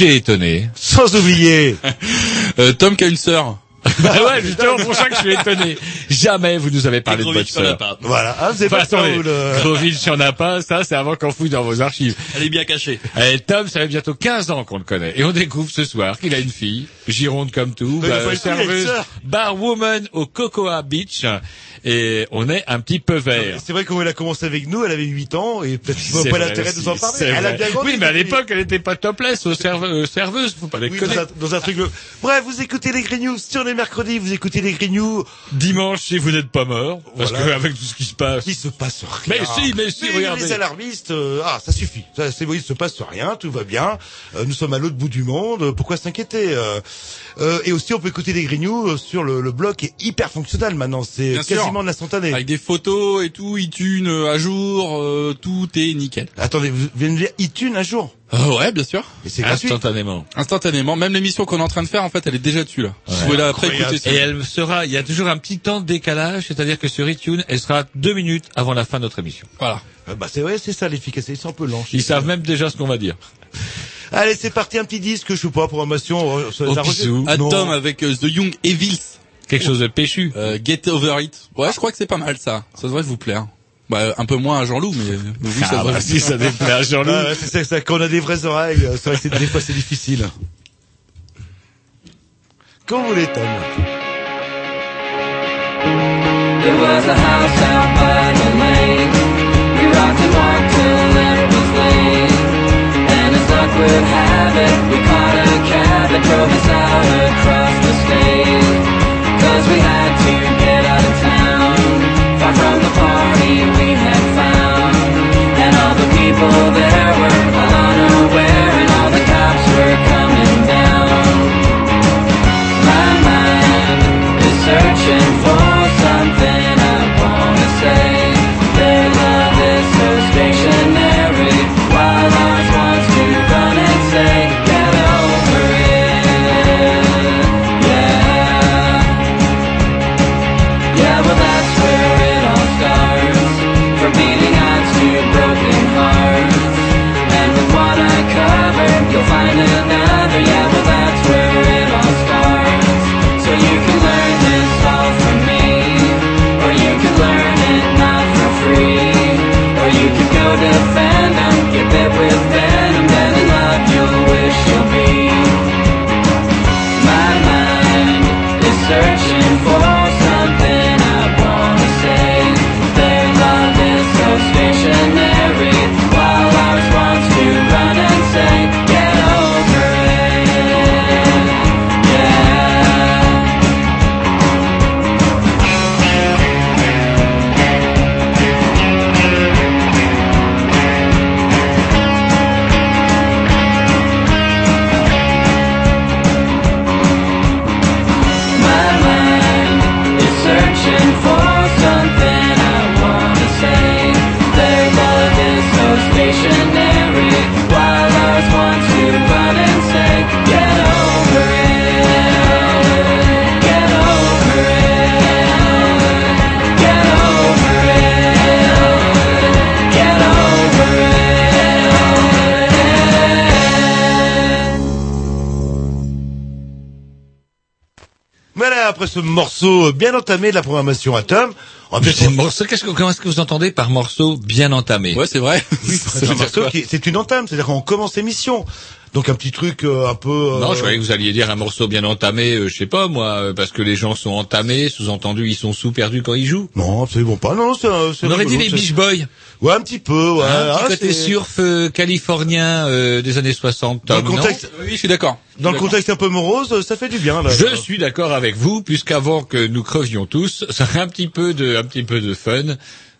et Roger étonné. sans oublier Euh, Tom qui a une sœur. bah ouais, justement pour ça que je suis étonné. Jamais vous nous avez parlé de votre sœur. voilà, ah, Enfin, pas ça attendez, ou le... Grovitch, il y en a pas, ça c'est avant qu'on fouille dans vos archives. Elle est bien cachée. Eh, Tom, ça fait bientôt 15 ans qu'on le connaît. Et on découvre ce soir qu'il a une fille, gironde comme tout, bah, serveuse, barwoman au Cocoa Beach. Et on est un petit peu vert. C'est vrai elle a commencé avec nous, elle avait 8 ans et peut-être qu'il C'est pas l'intérêt de nous en parler. Elle a bien. Oui, mais à l'époque, elle n'était pas topless serve- euh, serveuses, faut pas les Oui, connaître. dans un, dans un truc. le- Bref, vous écoutez les News sur les mercredis, vous écoutez les News. Dimanche, si vous n'êtes pas mort, parce Voilà. qu'avec tout ce qui se passe. Il se passe rien. Mais si, mais si, Mais regardez. Les alarmistes, euh, ah, ça suffit. Ça, c'est il se passe rien, tout va bien. Euh, nous sommes à l'autre bout du monde. euh, Pourquoi s'inquiéter euh, euh, Et aussi, on peut écouter les Green News sur le, le blog qui est hyper fonctionnel maintenant. C'est quasiment de l'instantané. Avec des photos et tout, iTunes euh, à jour, euh, tout est nickel. Attendez, vous venez de dire iTunes un jour Euh, ouais, bien sûr. Et c'est gratuit. Instantanément. Instantanément. Même l'émission qu'on est en train de faire, en fait, elle est déjà dessus là. Vous pouvez la après écouter. Et elle sera, il y a toujours un petit temps de décalage, c'est-à-dire que sur iTunes, elle sera deux minutes avant la fin de notre émission. Voilà. Euh, Bah c'est vrai, c'est ça l'efficacité. Ils sont un peu lents. Ils savent même déjà ce qu'on va dire. Allez, c'est parti, un petit disque, je sais pas, programmation. euh, ça- ça-. Atom avec euh, The Young Evils. Quelque chose de péchu. Euh, Get Over It. Ouais, je crois que c'est pas mal ça. Ça devrait vous plaire. Bah, un peu moins à Jean-Loup, mais vous, ça Ah, devrait bah, vous si ça déplaît à Jean-Loup. Ah, c'est ça, ça, quand on a des vraies oreilles, euh, c'est vrai que des fois c'est difficile. Quand vous voulez, Tom. There was a house out by the lake. We rocked and walked till it was late. And luck would have it, we caught a cab that drove us out across the state. Morceau bien entamé de la programmation Atom, C'est morceau. Qu'est-ce que, comment est-ce que vous entendez par morceau bien entamé Ouais, c'est vrai. C'est veut un dire morceau quoi qui- c'est une entame, c'est-à-dire qu'on commence l'émission. Donc un petit truc euh, un peu. euh, Non, je croyais que vous alliez dire un morceau bien entamé, euh, je sais pas moi, euh, parce que les gens sont entamés, sous-entendu ils sont sous-perdus quand ils jouent. Non, absolument pas. Non, c'est. c'est On aurait dit les Beach Boys, Ouais, un petit peu. Ouais. hein, un petit Ah, côté c'est- surf euh, californien euh, des années 60. Dans le contexte, Oui, je suis d'accord. Dans le contexte un peu morose, ça fait du bien. Là, Je suis d'accord avec vous, puisqu'avant que nous crevions tous, ça un petit peu de, un petit peu de fun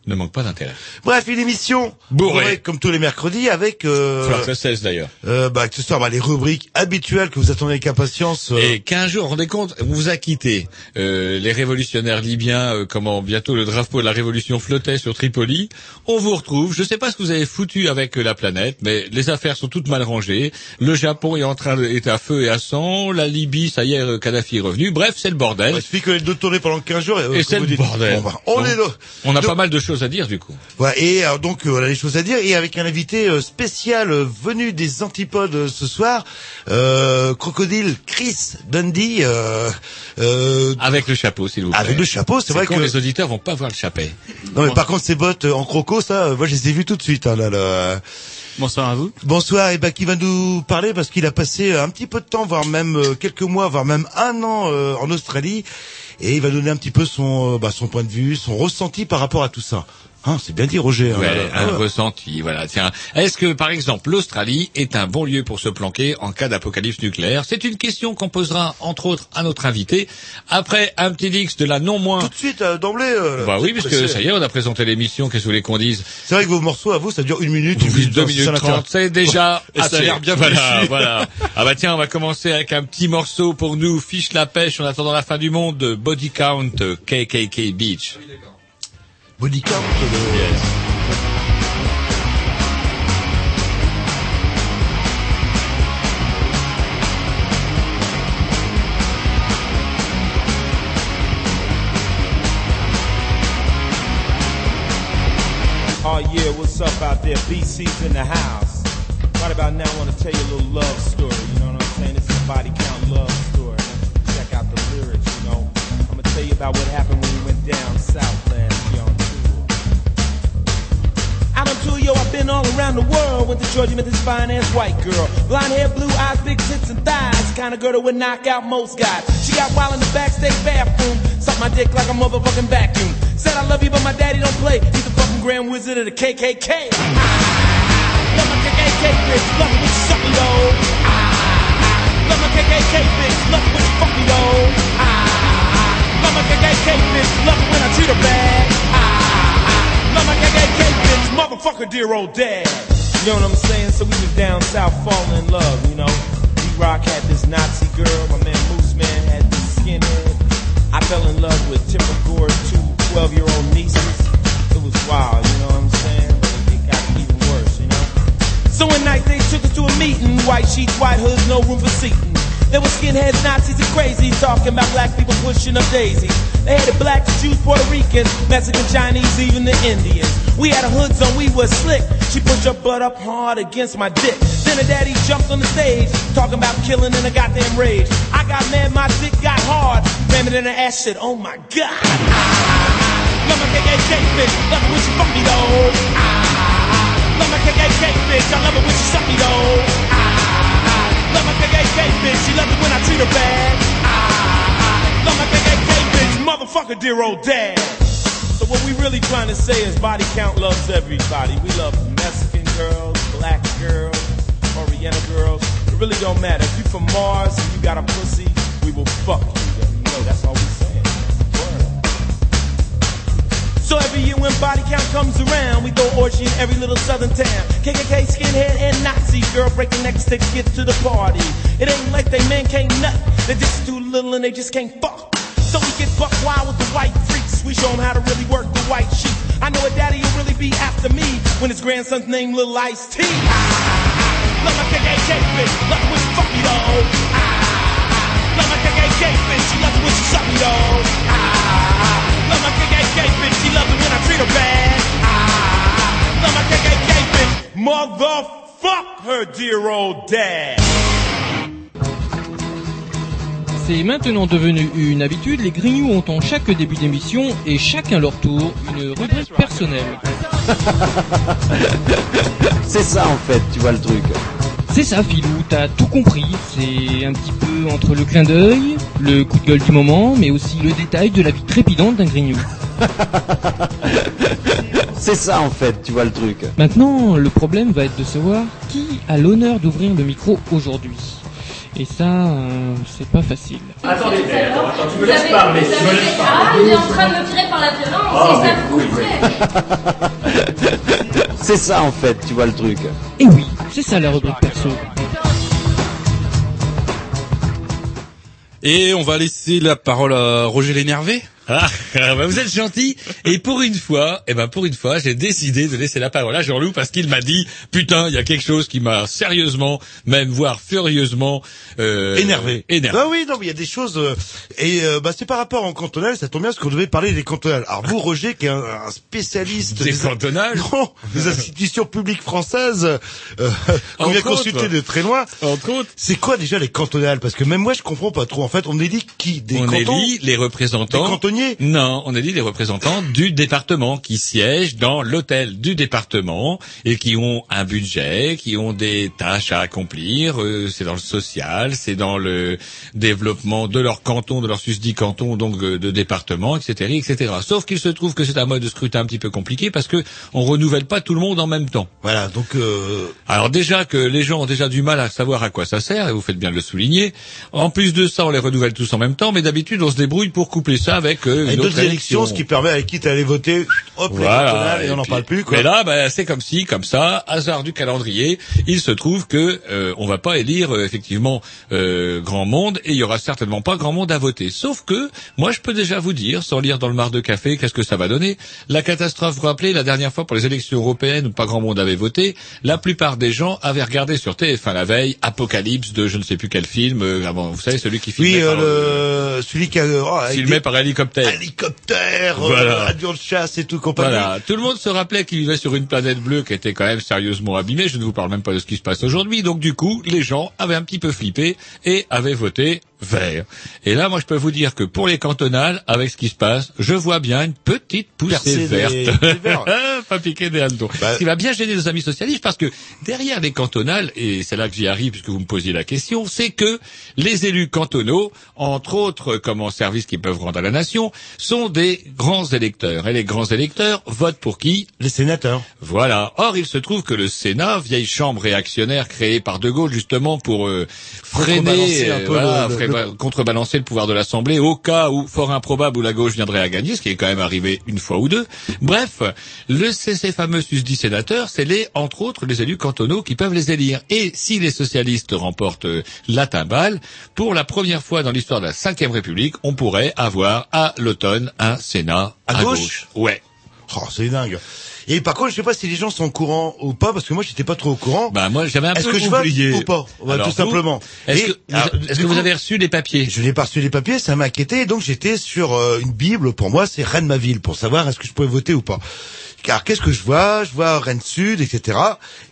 ne manque pas d'intérêt. Bref, une émission Bourrée. comme tous les mercredis avec. Euh, ça cesse d'ailleurs. euh, bah, que ce soit bah, les rubriques habituelles que vous attendez avec impatience. euh, Et 15 jours, rendez compte, on vous a quitté. Euh, les révolutionnaires libyens, euh, comment bientôt le drapeau de la révolution flottait sur Tripoli. On vous retrouve. Je sais pas ce que vous avez foutu avec euh, la planète, mais les affaires sont toutes mal rangées. Le Japon est en train de, est à feu et à sang. La Libye, ça y est, Kadhafi est revenu. Bref, c'est le bordel. Il suffit que les deux tournées pendant 15 jours. Et c'est vous le dites. bordel. Bon, bah, on Donc, est là. On a Donc- pas mal de choses à dire du coup. Ouais, et alors, donc euh, on a des choses à dire et avec un invité euh, spécial euh, venu des antipodes euh, ce soir, euh, crocodile Chris Dundee euh, euh, Avec le chapeau, s'il vous plaît. avec le chapeau. C'est vrai con, que les auditeurs vont pas voir le chapeau. non mais par contre ces bottes euh, en croco ça, euh, moi je les ai vues tout de suite. Hein, là, là. Bonsoir à vous. Bonsoir et bah qui va nous parler parce qu'il a passé euh, un petit peu de temps, voire même euh, quelques mois, voire même un an euh, en Australie et il va donner un petit peu son euh, bah, son point de vue, son ressenti par rapport à tout ça. Hein, c'est bien dit Roger. hein, Ouais, un Ah ressenti, voilà. Tiens, est-ce que par exemple l'Australie est un bon lieu pour se planquer en cas d'apocalypse nucléaire? C'est une question qu'on posera entre autres à notre invité après un petit dix de la non moins. Tout de suite euh, d'emblée. euh, Bah oui, puisque pressé. ça y est, on a présenté l'émission. Qu'est-ce que vous voulez qu'on dise? C'est vrai que vos morceaux à vous, ça dure une minute. Vous dites deux ça minutes trente, c'est déjà Et ça a assez. l'air bien Voilà, voilà. Ah bah tiens, on va commencer avec un petit morceau pour nous. Fiche la pêche en attendant la fin du monde. de Body Count, euh, KKK Beach. Body count. Euh, le- Oh yeah, what's up out there? BC's in the house. Right about now, I want to tell you a little love story. You know what I'm saying? This is a body count love story. Check out the lyrics. You know, I'm gonna tell you about what happened when we went down Yo, I've been all around the world. Went to Georgia, met this fine ass white girl. Blonde hair, blue eyes, big tits and thighs. Kind of girl that would knock out most guys. She got wild in the backstage bathroom. Sucked my dick like a motherfucking vacuum. Said I love you, but my daddy don't play. He's the fucking grand wizard of the KKK. Love my KKK bitch, love when you suck me though. Love my KKK bitch, love when you fuck me though. Love my KKK bitch, love when I treat her bad. Love my KKK bitch, motherfucker, dear old dad. You know what I'm saying? So we was down south falling in love, you know. D-Rock had this Nazi girl, my man Moose Man had this skinhead. I fell in love with Tipper Gore's two 12-year-old nieces. It was wild, you know what I'm saying? But it got even worse, you know. So one night they took us to a meeting. White sheets, white hoods, no room for seating. There were skinheads, Nazis, and crazy talking about black people pushing up daisies. They hated blacks, Jews, Puerto Ricans, Mexican, Chinese, even the Indians. We had a hood zone, we was slick. She pushed her butt up hard against my dick. Then her daddy jumped on the stage, talking about killing in a goddamn rage. I got mad, my dick got hard. Ram it in her ass, said, oh my god. Love my KKK bitch, love it when she fuck me though. Love my KKK bitch, I love it when she suck me though. Ah. Love my KKK bitch, she love it when I treat her bad. Ah, I Love my KKK bitch, motherfucker, dear old dad. So what we really trying to say is body count loves everybody. We love Mexican girls, black girls, Oriental girls. It really don't matter. If you from Mars and you got a pussy, we will fuck you. That's all we So every year when body count comes around, we throw orgy in every little southern town. KKK, skinhead, and Nazi girl break their necks to get to the party. It ain't like they men can't nut. They're just too little and they just can't fuck. So we get buck wild with the white freaks. We show them how to really work the white sheep. I know a daddy will really be after me when his grandson's named Little Ice T. Love my KKK bitch, love it when she fuck me though. Love my KKK bitch, she love it when she suck me though. My KKK bitch, motherfuck her dear old dad. C'est maintenant devenu une habitude, les Grignoux ont en chaque début d'émission et chacun leur tour une rubrique personnelle. C'est ça en fait, tu vois le truc. C'est ça Philou, t'as tout compris. C'est un petit peu entre le clin d'œil, le coup de gueule du moment, mais aussi le détail de la vie trépidante d'un Grignou. C'est ça en fait, tu vois le truc. Maintenant, le problème va être de savoir qui a l'honneur d'ouvrir le micro aujourd'hui. Et ça, euh, c'est pas facile. Attendez, mais attends, attends, tu me laisses parler, tu me laisses parler. Ah, il est en train de me tirer par la violence, Oh, et ça couperait. C'est ça en fait, tu vois le truc. Et oui, c'est ça la rubrique perso. Et on va laisser la parole à Roger l'énervé. Ah, bah vous êtes gentil. Et pour une fois, eh ben pour une fois, j'ai décidé de laisser la parole à Jean-Loup parce qu'il m'a dit, putain, il y a quelque chose qui m'a sérieusement, même voire furieusement euh, énervé. Énervé. Ah oui, non, mais il y a des choses euh, et euh, bah c'est par rapport en cantonal, ça tombe bien parce qu'on devait parler des cantonales. Alors vous, Roger, qui est un, un spécialiste Des cantonales non, des institutions publiques françaises, euh, qu'on vient consulter de très loin. Entre autres, C'est quoi déjà les cantonales? Parce que même moi, je comprends pas trop. En fait, on élit qui? Des on cantons élit les Des Non, on élit les représentants du département qui siègent dans l'hôtel du département et qui ont un budget, qui ont des tâches à accomplir. euh, c'est dans le social, c'est dans le développement de leur canton, de leur susdit canton, donc euh, de département, etc., etc. Sauf qu'il se trouve que c'est un mode de scrutin un petit peu compliqué parce que on renouvelle pas tout le monde en même temps. Voilà, donc euh, Alors déjà que les gens ont déjà du mal à savoir à quoi ça sert, et vous faites bien de le souligner. En plus de ça, on les renouvelle tous en même temps, mais d'habitude on se débrouille pour coupler ça avec euh, une autre d'autres élections, ce qui permet à qui d'aller voter, hop, les cantonales, et on n'en parle plus. Quoi. Mais là, bah, c'est comme si, comme ça, hasard du calendrier, il se trouve que euh, on va pas élire euh, effectivement euh, grand monde et il y aura certainement pas grand monde à voter. Sauf que moi, je peux déjà vous dire, sans lire dans le mar de café, qu'est-ce que ça va donner. La catastrophe, vous vous rappelez, la dernière fois pour les élections européennes où pas grand monde avait voté, la plupart des gens avaient regardé sur TF1 la veille Apocalypse de je ne sais plus quel film. euh, vous savez celui qui filmait oui, par, euh, le, celui qui a oh, avec filmé des par hélicoptère. Hélicoptères, Voilà. euh, avions de chasse et tout compagnie. Voilà, tout le monde se rappelait qu'il vivait sur une planète bleue qui était quand même sérieusement abîmée. Je ne vous parle même pas de ce qui se passe aujourd'hui. Donc du coup, les gens avaient un petit peu flippé et avaient voté vert. Et là, moi, je peux vous dire que pour les cantonales, avec ce qui se passe, je vois bien une petite poussée verte. des- des verres. pas piquer des hannetons. Bah- Ce qui va bien gêner nos amis socialistes parce que derrière les cantonales, et c'est là que j'y arrive puisque vous me posiez la question, c'est que les élus cantonaux, entre autres comme en service qu'ils peuvent rendre à la nation, sont des grands électeurs. Et les grands électeurs votent pour qui? Les sénateurs. voilà. Or, il se trouve que le Sénat, vieille chambre réactionnaire créée par De Gaulle justement pour euh, Contrebalancer freiner, un euh, voilà, le- contrebalancer le pouvoir de l'Assemblée au cas où, fort improbable, où la gauche viendrait à gagner, ce qui est quand même arrivé une fois ou deux. Bref, le, ces, ces fameux susdits sénateurs, c'est les, entre autres, les élus cantonaux qui peuvent les élire. Et si les socialistes remportent euh, la timbale, pour la première fois dans l'histoire de la Ve République, on pourrait avoir à l'automne un Sénat À à, gauche Ouais. Oh, c'est dingue. Et par contre, je sais pas si les gens sont au courant ou pas, parce que moi, j'étais pas trop au courant. Bah moi j'avais un Est-ce peu que je oublié. ou pas? Bah, Alors, Tout vous, simplement. Est-ce que, du que vous coup, avez reçu les papiers? Je n'ai pas reçu les papiers, ça m'a inquiété, donc j'étais sur euh, une bible. Pour moi, c'est Rennes ma ville, pour savoir est-ce que je pouvais voter ou pas. Car qu'est-ce que je vois? Je vois Rennes Sud, etc.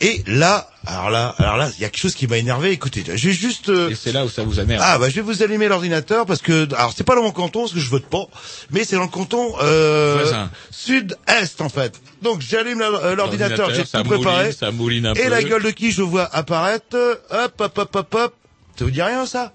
Et là, alors là, alors là, il y a quelque chose qui m'a énervé. Écoutez, je vais juste. euh, Et c'est là où ça vous amène. Ah bah je vais vous allumer l'ordinateur parce que alors c'est pas dans mon canton parce que je vote pas, mais c'est dans le canton euh, sud-est en fait. Donc j'allume euh, l'ordinateur, j'ai tout préparé mouline, ça mouline un et peu. la gueule de qui je vois apparaître. Hop hop hop hop hop. Ça vous dit rien ça?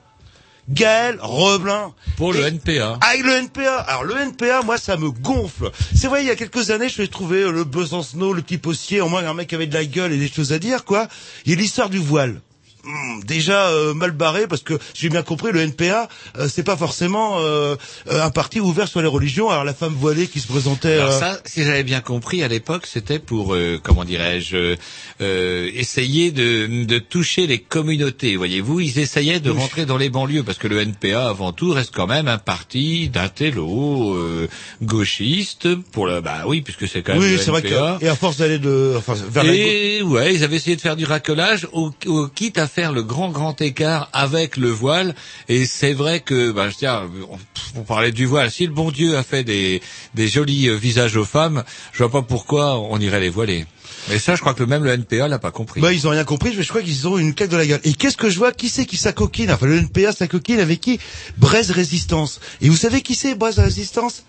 Gaël Roblin. Pour le NPA. ah, le NPA. Alors le NPA, moi, ça me gonfle. C'est vrai, il y a quelques années, je vais trouver euh, le Besancenot, le petit postier, au moins un mec avec de la gueule et des choses à dire, quoi. Il y a l'histoire du voile. Hmm, déjà euh, mal barré parce que j'ai bien compris le NPA euh, c'est pas forcément euh, euh, un parti ouvert sur les religions. Alors la femme voilée qui se présentait Alors euh, ça, si j'avais bien compris à l'époque, c'était pour euh, comment dirais-je euh, essayer de, de toucher les communautés. Voyez-vous, ils essayaient de rentrer dans les banlieues parce que le NPA avant tout reste quand même un parti d'intello euh, gauchiste pour la bah oui puisque c'est quand même oui le c'est vrai que et à force d'aller de enfin vers la Et ouais, ils avaient essayé de faire du racolage, au, au- quitte à faire le grand grand écart avec le voile. Et c'est vrai que, bah, je tiens, on, on parlait du voile. Si le bon Dieu a fait des, des jolis euh, visages aux femmes, je vois pas pourquoi on irait les voiler. Mais ça, je crois que même le NPA l'a pas compris. Bah ils ont rien compris, mais je crois qu'ils ont une claque de la gueule. Et qu'est-ce que je vois? Qui c'est qui s'acoquine? Enfin le NPA s'acoquine avec qui? Braise Résistance. Et vous savez qui c'est Braise Résistance?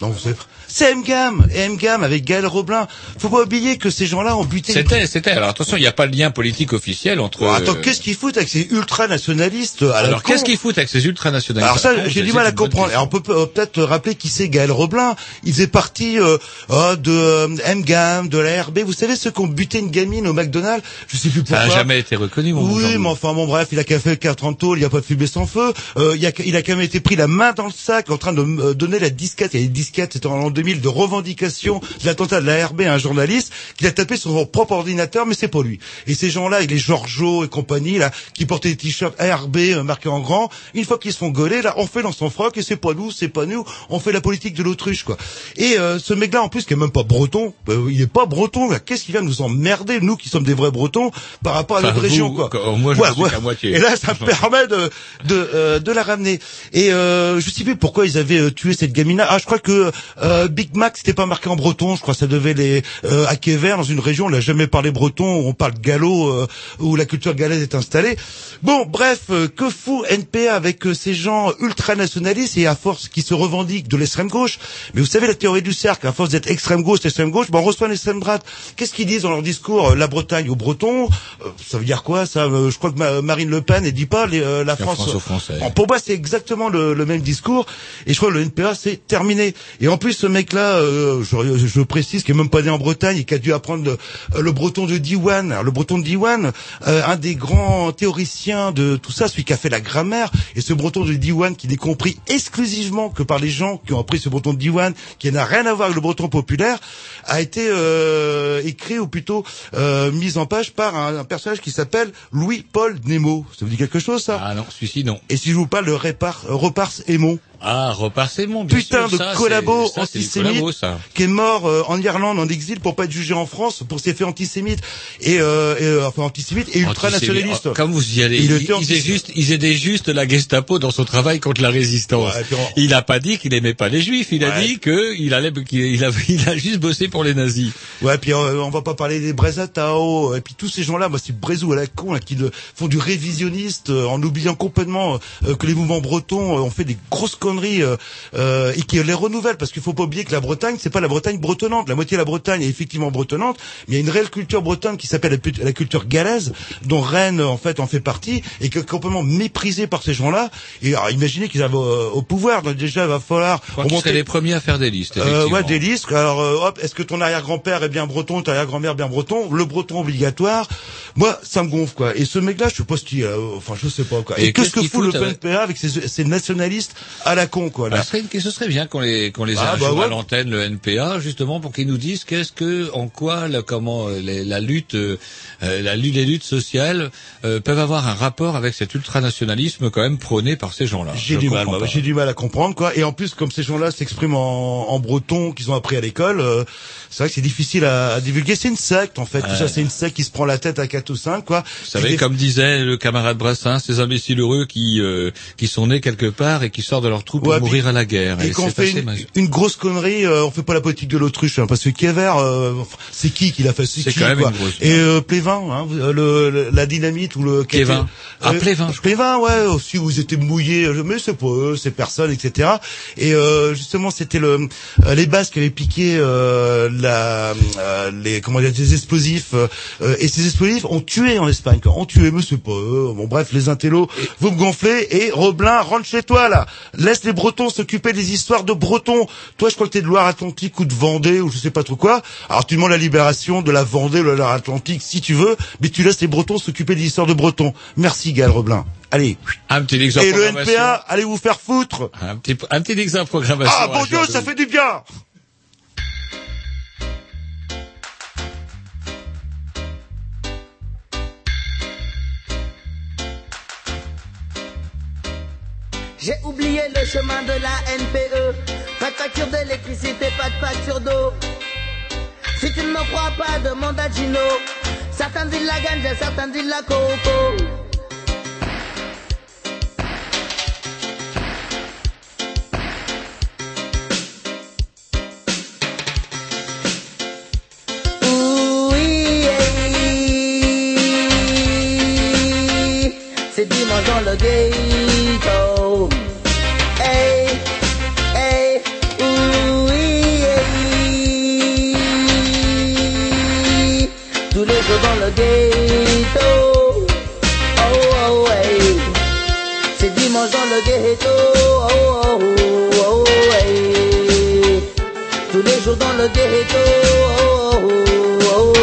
Non, vous savez pas. C'est Mgam, et Mgam avec Gaël Roblin. Faut pas oublier que ces gens-là ont buté. C'était, c'était. Alors attention, il n'y a pas de lien politique officiel entre. Bon, attends, euh, qu'est-ce qu'ils foutent avec ces ultranationalistes à la Alors qu'est-ce qu'ils foutent avec ces ultranationalistes Alors ça, j'ai du mal à comprendre. Et on peut peut- peut-être rappeler qui c'est Gaël Roblin. Il faisait partie euh, euh, de euh, Mgam, de la RB. Vous savez ceux qui ont buté une gamine au McDonald's? Je sais plus Ça pourquoi. n'a jamais été reconnu, mon Oui, mais enfin bon bref, il a qu'à faire 4 tôle, il n'y a pas de fumée sans feu. Euh, il, a, il a quand même été pris la main dans le sac en train de donner la disquette. Il y a une disquette, c'était en l'an 2000, de revendication de l'attentat de la RB à un journaliste qu'il a tapé sur son propre ordinateur, mais c'est pas lui. Et ces gens-là, les Giorgio et compagnie, là, qui portaient des t-shirts ARB euh, marqués en grand, une fois qu'ils se font gauler, là, on fait dans son froc et c'est pas nous, c'est pas nous, on fait la politique de l'autruche, quoi. Et euh, ce mec-là, en plus, qui est même pas breton, euh, il est pas breton, qu'est-ce qu'il vient nous emmerder, nous qui sommes des vrais bretons, par rapport à notre région, quoi? quand- moi, je Ouais, suis ouais. qu'à moitié. Et là, ça me permet de de, euh, de la ramener. Et euh, je sais plus pourquoi ils avaient euh, tué cette gamine. Ah, je crois que euh, Big Mac c'était pas marqué en breton. Je crois que ça devait les euh, à Quévert dans une région où on n'a jamais parlé breton, où on parle gallo, euh, où la culture galaise est installée. Bon, bref, euh, que fout NPA avec euh, ces gens ultranationalistes et à force qui se revendiquent de l'extrême gauche? Mais vous savez la théorie du cercle, à force d'être extrême gauche, extrême gauche, ben on reçoit l'extrême droite. Qu'est-ce qu'ils disent dans leur discours euh, La Bretagne aux Bretons, ça veut dire quoi ça? Je crois que ma- Marine Le Pen, elle dit pas les, la La France. France aux Français. Bon, pour moi, c'est exactement le, le même discours. Et je crois que le NPA, c'est terminé. Et en plus, ce mec-là, euh, je, je précise, qui est même pas né en Bretagne et qui a dû apprendre le, euh, le breton de Diwan. Alors, le breton de Diwan, euh, un des grands théoriciens de tout ça, celui qui a fait la grammaire. Et ce breton de Diwan, qui n'est compris exclusivement que par les gens qui ont appris ce breton de Diwan, qui n'a rien à voir avec le breton populaire, a été euh, écrit, ou plutôt euh, mis en page par un, un personnage qui s'appelle Louis-Paul Nemo. Ça vous dit quelque chose, ça? Ah non, celui-ci non. et si je vous parle de Repars, Repars Aimon, Ah, repassez mon bien putain sûr, de ça, collabo ça, antisémite qui est mort euh, en Irlande en exil pour pas être jugé en France pour ses faits antisémites et, euh, et, euh, enfin antisémites et ultranationalistes. Antisémite. Comme vous y allez, Il aidaient juste, ils aidaient juste la Gestapo dans son travail contre la résistance. Ouais, on- Il a pas dit qu'il aimait pas les Juifs, il a dit que il allait, qu'il il a, il a juste bossé pour les nazis. Ouais, puis euh, on va pas parler des Brezatao, et puis tous ces gens-là, moi c'est Brezou à la con, là, qui le- font du révisionniste euh, en oubliant complètement euh, que les mouvements bretons euh, ont fait des grosses conneries euh, euh, et qui les renouvellent, parce qu'il faut pas oublier que la Bretagne, c'est pas la Bretagne bretonnante. La moitié de la Bretagne est effectivement bretonnante, mais il y a une réelle culture bretonne qui s'appelle la, culture galaise, dont Rennes en fait en fait partie, et qui est complètement méprisée par ces gens-là. Et alors, imaginez qu'ils arrivent au, au pouvoir, donc déjà il va falloir Je crois seraient les premiers à faire des listes. euh, ouais, des listes. Alors, euh, hop, est-ce que ton arrière-grand-père est bien breton, ton arrière-grand-mère bien breton, le breton obligatoire Moi, ça me gonfle, quoi. Et ce mec-là, je sais pas ce qu'il, euh, enfin, je sais pas, quoi. Et Et, qu'est-ce que fout le PNPA avec ces nationalistes à la con, quoi, Bah, là ce, serait, que ce serait bien qu'on les qu'on les Ah, bah à l'antenne le NPA justement pour qu'ils nous disent qu'est-ce que en quoi la, comment euh, les- la lutte euh, euh, la lutte les luttes sociales euh, peuvent avoir un rapport avec cet ultranationalisme quand même prôné par ces gens-là. J'ai du mal. J'ai du mal à comprendre, quoi. Et en plus, comme ces gens-là s'expriment en, en breton, qu'ils ont appris à l'école, euh, c'est vrai que c'est difficile à, à divulguer. C'est une secte, en fait. Tout ça, c'est une secte qui se prend la tête à 4 ou 5, quoi. Vous savez, comme disait le camarade Brassens, ces imbéciles heureux qui euh, qui sont nés quelque part et qui sortent de leur pour Ouais, mourir à la guerre. Et Et quand on c'est fait une, grosse connerie, euh, on fait pas la politique de l'autruche, hein, parce que Kiever, euh, c'est qui qui l'a fait? C'est qui, quand même une grosse Et euh, Plévin, hein, euh, le, le- la dynamite ou le Kévin. Ah, Plévin, je Plévin, ouais, aussi vous étiez mouillé, euh, mais c'est pas eux, c'est personne, etc. Et euh, justement, c'était le euh, les Basques qui avaient piqué euh, la euh, les comment dire des explosifs euh, et ces explosifs ont tué en Espagne, ont tué, mais c'est pas eux. Bon bref, les intellos, vous me gonflez et Roblin rentre chez toi là. Laisse les Bretons s'occuper des histoires de Bretons. Toi, je crois que t'es de Loire-Atlantique ou de Vendée ou je sais pas trop quoi. Alors tu demandes la libération de la Vendée ou de la Loire-Atlantique si tu veux, mais tu laisses les Bretons s'occuper des histoires de Bretons. Merci Gal Roblin. Allez. un petit exemple Et le. NPA, allez vous faire foutre. Un petit un petit exemple programmation. Ah bon Dieu, Jean-Louis. ça fait du bien. J'ai oublié le chemin de la NPE. Pas de facture d'électricité, pas de facture d'eau. Si tu ne me crois pas, demande à Gino. Certains disent la ganja, certains disent la coco. C'est dimanche dans le. Oh, oh. C'est dimanche dans le ghetto. Oh, oh, oh. Tous les jours dans le ghetto. Oh, oh, oh.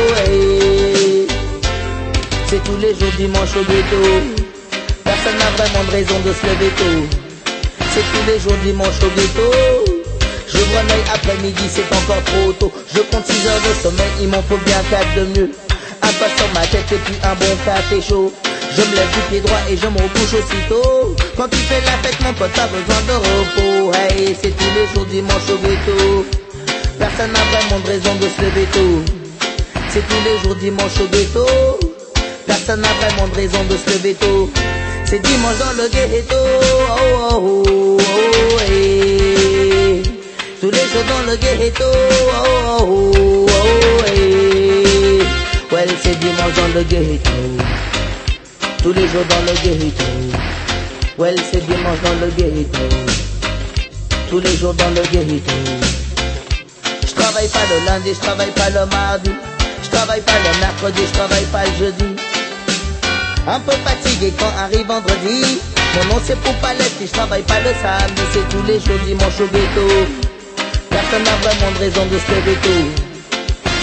C'est tous les jours dimanche au ghetto. Personne n'a vraiment de raison de se lever tôt. C'est tous les jours dimanche au ghetto. J'ouvre un œil après-midi, c'est encore trop tôt. Je compte 6 heures de sommeil, il m'en faut bien 4 de mieux. Un pas sur ma tête et puis un bon café chaud. Je me lève du pied droit et je me recouche aussitôt. Quand tu fais la fête, mon pote, t'as besoin de repos. Hey, c'est tous les jours dimanche au ghetto. Personne n'a vraiment de raison de se lever tôt. C'est tous les jours dimanche au ghetto. Personne n'a vraiment de raison de se lever tôt. C'est dimanche dans le ghetto. Oh, oh, oh, oh, hey. Tous les jours dans le ghetto. Oh, oh, oh, oh, Well, c'est dimanche dans le ghetto. Tous les jours dans le ghetto. Well, c'est dimanche dans le ghetto. Tous les jours dans le ghetto. Je travaille pas le lundi, je travaille pas le mardi. Je travaille pas le mercredi, je travaille pas le jeudi. Un peu fatigué quand arrive vendredi. Mon nom c'est pour palette et je travaille pas le samedi. C'est tous les jours dimanche au ghetto. Personne n'a vraiment de raison de se lever tôt.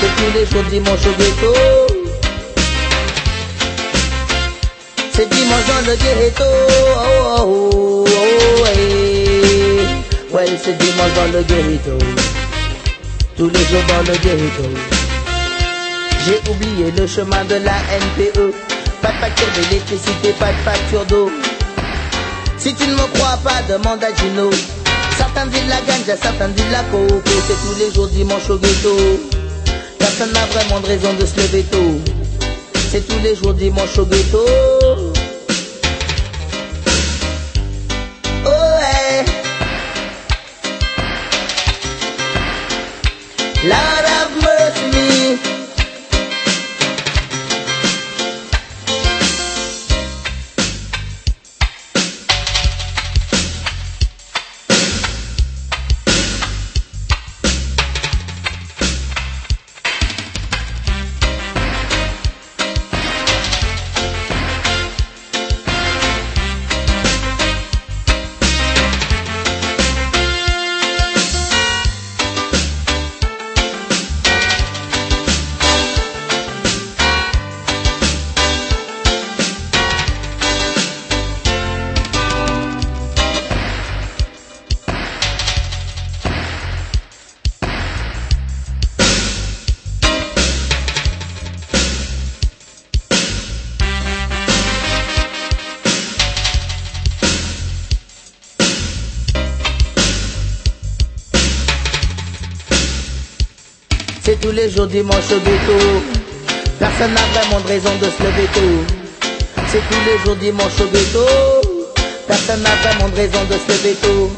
C'est tous les jours dimanche au ghetto. C'est dimanche dans le ghetto. Oh, oh, oh, oh, hey. Ouais, c'est dimanche dans le ghetto. Tous les jours dans le ghetto. J'ai oublié le chemin de la NPE. Pas de facture d'électricité, pas de facture d'eau. Si tu ne me crois pas, demande à Gino. Certains disent la ganja, certains disent la coco. C'est tous les jours dimanche au ghetto. Personne n'a vraiment de raison de se lever tôt. C'est tous les jours dimanche au ghetto. Oh, hey. Dimanche au ghetto. Personne n'a vraiment de raison de se lever tôt. C'est tous les jours dimanche au ghetto. Personne n'a vraiment de raison de se lever tôt.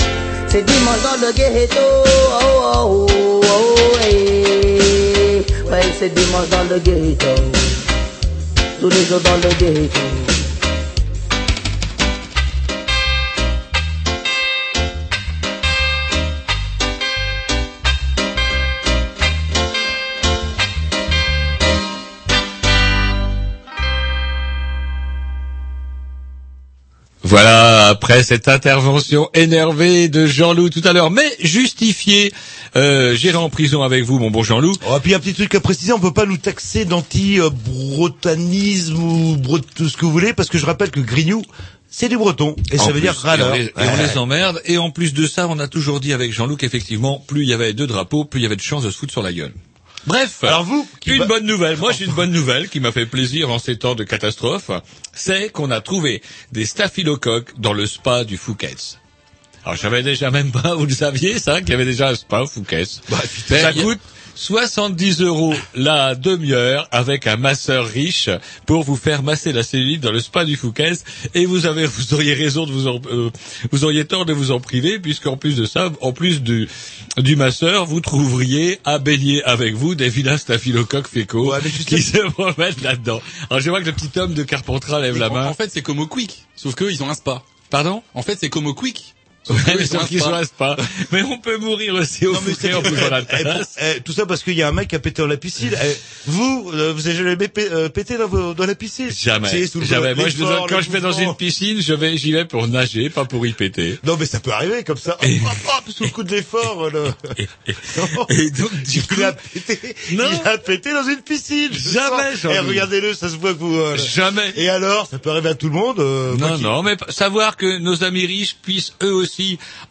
C'est dimanche dans le ghetto. Oh, oh, oh, oh, hey. Ouais, c'est dimanche dans le ghetto. Tous les jours dans le ghetto. Voilà, après cette intervention énervée de Jean-Loup tout à l'heure, mais justifiée, euh, j'irai en prison avec vous, mon bon Jean-Loup. Oh, puis un petit truc à préciser, on peut pas nous taxer d'anti-bretanisme ou bret- tout ce que vous voulez, parce que je rappelle que Grignou, c'est du breton, et ça veut plus, dire râleur. Et, on les, et on les emmerde. Et en plus de ça, on a toujours dit avec Jean-Luc qu'effectivement, plus il y avait de drapeaux, plus il y avait de chances de se foutre sur la gueule. Bref. Alors vous, une va- bonne nouvelle. Moi, j'ai une bonne nouvelle qui m'a fait plaisir en ces temps de catastrophe. C'est qu'on a trouvé des staphylocoques dans le spa du Fouquet's. Alors, j'avais déjà même pas, vous le saviez, ça, qu'il y avait déjà un spa au Fouquet's. Bah, putain, ça a- coûte 70 euros la demi-heure avec un masseur riche pour vous faire masser la cellulite dans le spa du Fouquet. Et vous avez, vous auriez raison de vous en, euh, vous auriez tort de vous en priver puisqu'en plus de ça, en plus du, du masseur, vous trouveriez à baigner avec vous des vilains staphylocoques fécaux Ouais, qui se promènent là-dedans. Alors je vois que le petit homme de Carpentras lève la main. en fait, c'est comme au Quick. Sauf qu'eux, ils ont un spa. Pardon? En fait, c'est comme au Quick. Mais se pas. On peut mourir aussi au Non, Fouquet en plus dans la Eh, tasse. eh, tout ça parce qu'il y a un mec qui a pété dans la piscine. Eh, vous, euh, vous avez jamais euh, pété dans, la piscine? Jamais. Jamais. Moi, je, quand je vais dans une piscine, je vais, j'y vais pour nager, pas pour y péter. Non, mais ça peut arriver comme ça. Hop, hop, hop, sous le coup de l'effort. Le... Et donc, du coup, Il a pété. Non. Il a pété dans une piscine. Jamais. Eh, regardez-le, ça se voit que vous. euh, jamais. Et alors, ça peut arriver à tout le monde. Non, non, mais savoir que nos amis riches puissent eux aussi,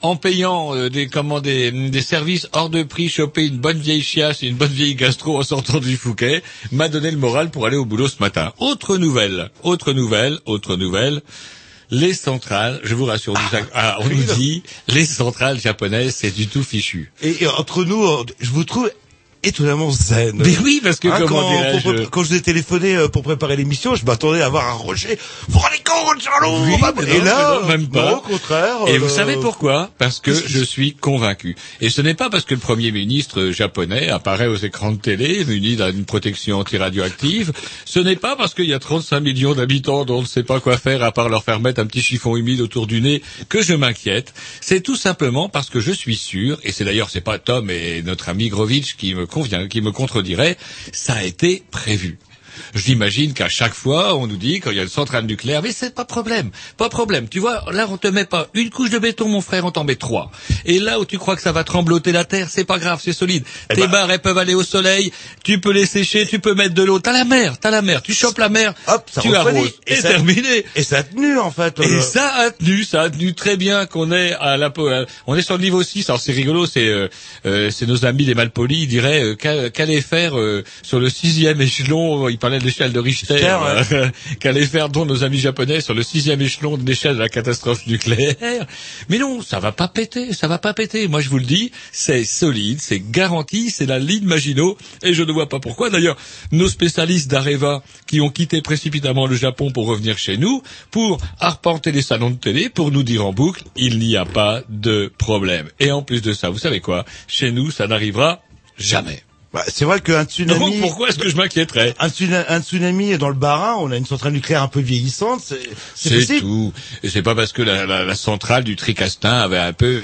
en payant euh, des comment des, des services hors de prix, choper une bonne vieille chiasse et une bonne vieille gastro en sortant du Fouquet, m'a donné le moral pour aller au boulot ce matin. Autre nouvelle, autre nouvelle, autre nouvelle. Les centrales, je vous rassure, ah, on nous dit, les centrales japonaises, c'est du tout fichu. Et, et entre nous, je vous trouve étonnamment zen. Mais oui, parce que Hein, comment quand, pour je vous ai téléphoné euh, pour préparer l'émission, je m'attendais à avoir un rejet. Vous rendez compte, Oui, Et non, là, non, même pas. non, au contraire. Et euh, vous savez pourquoi? Parce que je suis convaincu. Et ce n'est pas parce que le Premier ministre japonais apparaît aux écrans de télé muni d'une protection anti-radioactive. Ce n'est pas parce qu'il y a 35 millions d'habitants dont on ne sait pas quoi faire à part leur faire mettre un petit chiffon humide autour du nez que je m'inquiète. C'est tout simplement parce que je suis sûr, et c'est d'ailleurs c'est pas Tom et notre ami Grovitch qui me convient, qui me contredirait, ça a été prévu. J'imagine qu'à chaque fois, on nous dit quand il y a une centrale nucléaire, mais c'est pas problème, pas problème. Tu vois, là, on te met pas une couche de béton, mon frère, on t'en met trois. Et là où tu crois que ça va trembloter la terre, c'est pas grave, c'est solide. Eh Tes ben- barres, elles peuvent aller au soleil, tu peux les sécher, tu peux mettre de l'eau. T'as la mer, t'as la mer, tu chopes la mer, Hop, ça tu arroses. Et Et ça- terminé. Et ça a tenu, en fait. Et euh, ça a tenu, ça a tenu très bien qu'on est à la, on est sur le niveau 6. Alors c'est rigolo, c'est euh, euh, c'est nos amis les malpolis, ils diraient euh, qu'a- qu'allait faire euh, sur le sixième échelon. Ils parlaient de l'échelle de Richter. Richter, euh, qu'allaient faire dont nos amis japonais sur le sixième échelon de l'échelle de la catastrophe nucléaire. Mais non, ça va pas péter, ça va pas péter. Moi je vous le dis, c'est solide, c'est garanti, c'est la ligne Maginot, et je ne vois pas pourquoi. D'ailleurs, nos spécialistes d'Areva qui ont quitté précipitamment le Japon pour revenir chez nous, pour arpenter les salons de télé, pour nous dire en boucle, il n'y a pas de problème. Et en plus de ça, vous savez quoi? Chez nous, ça n'arrivera jamais. Bah, c'est vrai qu'un tsunami. Donc pourquoi est-ce que je m'inquiéterais? Un, tsuna- un tsunami dans le Bas-Rhin, on a une centrale nucléaire un peu vieillissante, c'est tout. Et c'est pas parce que la, la- la centrale du Tricastin avait un peu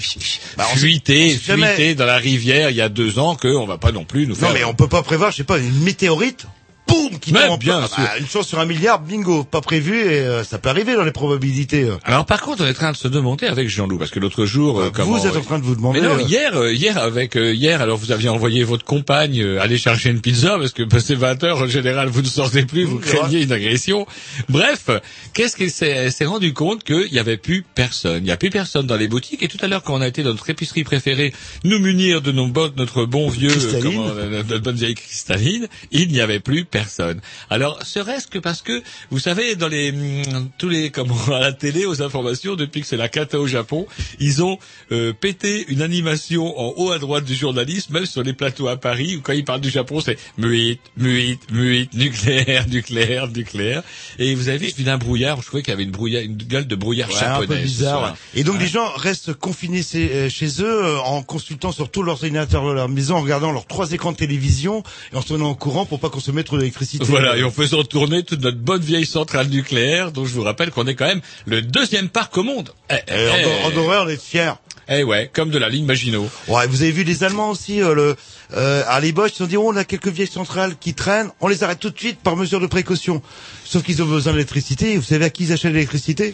Bah, fuité, jamais. fuité dans la rivière il y a deux ans qu'on va pas non plus nous faire. Non, mais on peut pas prévoir, je sais pas, une météorite, boum, qui tombe en bien bah, une chance sur un milliard, bingo, pas prévu, et euh, ça peut arriver dans les probabilités. euh. Alors par contre, on est en train de se demander avec Jean-Loup parce que l'autre jour, euh, comment- Vous êtes en train de vous demander. Mais non, euh, hier, euh, hier avec euh, hier, alors vous aviez envoyé votre compagne euh, aller chercher une pizza parce que passé 20 heures en général vous ne sortez plus, vous craignez une agression. Bref, qu'est-ce qu'elle s'est rendu compte qu'il y avait plus personne, il y a plus personne dans les boutiques et tout à l'heure quand on a été dans notre épicerie préférée nous munir de nos bo- notre bon vieux comment, euh, notre bonne vieille cristalline, il n'y avait plus personne. Alors serait-ce que parce que vous savez dans les hum, tous les comment à la télé aux informations depuis que c'est la cata au Japon, ils ont euh, pété une animation en haut à droite du journalisme, même sur les plateaux à Paris où quand ils parlent du Japon c'est muit, muit, muit, nucléaire, nucléaire, nucléaire. Et vous avez vu vilain brouillard, je trouvais qu'il y avait une brouillard, une gueule de brouillard Ouais, un peu japonaise. ce bizarre. ouais. Et donc les gens restent confinés chez, euh, eux euh, en consultant sur tous leurs ordinateurs de leur maison, en regardant leurs trois écrans de télévision et en se tenant au courant pour pas consommer trop d'électricité. Voilà, et en faisant tourner toute notre bonne vieille centrale nucléaire, dont je vous rappelle qu'on est quand même le deuxième parc au monde. Eh, eh, en, en horreur, on est fiers. eh ouais, comme de la ligne Maginot. Ouais, vous avez vu les Allemands aussi, euh, le, euh, à les Bosch, ils ont dit, oh, on a quelques vieilles centrales qui traînent, on les arrête tout de suite par mesure de précaution. Sauf qu'ils ont besoin d'électricité, vous savez à qui ils achètent l'électricité?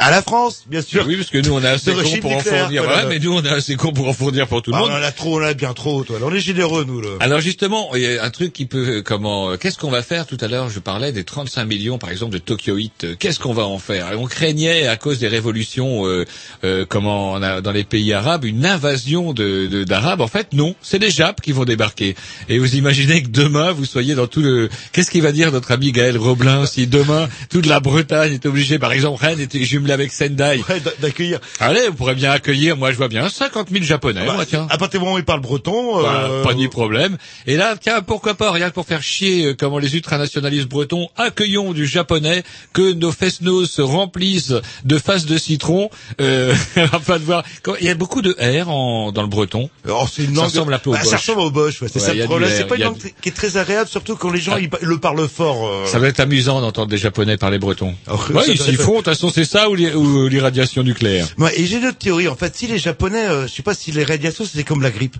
À la France, bien sûr. Oui, parce que nous on est assez régime pour en fournir. voilà. Mais nous on est assez cons pour en fournir pour tout le Ah, monde. on en a trop, on en a bien trop, toi. On est généreux, nous, là. Alors justement, il y a un truc qui peut, euh, comment, euh, qu'est-ce qu'on va faire? Tout à l'heure Je parlais des 35 millions, par exemple, de Tokyoïtes. Euh, Qu'est-ce qu'on va en faire? On craignait à cause des révolutions, euh, euh, comment, on a- dans les pays arabes, une invasion de de- d'arabes. En fait, non, c'est les Japs qui vont débarquer. Et vous imaginez que demain vous soyez dans tout le. Qu'est-ce qu'il va dire notre ami Gaël Roblin si demain toute la Bretagne est obligée, par exemple, Rennes était jumelée possible avec Sendai. Ouais, d'accueillir. Allez, on pourrait bien accueillir, moi je vois bien, 50 000 Japonais, Bah, moi, tiens. à partir du moment où ils parlent breton, Bah, euh, pas ni problème. Et là, tiens, pourquoi pas, rien que pour faire chier euh, comment les ultranationalistes bretons, accueillons du japonais, que nos fesnos se remplissent de faces de citron, euh, afin de voir. Il y a beaucoup de R en, dans le breton. oh, c'est une Ça ressemble un peu au Bah, ça Bosch. ressemble au Bosch, ouais, c'est Ouais, ça le problème. C'est pas une langue du- qui est très agréable, surtout quand les gens Ah. ils le parlent fort. euh. Ça va être amusant d'entendre des japonais parler breton. Oh, ouais, ça ils s'y font, de toute façon c'est ça ou ou l'irradiation nucléaire? Ouais, et j'ai une autre théorie. En fait, si les Japonais, euh, je sais pas si les radiations c'est comme la grippe.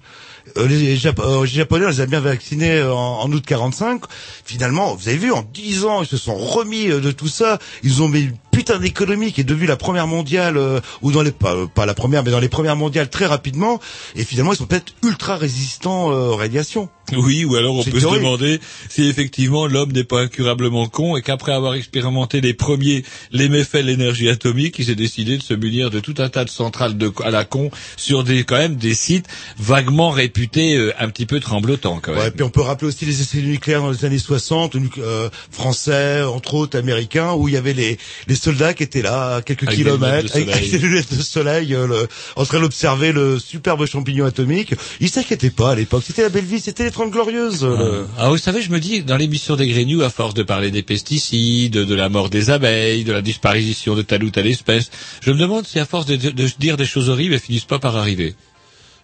Euh, les, Jap- euh, les Japonais, on les a bien vaccinés euh, en, en août 45. Finalement, vous avez vu, en 10 ans, ils se sont remis de tout ça. Ils ont mis une putain d'économie qui est devenue la première mondiale, euh, ou dans les pas, pas la première, mais dans les premières mondiales très rapidement. Et finalement, ils sont peut-être ultra résistants euh, aux radiations. Oui, ou alors on peut se demander si effectivement l'homme n'est pas incurablement con et qu'après avoir expérimenté les premiers les méfaits de l'énergie atomique, il s'est décidé de se munir de tout un tas de centrales de, à la con sur des quand même des sites vaguement réputés euh, un petit peu tremblotants quand même. Ouais, puis on peut rappeler aussi les essais nucléaires dans les années 60, nu- euh, français, entre autres américains, où il y avait les, les soldats qui étaient là à quelques Avec kilomètres, avec, des lunettes de soleil, euh, le- en train d'observer le superbe champignon atomique. Ils s'inquiétaient pas à l'époque. C'était la belle vie, c'était les 30 glorieuses. le- Ah, vous savez, je me dis, dans l'émission des Grignoux, à force de parler des pesticides, de la mort des abeilles, de la disparition de telle ou telle espèce, je me demande si à force de, de- de dire des choses horribles, elles finissent pas par arriver.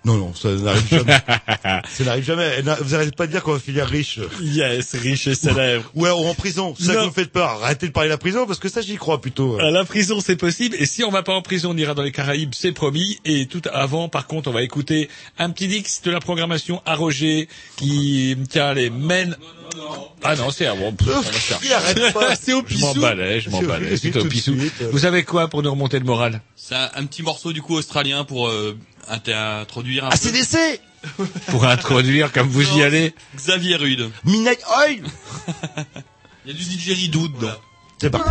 Non, non, ça n'arrive jamais. ça n'arrive jamais. Vous arrêtez pas de dire qu'on va finir riche. yes, riche et célèbre. Ouais, ou en prison. Ça vous fait peur. Arrêtez de parler de la prison, parce que ça, j'y crois plutôt. À la prison, c'est possible. Et si on va pas en prison, on ira dans les Caraïbes, c'est promis. Et tout avant, par contre, on va écouter un petit dix de la programmation à Roger qui, tiens, les mène. Ah non, c'est à bon. C'est au Je m'en balais, je m'en C'est au balais. pissou pissou. Vous savez quoi pour nous remonter le moral? C'est un, petit morceau du coup australien pour euh, introduire un peu ACDC! Pour introduire, comme vous y allez. Xavier Rude. Midnight Oil! Il y a du didgeridoo dedans. C'est parti.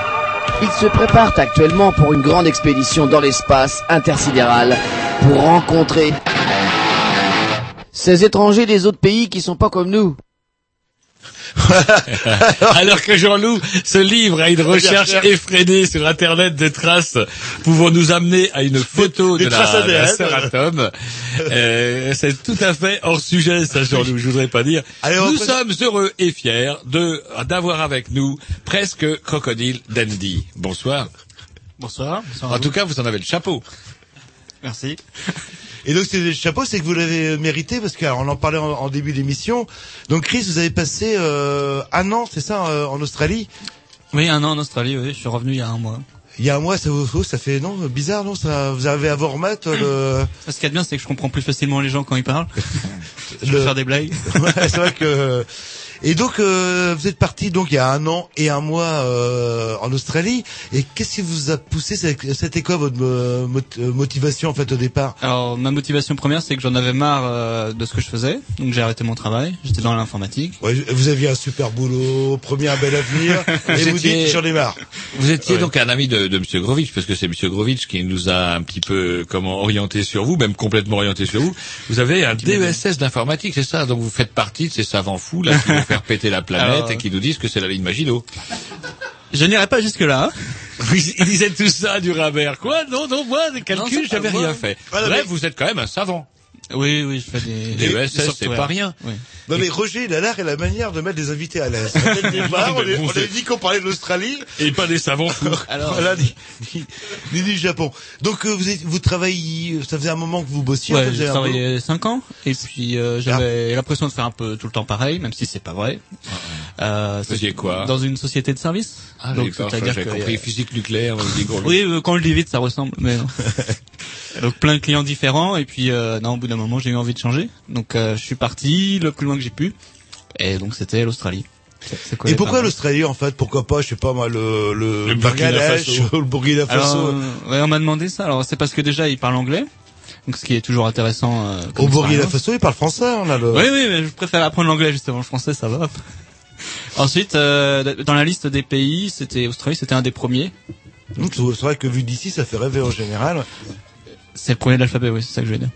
ils se préparent actuellement pour une grande expédition dans l'espace intersidéral pour rencontrer ces étrangers des autres pays qui sont pas comme nous. Alors que Jean-Loup se livre à une recherche effrénée sur Internet de traces pouvant nous amener à une photo Des de la, traces de la Atome. Euh, c'est tout à fait hors sujet, ça, Jean-Loup, je voudrais pas dire. Allez, nous sommes heureux et fiers de d'avoir avec nous presque Crocodile Dandy. Bonsoir. Bonsoir. En vous. tout cas, vous en avez le chapeau. Merci. Et donc c'est le chapeau, c'est que vous l'avez mérité parce qu'on en parlait en, en début d'émission. Donc Chris, vous avez passé euh, un an, c'est ça, euh, en Australie? Oui, un an en Australie, oui. Je suis revenu il y a un mois. Il y a un mois, ça vous, oh, ça fait non bizarre, non ça, vous avez à vous remettre le. Ce qu'il y a de bien, c'est que je comprends plus facilement les gens quand ils parlent. je Le- peux faire des blagues. Ouais, c'est vrai que. Et donc euh, vous êtes parti donc il y a un an et un mois euh, en Australie. Et qu'est-ce qui vous a poussé cette- C'était quoi votre euh, mot- euh, motivation en fait au départ? Alors, ma motivation première, c'est que j'en avais marre euh, de ce que je faisais. Donc, j'ai arrêté mon travail. J'étais dans l'informatique. Ouais, Vous aviez un super boulot, premier un bel avenir, et Vous vous étiez- dites j'en ai marre. Vous étiez Ouais. donc un ami de, de Monsieur Grovitch, parce que c'est Monsieur Grovitch qui nous a un petit peu comment orienté sur vous, même complètement orienté sur vous. Vous avez un DESS d'informatique, c'est ça? Donc vous faites partie de ces savants fous là qui faire péter la planète Alors- et qui nous disent que c'est la ligne Maginot. Je n'irai pas jusque-là. Ils disaient tout ça du Rabert. Quoi? Non, non, moi, des calculs, j'avais rien fait. Voilà, Bref, mais- vous êtes quand même un savant. Oui, oui, je fais des... Des c'est softwares. pas rien. Oui. Non mais Roger, il a l'art et la manière de mettre les invités à l'aise. On, est- on avait c'est- dit qu'on parlait de l'Australie, Et pas des savants fous. Alors, voilà, ni, ni- ni du Japon. Donc euh, vous, êtes, vous travaillez, ça faisait un moment que vous bossiez. ouais, j'ai travaillé 5 ans et puis euh, j'avais l'impression de faire un peu tout le temps pareil, même si c'est pas vrai. Euh, Vous faisiez c'est- quoi? Dans une société de service. Ah, Donc, c'est-à-dire j'ai que, compris euh, physique nucléaire, on dit gros. Oui, euh, quand on le dit vite, ça ressemble. Mais non. donc plein de clients différents et puis euh, non, au bout d'un moment, j'ai eu envie de changer. Donc euh, je suis parti le plus loin que j'ai pu. Et donc c'était l'Australie. Et pourquoi l'Australie en fait? Pourquoi pas, je sais pas moi, le, le, Le Burkina Bangladesh, Faso. le Burkina Alors, Faso. euh, ouais, on m'a demandé ça. Alors c'est parce que déjà ils parlent anglais, donc ce qui est toujours intéressant. euh, comme Au Burkina expérience. Faso, ils parlent français, on a le. Oui, oui, mais je préfère apprendre l'anglais justement. Le français, ça va. Ensuite, euh, dans la liste des pays, c'était Australie, c'était un des premiers. Donc, C'est vrai que vu d'ici, ça fait rêver en général. C'est le premier de l'alphabet, oui, c'est ça que je vais dire.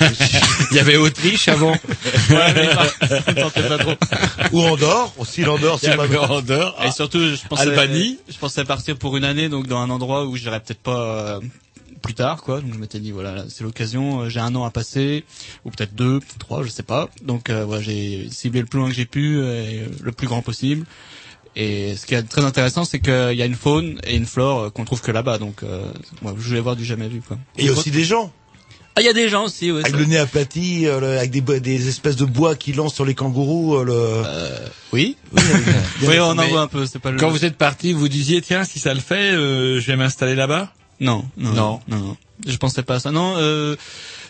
Il y avait Autriche avant. Ouais, mais pas- pas trop. Ou Andorre, aussi l'Andorre, c'est pas mal. Andorre. Et surtout, je pensais, Albanie. je pensais partir pour une année, donc dans un endroit où j'irais peut-être pas euh, plus tard, quoi. Donc je m'étais dit, voilà, là, c'est l'occasion, euh, j'ai un an à passer, ou peut-être deux, trois, je sais pas. Donc euh, voilà, j'ai ciblé le plus loin que j'ai pu, euh, et, euh, le plus grand possible. Et ce qui est très intéressant, c'est qu'il y a une faune et une flore euh, qu'on trouve que là-bas. Donc, euh, moi, je voulais voir du jamais vu, quoi. Et aussi des gens. Ah, il y a des gens aussi, ouais. Avec ça- le nez aplati, euh, le- avec des, des espèces de bois qui lancent sur les kangourous. euh, le... Oui. Oui, Oui, on en voit un peu. C'est pas le. Quand vous êtes parti, vous disiez tiens si ça le fait, euh, je vais m'installer là-bas? Non, non, Non. non. Je pensais pas à ça. Non, euh,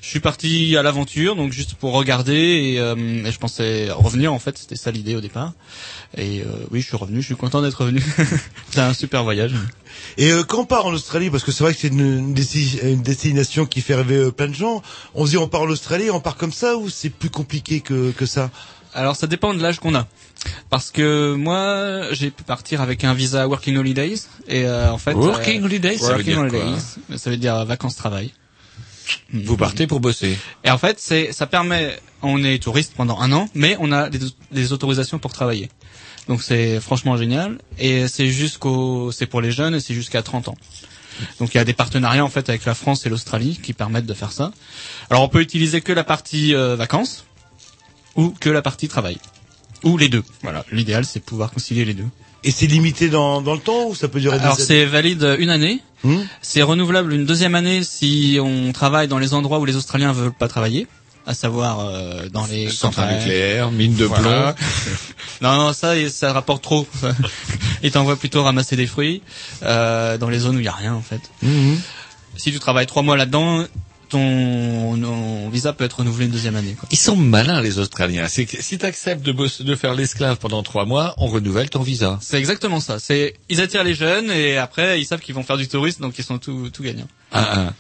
Je suis parti à l'aventure, donc juste pour regarder et, euh, et je pensais revenir en fait, c'était ça l'idée au départ. Et euh, oui, je suis revenu, je suis content d'être revenu. c'est un super voyage. Et euh, quand on part en Australie, parce que c'est vrai que c'est une, une destination qui fait rêver euh, plein de gens, on se dit on part en Australie, on part comme ça ou c'est plus compliqué que, que ça? Alors ça dépend de l'âge qu'on a. Parce que moi, j'ai pu partir avec un visa Working Holidays et euh, en fait Working Holidays, ça veut Working dire quoi Holidays, ça veut dire vacances travail. Vous partez pour bosser. Et en fait, c'est ça permet, on est touriste pendant un an, mais on a des, des autorisations pour travailler. Donc c'est franchement génial et c'est jusqu'au, c'est pour les jeunes et c'est jusqu'à 30 ans. Donc il y a des partenariats en fait avec la France et l'Australie qui permettent de faire ça. Alors on peut utiliser que la partie euh, vacances ou que la partie travail ou les deux. Voilà, l'idéal c'est de pouvoir concilier les deux. Et c'est limité dans, dans le temps ou ça peut durer Alors c'est valide une année. Hmm C'est renouvelable une deuxième année si on travaille dans les endroits où les Australiens veulent pas travailler, à savoir euh, dans les Centrale campagnes. nucléaire, mine de Voilà. plomb. non, non, ça, ça rapporte trop. Ils t'envoient plutôt ramasser des fruits euh, dans les zones où il y a rien en fait. Mhm. Si tu travailles trois mois là-dedans, ton, ton visa peut être renouvelé une deuxième année. Quoi. Ils sont malins les Australiens. C'est que si tu acceptes de, bosser- de faire l'esclave pendant trois mois, on renouvelle ton visa. C'est exactement ça. C'est ils attirent les jeunes et après ils savent qu'ils vont faire du tourisme, donc ils sont tout, tout gagnants. Ah, ah.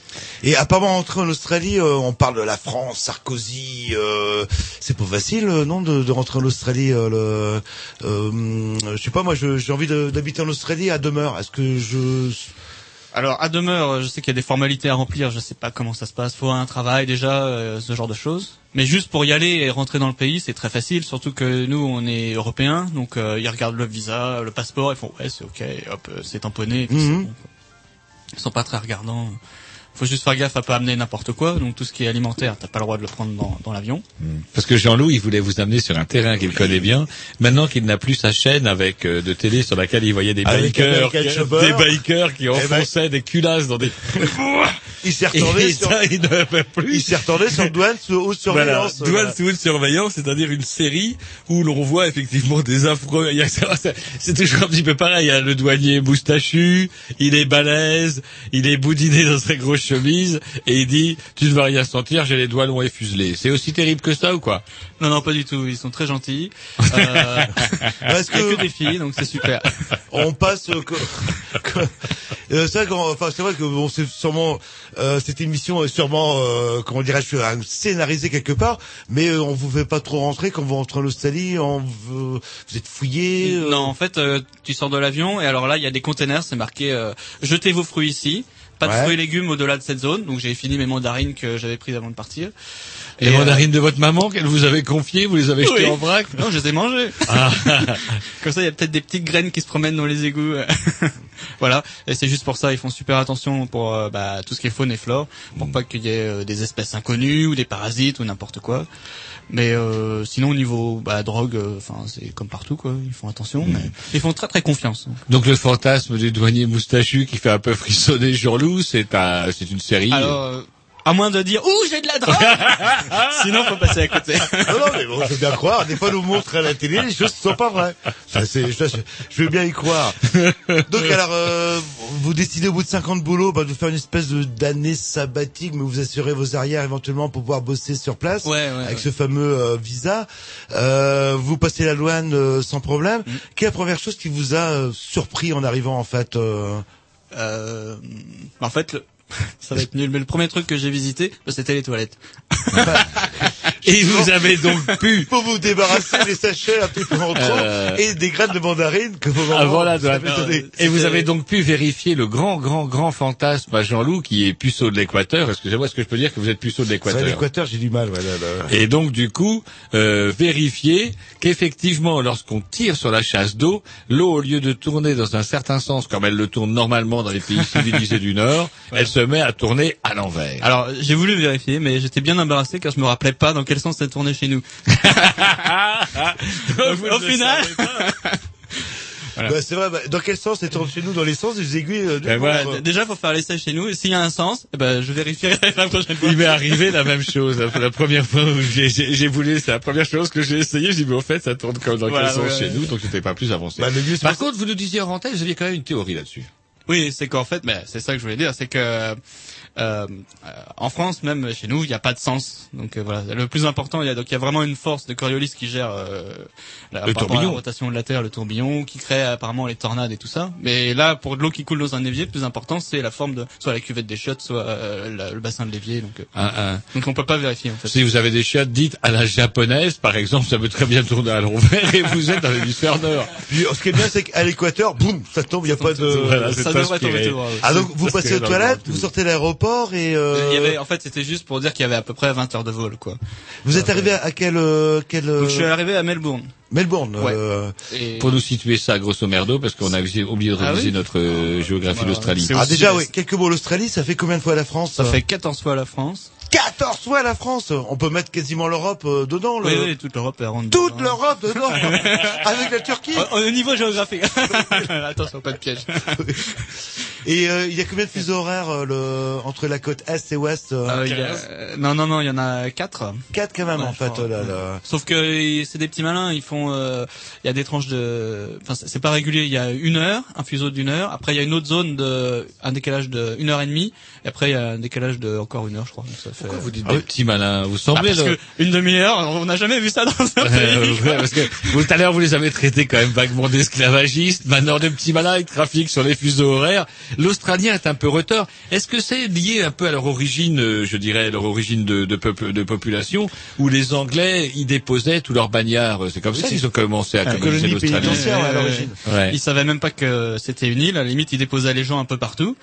Et apparemment entrer en Australie, euh, on parle de la France, Sarkozy, euh, c'est pas facile, euh, non, de, de rentrer en Australie. Euh, le, euh, je sais pas, moi, j'ai envie d'habiter en Australie à demeure. Est-ce que je Alors à demeure, je sais qu'il y a des formalités à remplir. Je sais pas comment ça se passe. Faut un travail déjà, euh, ce genre de choses. Mais juste pour y aller et rentrer dans le pays, c'est très facile. Surtout que nous, on est européens, donc euh, ils regardent le visa, le passeport, ils font ouais, c'est ok, hop, euh, c'est tamponné. Et puis c'est Mhm. bon. Ils sont pas très regardants. Faut juste faire gaffe à pas amener n'importe quoi. Donc tout ce qui est alimentaire, t'as pas le droit de le prendre dans, dans l'avion. Parce que Jean-Loup, il voulait vous amener sur un terrain qu'il connaît bien. Maintenant qu'il n'a plus sa chaîne avec euh, de télé sur laquelle il voyait des Avec bikers, qui- des bikers qui ben- enfonçaient des culasses dans des. il s'est retourné Et sur, ça, il ne peut plus. il s'est retourné sur douane sous haute Voilà, surveillance. douane sous haute surveillance, c'est-à-dire une série où l'on voit effectivement des affreux. il y a- C'est c'est toujours un petit peu pareil. hein, Le douanier moustachu, il est balèze, il est boudiné dans sa grosse chemise et il dit "Tu ne vas rien sentir, j'ai les doigts longs et fuselés." C'est aussi terrible que ça ou quoi? Non, non, pas du tout. Ils sont très gentils. Euh, a que que des filles, donc c'est super. on passe euh, euh, c'est vrai qu'on- enfin c'est vrai que bon c'est sûrement euh, cette émission est sûrement euh, comment dirais-je euh, scénarisée quelque part mais euh, on vous fait pas trop rentrer quand vous rentrez en Australie on veut- vous êtes fouillé euh, Non, en fait, euh, tu sors de l'avion et alors là, il y a des containers, c'est marqué euh, jetez vos fruits ici. Pas de Ouais. fruits et légumes au-delà de cette zone. Donc j'ai fini mes mandarines que j'avais prises avant de partir. Les Et, euh, mandarines de votre maman qu'elle vous avait confiées, vous les avez jetées Oui. en vrac Non, je les ai mangées. Ah. Comme ça, il y a peut-être des petites graines qui se promènent dans les égouts. voilà. Et c'est juste pour ça, ils font super attention pour euh, bah, tout ce qui est faune et flore, pour pas qu'il y ait euh, des espèces inconnues ou des parasites ou n'importe quoi. Mais euh, sinon, au niveau bah, drogue, euh, enfin, c'est comme partout, quoi. Ils font attention, mais ils font très très confiance. Donc le fantasme du douanier moustachu qui fait un peu frissonner Jean-Loup, c'est un, c'est une série. Alors, euh, à moins de dire ouh j'ai de la drogue, sinon faut passer à côté. non, non, mais bon, je veux bien croire. Des fois, on nous montre à la télé des choses qui sont pas vraies. Ça, c'est, je, je veux bien y croire. Donc, alors, euh, vous décidez au bout de 50 boulots bah, de faire une espèce de, d'année sabbatique, mais vous assurez vos arrières éventuellement pour pouvoir bosser sur place Ouais, ouais, avec ouais. ce fameux euh, visa. Euh, vous passez la douane euh, sans problème. Mm. Quelle est la première chose qui vous a euh, surpris en arrivant en fait euh... Euh, en fait, le- ça va être nul, mais le premier truc que j'ai visité, bah, c'était les toilettes. Et vous avez donc pu Pour vous débarrasser des sachets un peu en trop Euh. et des graines de mandarine que mamans avant la vous donné. Et vous avez donc pu vérifier le grand, grand, grand fantasme à Jean-Loup qui est puceau de l'Équateur. Excusez-moi, est-ce que je peux dire que vous êtes puceau de l'Équateur l'équateur, j'ai du mal. Ouais, là, là. Et donc du coup, euh, vérifier qu'effectivement, lorsqu'on tire sur la chasse d'eau, l'eau au lieu de tourner dans un certain sens, comme elle le tourne normalement dans les pays civilisés du Nord, elle se met à tourner à l'envers. Alors, j'ai voulu vérifier, mais j'étais bien embarrassé car je me rappelais pas dans quel sens ça tournait chez nous. Au final. Voilà. Bah, c'est vrai. Bah, dans quel sens c'est chez nous dans les sens des aiguilles euh, Ben voilà, déjà faut faire l'essai chez nous s'il y a un sens, eh ben je vérifierai la prochaine fois. Il m'est arrivé la même chose. La, la première fois où j'ai- j'ai j'ai voulu, c'est la première chose que j'ai essayé. J'ai dit, mais au fait, ça tourne comme dans Voilà, quel sens ouais, chez ouais. nous, donc j'étais pas plus avancé. Bah, Par contre, vous nous disiez en vous aviez quand même une théorie là-dessus. Oui, c'est qu'en fait, ben, c'est ça que je voulais dire, c'est que euh, euh, en France, même chez nous, il n'y a pas de sens. Donc euh, voilà, le plus important, il y a donc il y a vraiment une force de Coriolis qui gère euh, la, Le tourbillon. rotation de la Terre, le tourbillon, qui crée apparemment les tornades et tout ça. Mais là, pour de l'eau qui coule dans un évier, le plus important, c'est la forme de soit la cuvette des chiottes, soit euh, la- le bassin de l'évier. Donc, euh, Un- un- donc on peut pas vérifier en fait. Si vous avez des chiottes dites à la japonaise, par exemple, ça peut très bien tourner à l'envers et vous êtes dans l'hémisphère nord. Puis, ce qui est bien, c'est qu'à l'équateur, boum, ça tombe, il n'y a pas de... Voilà, ça devrait tomber tout droit. Ah donc vous passez aux toilettes, vous sortez de l'aéroport et euh, Il y avait, en fait, c'était juste pour dire qu'il y avait à peu près 20 heures de vol, quoi. vous êtes arrivé à quel euh, quel euh, Donc je suis arrivé à Melbourne. Melbourne Ouais. euh, Et... Pour nous situer ça grosso merdo, parce qu'on a oublié de Ah réviser oui notre euh, géographie Voilà. d'Australie. Ah déjà oui, quelques mots l'Australie, ça fait combien de fois la France Ça euh fait 14 fois la France. 14 fois la France. On peut mettre quasiment l'Europe euh, dedans le... Oui, oui, toute l'Europe est ronde. toute l'Europe dedans avec la Turquie. Au, au niveau géographique. Attention, pas de piège. Et euh, il y a combien de fuseaux horaires euh, le entre la côte est et ouest euh, il y a- non, non, non, il y en a quatre. Quatre quand même Ouais, en fait. crois. oh là là. Sauf que c'est des petits malins, ils font, euh, il y a des tranches de, enfin c'est c'est pas régulier, il y a une heure, un fuseau d'une heure, après il y a une autre zone de, un décalage de une heure et demie, et après il y a un décalage de encore une heure, je crois. Donc ça fait... Pourquoi vous dites Ah des oui. petits malins Vous Bah, semblez parce le- que une demi-heure, on n'a jamais vu ça dans un Euh, pays. ouais, parce que vous, tout à l'heure, vous les avez traités quand même vaguement d'esclavagistes. Maintenant, de petits malins, ils trafiquent sur les fuseaux horaires. L'Australien est un peu retard. Est-ce que c'est lié un peu à leur origine, euh, je dirais, leur origine de, de, peuple, de population, où les Anglais, ils déposaient tous leurs bagnards C'est comme ça qu'ils ont commencé à coloniser l'Australie. ouais, Ouais. Ils savaient même pas que c'était une île. À la limite, ils déposaient les gens un peu partout.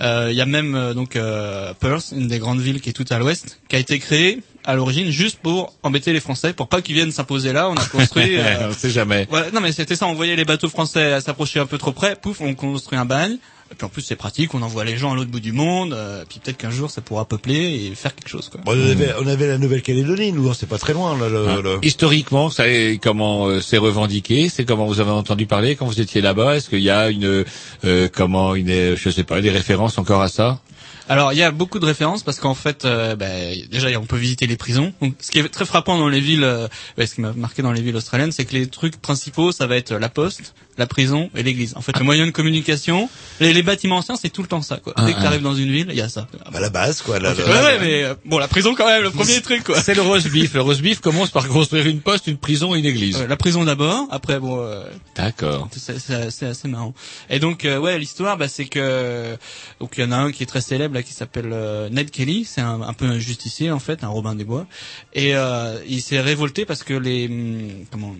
Euh, Il y a même euh, donc euh, Perth, une des grandes villes qui est tout à l'ouest, qui a été créée à l'origine juste pour embêter les Français, pour pas qu'ils viennent s'imposer là. On a construit. euh, on sait jamais. voilà, non mais c'était ça. On voyait les bateaux français s'approcher un peu trop près. Pouf, on construit un bagne. Et puis en plus c'est pratique. On envoie les gens à l'autre bout du monde. euh, puis peut-être qu'un jour ça pourra peupler et faire quelque chose. Quoi. Bon, on avait on avait la Nouvelle-Calédonie, nous, hein, c'est pas très loin là. Le, Ah. le- Historiquement, ça est, comment euh, c'est revendiqué C'est comment vous avez entendu parler quand vous étiez là-bas? Est-ce qu'il y a une euh, comment une je sais pas des références encore à ça? Alors il y a beaucoup de références parce qu'en fait, euh, ben, déjà on peut visiter les prisons. Donc, ce qui est très frappant dans les villes, euh, ce qui m'a marqué dans les villes australiennes, c'est que les trucs principaux, ça va être la poste, la prison et l'église. En fait, le moyen de communication, les, les bâtiments anciens, c'est tout le temps ça. Quoi. Dès que Ah, tu arrives dans une ville, il y a ça. bah, la base quoi. La, ouais, ouais, mais euh, bon, la prison quand même, le premier truc quoi. C'est le roast beef. Le roast beef commence par construire une poste, une prison et une église. Euh, la prison d'abord, après bon, euh, D'accord. c'est assez marrant. Et donc euh, ouais, l'histoire, bah, c'est que donc il y en a un qui est très célèbre là, qui s'appelle Ned Kelly, c'est un, un peu un justicier en fait, un Robin des Bois, et euh, il s'est révolté parce que les hum, comment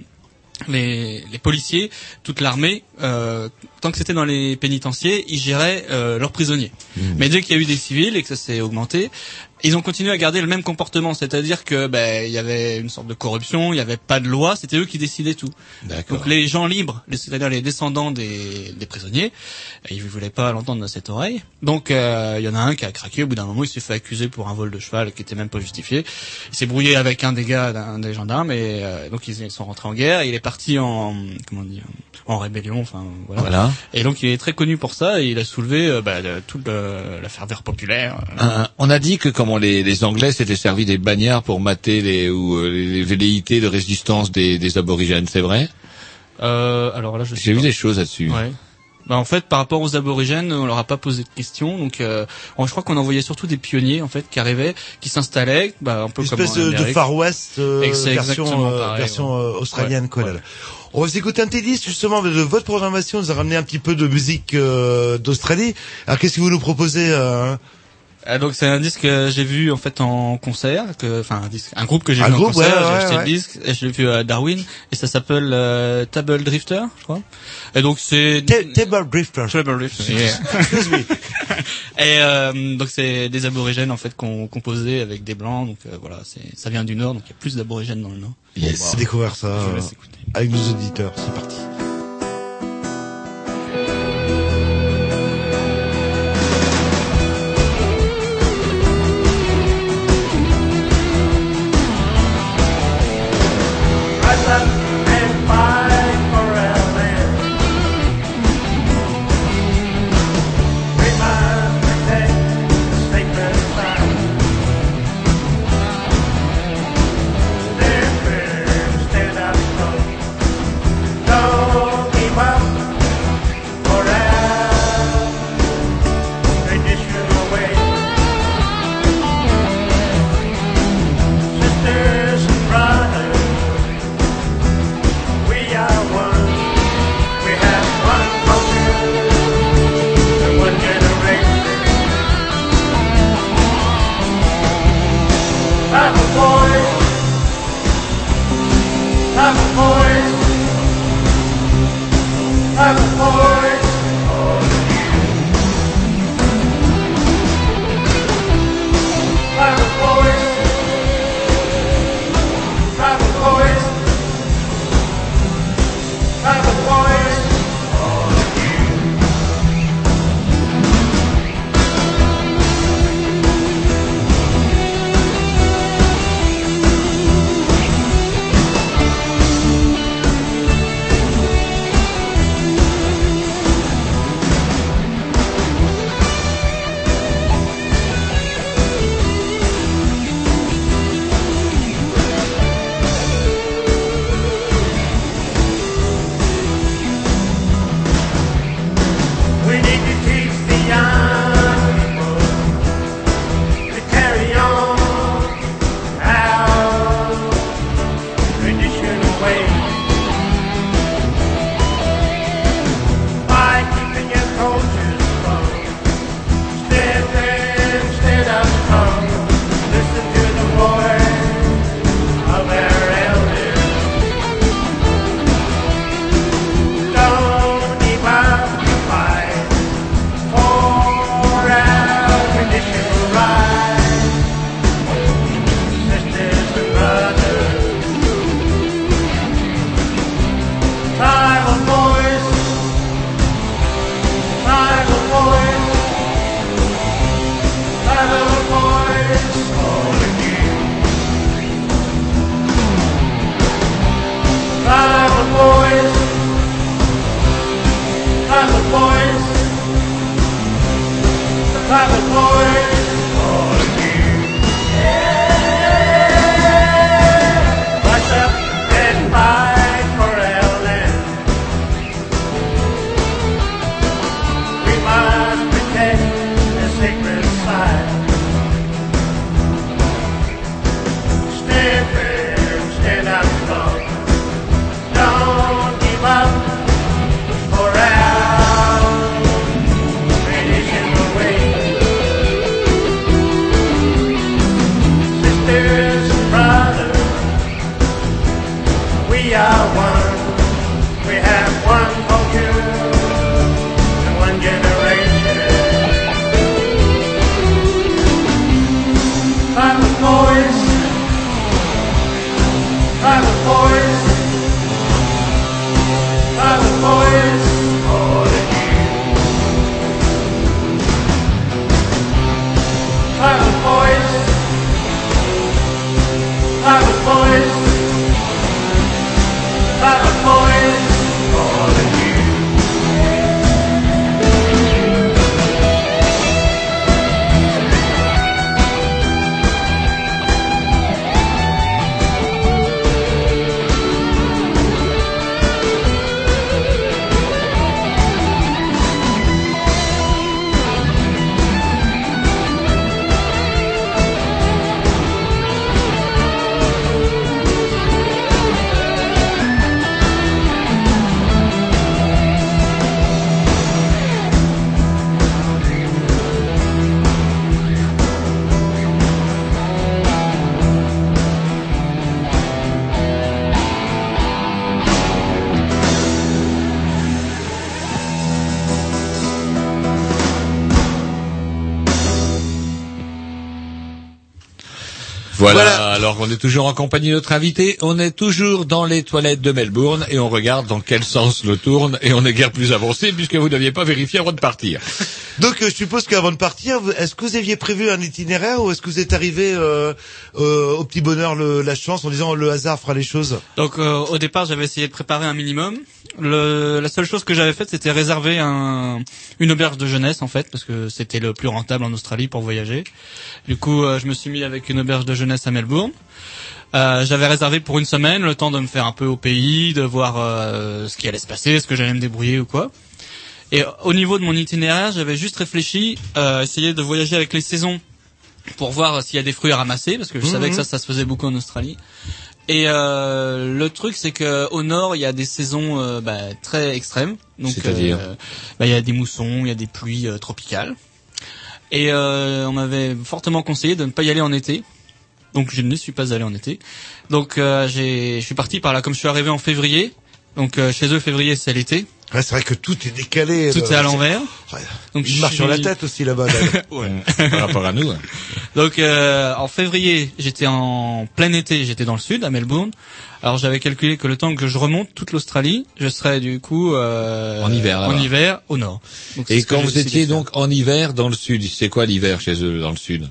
les, les policiers, toute l'armée, euh, tant que c'était dans les pénitenciers, ils géraient euh, leurs prisonniers. Mais dès qu'il y a eu des civils et que ça s'est augmenté, ils ont continué à garder le même comportement, c'est-à-dire que ben il y avait une sorte de corruption, il n'y avait pas de loi, c'était eux qui décidaient tout. Donc les gens libres, c'est-à-dire les descendants des, des prisonniers, ils ne voulaient pas l'entendre de cette oreille. Donc euh, il y en a un qui a craqué. Au bout d'un moment, il s'est fait accuser pour un vol de cheval qui était même pas justifié. Il s'est brouillé avec un des gars, d'un des gendarmes, et euh, donc ils, ils sont rentrés en guerre. Et il est parti en comment dire, en rébellion. Enfin voilà. Voilà. Et donc il est très connu pour ça. Et il a soulevé euh, bah, le- toute le- la ferveur populaire. Euh, on a dit que comment les, les Anglais s'étaient servis des bagnards pour mater les ou euh, les, les velléités de résistance des, des aborigènes, c'est vrai? Euh, alors là, je sais J'ai vu pas. des choses là-dessus. Ouais. Bah en fait, par rapport aux aborigènes, on leur a pas posé de questions. Donc, euh, je crois qu'on envoyait surtout des pionniers en fait qui arrivaient, qui s'installaient, bah un peu Une comme espèce en de. Far West euh, version, euh, pareil, version ouais. euh, australienne Ouais, quoi. là, ouais. là. On va s'écouter un petit disque justement de votre programmation. Nous a ramené un petit peu de musique euh, d'Australie. Alors qu'est-ce que vous nous proposez euh, Ah, donc c'est un disque que j'ai vu en fait en concert, que, enfin un disque, un groupe que j'ai vu en groupe, concert. ouais, j'ai acheté ouais. le disque et je l'ai vu à Darwin et ça s'appelle euh, Table Drifter, je crois. Et donc c'est Table Drifter. Table Drifter. yeah. Excuse me. Et euh, donc c'est des aborigènes en fait qu'on composé avec des blancs. Donc euh, voilà, c'est ça vient du nord, donc il y a plus d'aborigènes dans le nord. Yes. On va découvrir ça Je vous euh, laisse écouter. avec nos auditeurs. C'est parti. Voilà, alors on est toujours en compagnie de notre invité, on est toujours dans les toilettes de Melbourne et on regarde dans quel sens l'eau tourne et on est guère plus avancé puisque vous n'aviez pas vérifié avant de partir. Donc euh, je suppose qu'avant de partir, est-ce que vous aviez prévu un itinéraire ou est-ce que vous êtes arrivé euh, euh, au petit bonheur, le- la chance, en disant le hasard fera les choses? Donc euh, au départ, j'avais essayé de préparer un minimum. Le, la seule chose que j'avais faite, c'était réserver un, une auberge de jeunesse en fait, parce que c'était le plus rentable en Australie pour voyager. Du coup, euh, je me suis mis avec une auberge de jeunesse à Melbourne. Euh, j'avais réservé pour une semaine, le temps de me faire un peu au pays, de voir euh, ce qui allait se passer, est-ce que j'allais me débrouiller ou quoi. Et au niveau de mon itinéraire, j'avais juste réfléchi, euh, essayer de voyager avec les saisons pour voir s'il y a des fruits à ramasser, parce que je savais que ça, ça se faisait beaucoup en Australie. Et euh, le truc, c'est que au nord, il y a des saisons euh, bah, très extrêmes. Donc, euh, bah, il y a des moussons, il y a des pluies tropicales. Et on m'avait fortement conseillé de ne pas y aller en été. Donc, je ne suis pas allé en été. Donc, euh, j'ai, je suis parti par là. Comme je suis arrivé en février, donc euh, chez eux, février, c'est l'été. Ouais, c'est vrai que tout est décalé. Tout euh, est à l'envers. Ouais. Donc, Ils je marchent sur la tête aussi là-bas. d'ailleurs. Ouais. Par rapport à nous. hein. Donc euh, en février, j'étais en plein été, j'étais dans le sud, à Melbourne. Alors j'avais calculé que le temps que je remonte toute l'Australie, je serais du coup euh, En hiver, en hiver au nord. Donc, Et quand vous étiez donc en hiver dans le sud, c'est quoi l'hiver chez eux dans le sud?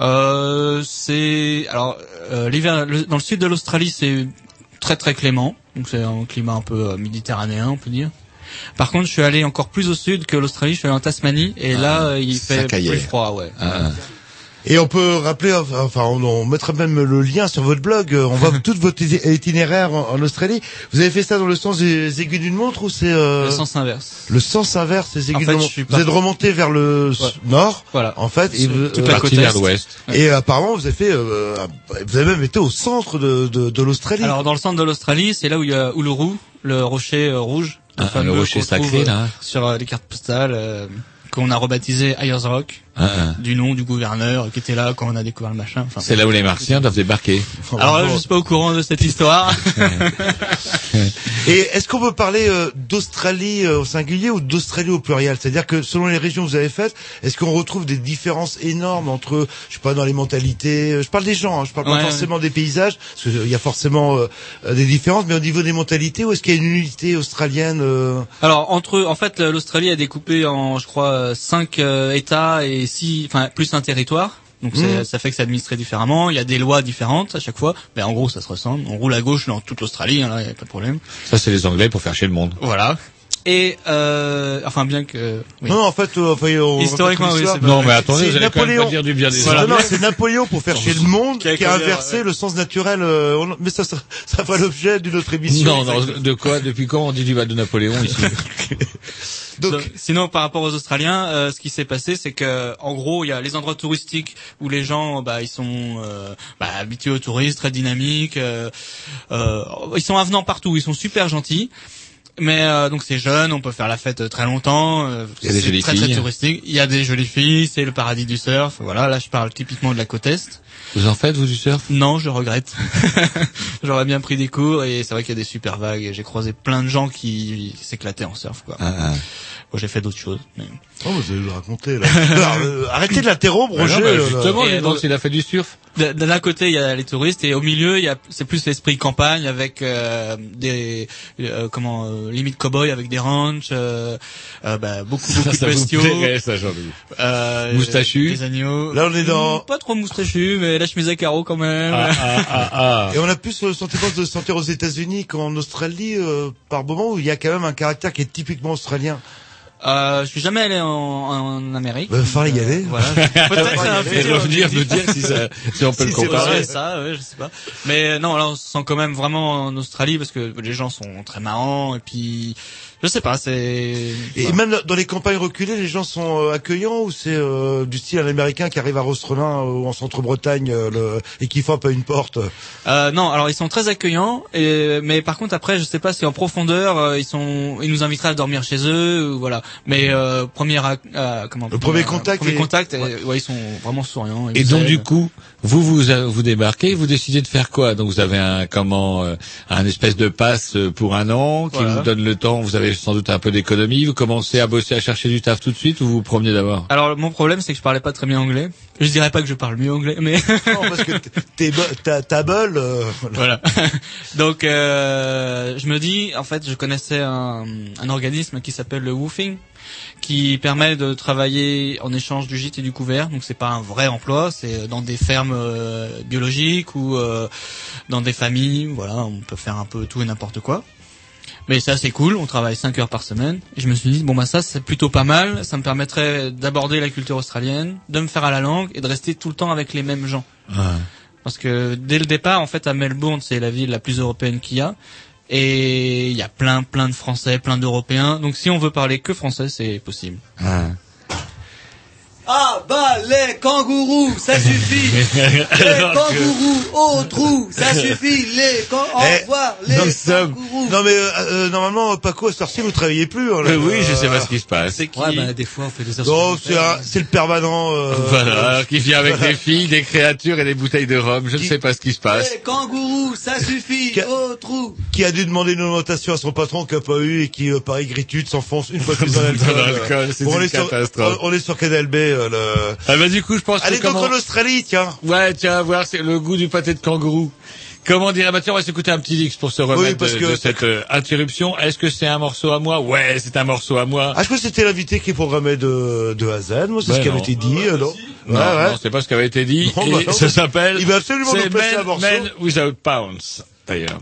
Euh, c'est alors euh, l'hiver le- dans le sud de l'Australie, c'est très très clément. Donc c'est un climat un peu euh, méditerranéen, on peut dire. Par contre, je suis allé encore plus au sud que l'Australie. Je suis allé en Tasmanie et là, euh, il fait plus froid, ouais. Ah, Et on peut rappeler, enfin, on, on mettra même le lien sur votre blog. euh, On voit tout votre iti- itinéraire en, en Australie. Vous avez fait ça dans le sens des aiguilles d'une montre ou c'est euh, Le sens inverse. le sens inverse des aiguilles En fait, d'une montre Vous êtes remonté vers le Ouais. nord, Voilà. en fait, et vous, toute euh, la côte vers est. l'ouest. et apparemment vous avez fait, euh, vous avez même été au centre de, de, de l'Australie. Alors dans le centre de l'Australie, c'est là où il y a Uluru, le rocher euh, rouge, Ah, fameux le rocher sacré, trouve, là. euh, sur euh, les cartes postales euh, qu'on a rebaptisé Ayers Rock, ah, ah. du nom du gouverneur qui était là quand on a découvert le machin. Enfin, C'est là où les Martiens doivent débarquer. Alors là, je suis pas au courant de cette histoire. Et est-ce qu'on peut parler euh, d'Australie euh, au singulier ou d'Australie au pluriel? C'est-à-dire que selon les régions que vous avez faites, est-ce qu'on retrouve des différences énormes entre, je sais pas, dans les mentalités? Je parle des gens, hein, je parle Ouais, pas forcément des paysages, parce qu'il y a forcément euh, des différences, mais au niveau des mentalités, où est-ce qu'il y a une unité australienne euh, Alors entre eux, en fait, l'Australie est découpée en, je crois, cinq euh, États et six, enfin plus un territoire. Donc Mhm. ça fait que c'est administré différemment. Il y a des lois différentes à chaque fois. Mais en gros, ça se ressemble. On roule à gauche dans toute l'Australie, hein, là, y a pas de problème. Ça, c'est les Anglais pour faire chier le monde. Voilà. Et euh, enfin bien que oui. Non, non, en fait, euh, enfin, on Historiquement, oui, c'est Non, mais attendez, C'est vous allez quand même Napoléon. pas dire du bien des Voilà, Anglais. non, c'est Napoléon pour faire chier le monde Qui a qui a causé, inversé ouais. le sens naturel. euh, on- mais ça, ça, ça fera l'objet d'une autre émission. Non, non, de quoi Depuis quand on dit du mal de Napoléon ici Donc, sinon, par rapport aux Australiens, euh, ce qui s'est passé, c'est que, en gros, il y a les endroits touristiques où les gens, bah, ils sont euh, bah, habitués aux touristes, très dynamiques. euh, ils sont avenants partout, ils sont super gentils. Mais euh, donc c'est jeune, on peut faire la fête très longtemps. euh, Il y a des c'est jolies très, filles. Très touristique. Il y a des jolies filles, c'est le paradis du surf. Voilà, là je parle typiquement de la côte est. Vous en faites, vous, du surf? Non, je regrette. J'aurais bien pris des cours et c'est vrai qu'il y a des super vagues. et J'ai croisé plein de gens qui s'éclataient en surf. Quoi. Ah, ah. Bon, j'ai fait d'autres choses. mais- oh, vous allez le raconter là. Alors, euh, arrêtez de l'interrompre, Bah Roger. bah, là. justement, Et donc, donc- il a fait du surf. De- de D'un côté, il y a les touristes et au milieu, il y a c'est plus l'esprit campagne avec euh, des euh, comment euh, limite cowboy avec des ranchs, euh, euh, bah, beaucoup beaucoup Ça, de ça vous bestiaux, ça, euh, Moustachu. des agneaux. Là, on est dans- pas trop moustachu, mais la chemise à carreaux quand même. Ah, ah, ah, ah. Et on a plus le sentiment de se sentir aux États-Unis qu'en Australie, euh, par moment où il y a quand même un caractère qui est typiquement australien. Euh, je suis jamais allé en, en Amérique. Bah, fallait y donc, euh, aller. Voilà. Peut-être c'est un Et futur revenir nous dire si, ça, si on peut Si le c'est comparer. Ça, ouais, je sais pas. Mais euh, non, là, on se sent quand même vraiment en Australie parce que les gens sont très marrants et puis je sais pas, c'est. Et même dans les campagnes reculées, les gens sont euh, accueillants ou c'est euh, du style un américain qui arrive à Rostrelin euh, ou en centre-Bretagne euh, le, et qui frappe à une porte? Euh, non, alors ils sont très accueillants, et, mais par contre après, je sais pas si en profondeur euh, ils sont, ils nous inviteraient à dormir chez eux, ou voilà. Mais euh, premier, euh, comment Le premier contact premier est- contact, ouais. euh, ouais, ils sont vraiment souriants. Et donc du coup, vous vous euh, vous débarquez, vous décidez de faire quoi? Donc vous avez un comment euh, un espèce de passe euh, pour un an qui Voilà. vous donne le temps. Vous avez sans doute un peu d'économie. Vous commencez à bosser, à chercher du taf tout de suite ou vous vous promeniez d'abord Alors mon problème c'est que je parlais pas très bien anglais. Je dirais pas que je parle mieux anglais, mais Non, parce que t'es ta bol, euh, voilà. Donc euh, je me dis, en fait, je connaissais un, un organisme qui s'appelle le woofing, qui permet de travailler en échange du gîte et du couvert. Donc c'est pas un vrai emploi, c'est dans des fermes euh, biologiques ou euh, dans des familles. Voilà, on peut faire un peu tout et n'importe quoi. Mais ça c'est cool, on travaille 5 heures par semaine. Et je me suis dit, bon bah ça c'est plutôt pas mal, ça me permettrait d'aborder la culture australienne, de me faire à la langue et de rester tout le temps avec les mêmes gens. Parce que dès le départ, en fait, à Melbourne, c'est la ville la plus européenne qu'il y a. Et il y a plein, plein de Français, plein d'Européens. Donc si on veut parler que français, c'est possible. Ah bah les kangourous, ça suffit. les kangourous au trou, ça suffit. Les kan- au Eh, revoir les non, kangourous. non mais euh, euh, normalement Paco à heure-ci vous travaillez plus. hein, là. Euh, oui, je sais pas ce qui se passe. C'est qui Ouais bah des fois on fait des Non, c'est le permanent. euh, Voilà, qui vient avec des filles, des créatures et des bouteilles de rhum. Je ne sais pas ce qui se passe. Les kangourous, ça suffit. Qui a- Au trou. qui a dû demander une augmentation à son patron qui a pas eu et qui euh, par aigritude s'enfonce une fois plus dans l'alcool. Dans l'alcool, c'est une est sur- catastrophe. on est sur Canal B. euh, le... Ah bah du coup, je pense Allez que donc comment... en Australie, tiens. Ouais, tiens, voir c'est le goût du pâté de kangourou. Comment dirait bah tiens, on va s'écouter un petit Dix pour se remettre parce de, que- de cette euh, interruption. Est-ce que c'est un morceau à moi? Ouais, c'est un morceau à moi. Ah, je crois que c'était l'invité qui programmait de, de Hazen, moi, c'est Ouais, ce qui avait été dit, euh, non? Non, Ouais, ouais. non, c'est pas ce qui avait été dit. Non, et bah non, ça s'appelle. Il va absolument nous passer Men- un morceau. Men Without Pounds, d'ailleurs.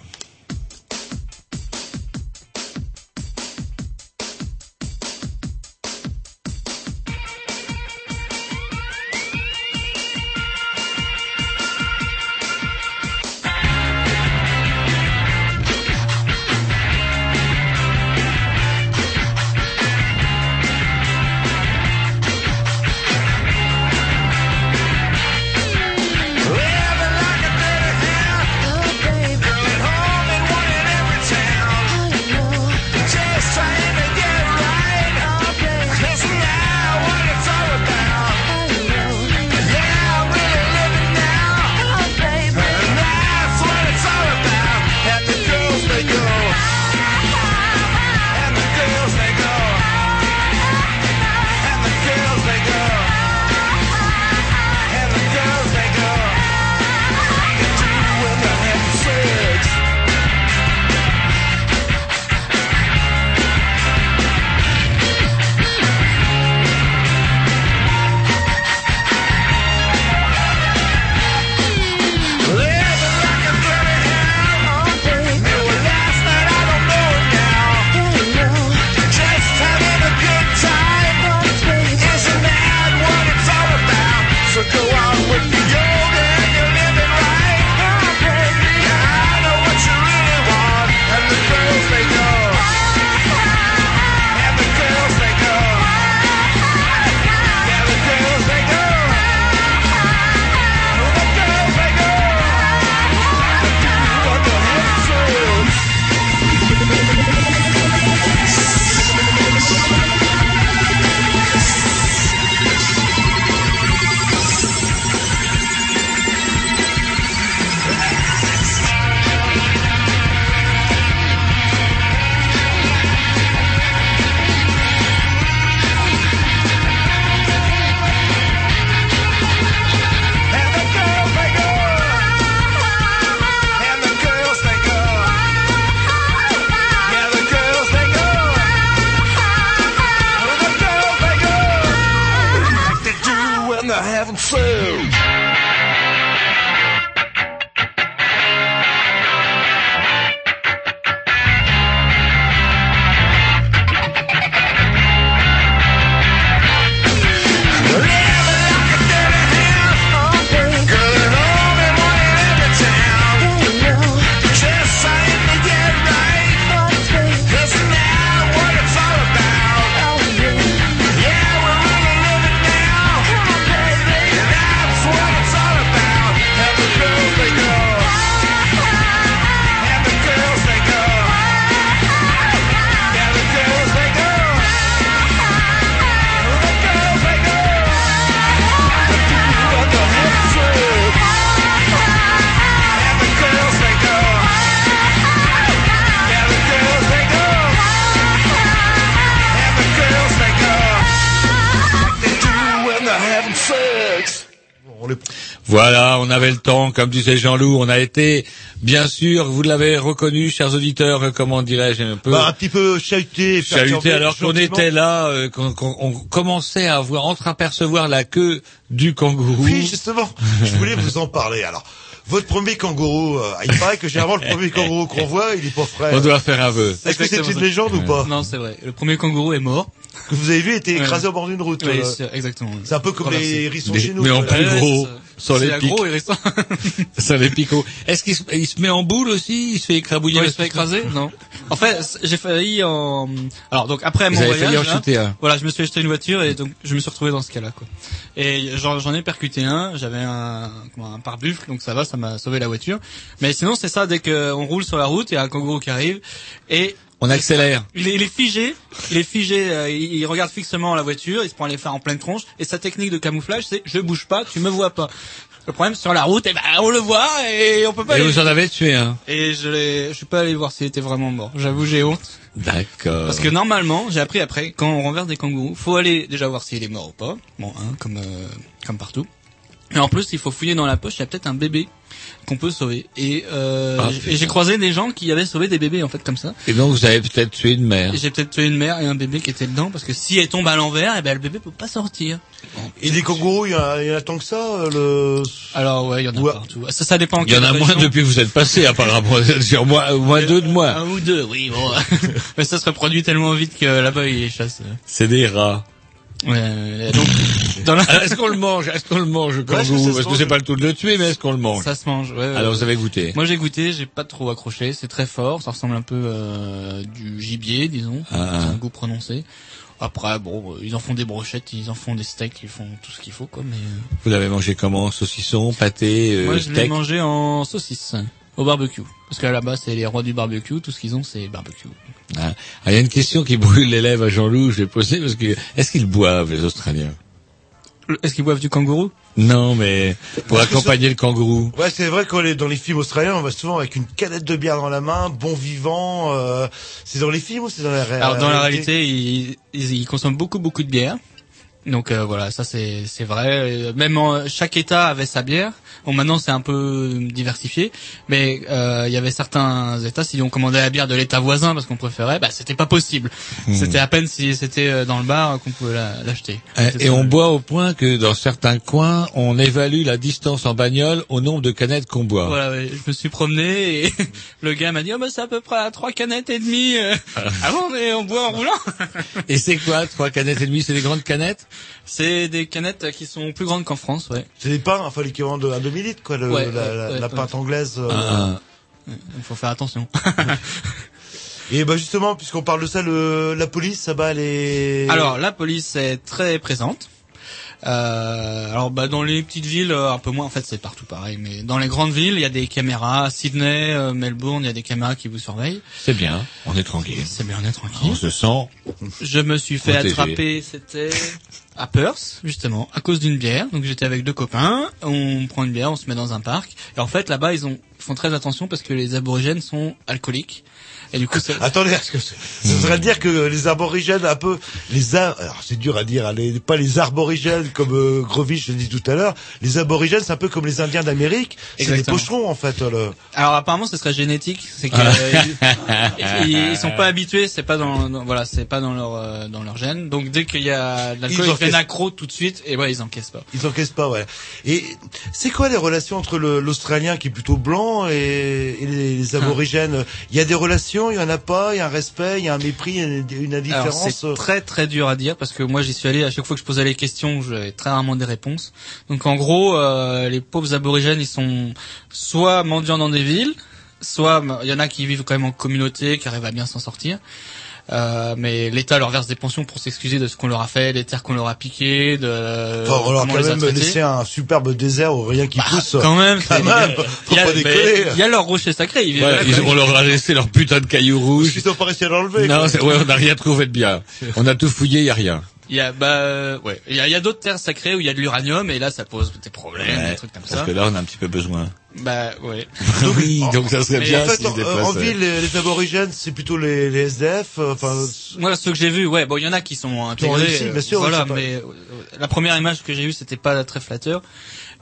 Avait le temps, comme disait Jean-Loup, on a été, bien sûr, vous l'avez reconnu, chers auditeurs, comment dirais-je, un peu Bah, un petit peu chahuté, chahuté alors qu'on était là, euh, qu'on qu'on- on commençait à voir, entreapercevoir la queue du kangourou. Oui, justement, je voulais vous en parler. Alors, votre premier kangourou, euh, il paraît que généralement le premier kangourou qu'on voit, il est pas frais. On doit faire un vœu. Est-ce que c'est une légende ou pas? Non, c'est vrai. Le premier kangourou est mort. Que vous avez vu, il était écrasé Ouais. au bord d'une route. Oui, euh. exactement. C'est un peu comme les hérissons chez nous. mais en plus gros, sans les pics. gros hérisson. Ça les picots. Est-ce qu'il se, il se met en boule aussi? Il se fait écrabouiller Ouais, il se fait écraser? Non. En fait, j'ai failli en. Alors donc après Vous mon voyage, failli en là, chuter un. voilà, je me suis acheté une voiture et donc je me suis retrouvé dans ce cas-là quoi. Et j'en ai percuté un. J'avais un comment, un pare-buffle, donc ça va, ça m'a sauvé la voiture. Mais sinon c'est ça dès qu'on roule sur la route, il y a un kangourou qui arrive et On accélère. il est, il est figé, il est figé, euh, il, il regarde fixement la voiture, il se prend les phares en pleine tronche, et sa technique de camouflage, c'est je bouge pas, tu me vois pas. Le problème sur la route, eh ben on le voit et on peut pas. Et aller- vous en avez tué un. Et je l'ai, je suis pas allé voir s'il était vraiment mort. J'avoue, j'ai honte. D'accord. Parce que normalement, j'ai appris après, quand on renverse des kangourous, faut aller déjà voir s'il est mort ou pas. Bon, hein, comme euh, comme partout. Et en plus, il faut fouiller dans la poche. Il y a peut-être un bébé qu'on peut sauver. Et, euh, Ah, et j'ai croisé des gens qui avaient sauvé des bébés en fait comme ça. Et donc vous avez peut-être tué une mère. Et j'ai peut-être tué une mère et un bébé qui était dedans parce que si elle tombe à l'envers, eh ben le bébé peut pas sortir. Et des kangourous, il y, en a- il y en a tant que ça, euh, le... Alors ouais, il y en a Ouais. partout. Ça, ça dépend. Il y en a moins depuis que vous êtes passé apparemment. Sur moins, moins deux de moi. Un ou deux, oui. Bon. Mais ça se reproduit tellement vite que là-bas il les chasse. C'est des rats. Euh, Donc dans la... Alors, Est-ce qu'on le mange Est-ce qu'on le mange Ouais, ça se Parce que c'est pas le tout de le tuer, mais est-ce qu'on le mange ça se mange. Ouais, ouais, Alors vous avez goûté. Moi j'ai goûté, j'ai pas trop accroché, c'est très fort, ça ressemble un peu euh, du gibier, disons, Ah, c'est ah. un goût prononcé. Après bon, euh, ils en font des brochettes, ils en font des steaks, ils font tout ce qu'il faut quoi mais euh, Vous l'avez mangé comment? Saucisson, pâté, euh, moi je l'ai mangé en saucisse au barbecue parce que là-bas c'est les rois du barbecue, tout ce qu'ils ont c'est barbecue. Ah, il y a une question qui brûle les lèvres à Jean-Loup, je vais poser parce que est-ce qu'ils boivent les Australiens? Est-ce qu'ils boivent du kangourou? Non, mais pour Parce que accompagner le kangourou. Ouais, c'est vrai qu'on est dans les films australiens, on va souvent avec une canette de bière dans la main, bon vivant. euh, c'est dans les films ou c'est dans la réalité Alors dans la réalité, ils, ils, ils consomment beaucoup beaucoup de bière. Donc euh, voilà, ça c'est c'est vrai. Euh, Même en- chaque État avait sa bière. Bon maintenant c'est un peu diversifié, mais euh, il y avait certains États si on commandait la bière de l'État voisin parce qu'on préférait, bah c'était pas possible. Hmm. C'était à peine si c'était euh, dans le bar qu'on pouvait la- l'acheter. Euh, C'était Et on boit au point que dans certains coins, on évalue la distance en bagnole au nombre de canettes qu'on boit. Voilà, je me suis promené et le gars m'a dit oh bah c'est à peu près à trois canettes et demie. euh. ah bon mais on boit en roulant. Et c'est quoi Trois canettes et demie? C'est des grandes canettes? C'est des canettes qui sont plus grandes qu'en France, ouais. C'est des pains, enfin l'équivalent de un demi-litre, quoi, le- Ouais, la, ouais, la- ouais, la ouais. pinte anglaise. euh. Ah, Il faut faire attention. Et bah justement, puisqu'on parle de ça, le, la police, ça bat les... Alors la police est très présente. Euh, alors bah dans les petites villes euh, un peu moins. En fait c'est partout pareil mais dans les grandes villes il y a des caméras. À Sydney euh, Melbourne il y a des caméras qui vous surveillent. C'est bien, on est tranquille. c'est bien on est tranquille. On se sent. je me suis fait Protégé. attraper c'était à Perth justement à cause d'une bière. Donc j'étais avec deux copains. On prend une bière on se met dans un parc. Et en fait là-bas ils ont ils font très attention parce que les aborigènes sont alcooliques et du coup ça, Attendez, est-ce que ça voudrait dire que les aborigènes, un peu, les ar... alors c'est dur à dire, hein, les- pas les arborigènes comme euh, Grovich je l'ai dit tout à l'heure, les aborigènes c'est un peu comme les Indiens d'Amérique, c'est des pocherons en fait. Le... Alors apparemment ce serait génétique, c'est que Ah. euh, ils, ils sont pas habitués, c'est pas dans, dans- voilà, c'est pas dans leur euh, dans leur gène. Donc dès qu'il y a de l'alcool, Ils ils encaissent. accro tout de suite et ouais, ils encaissent pas. Ils encaissent pas, ouais. Et c'est quoi les relations entre le- l'Australien qui est plutôt blanc et, et les, les aborigènes? Il y a des relations, il y en a pas, il y a un respect, il y a un mépris, une, indifférence. c'est très très dur à dire parce que moi j'y suis allé à chaque fois que je posais les questions, j'avais très rarement des réponses. Donc en gros, euh, les pauvres aborigènes, ils sont soit mendiants dans des villes, soit il y en a qui vivent quand même en communauté, qui arrivent à bien s'en sortir. Euh, mais l'État leur verse des pensions pour s'excuser de ce qu'on leur a fait, des terres qu'on leur a piquées, de Enfin, on leur a quand a même laissé un superbe désert où rien qui pousse. Bah, Quand même, Quand même, il faut y a-. Il y a leur rocher sacré. Ouais, ils- on leur a laissé leur putain de cailloux rouges. Ils ont pas réussi à l'enlever. Non, ouais, on n'a rien trouvé de bien. On a tout fouillé, il y a rien. Il y a, bah, euh, ouais. Il y a, d'autres terres sacrées où il y a de l'uranium et là, ça pose des problèmes, Ouais, des trucs comme parce ça. que là, on a un petit peu besoin. Bah, ouais. oui, donc ça serait bien En fait, s'ils en, ville, les, les aborigènes, c'est plutôt les, les SDF. Enfin, Moi, ceux que j'ai vus, ouais, bon, il y en a qui sont intégrés. réussi, bien sûr, voilà, pas- mais euh, la première image que j'ai eue, c'était pas très flatteur.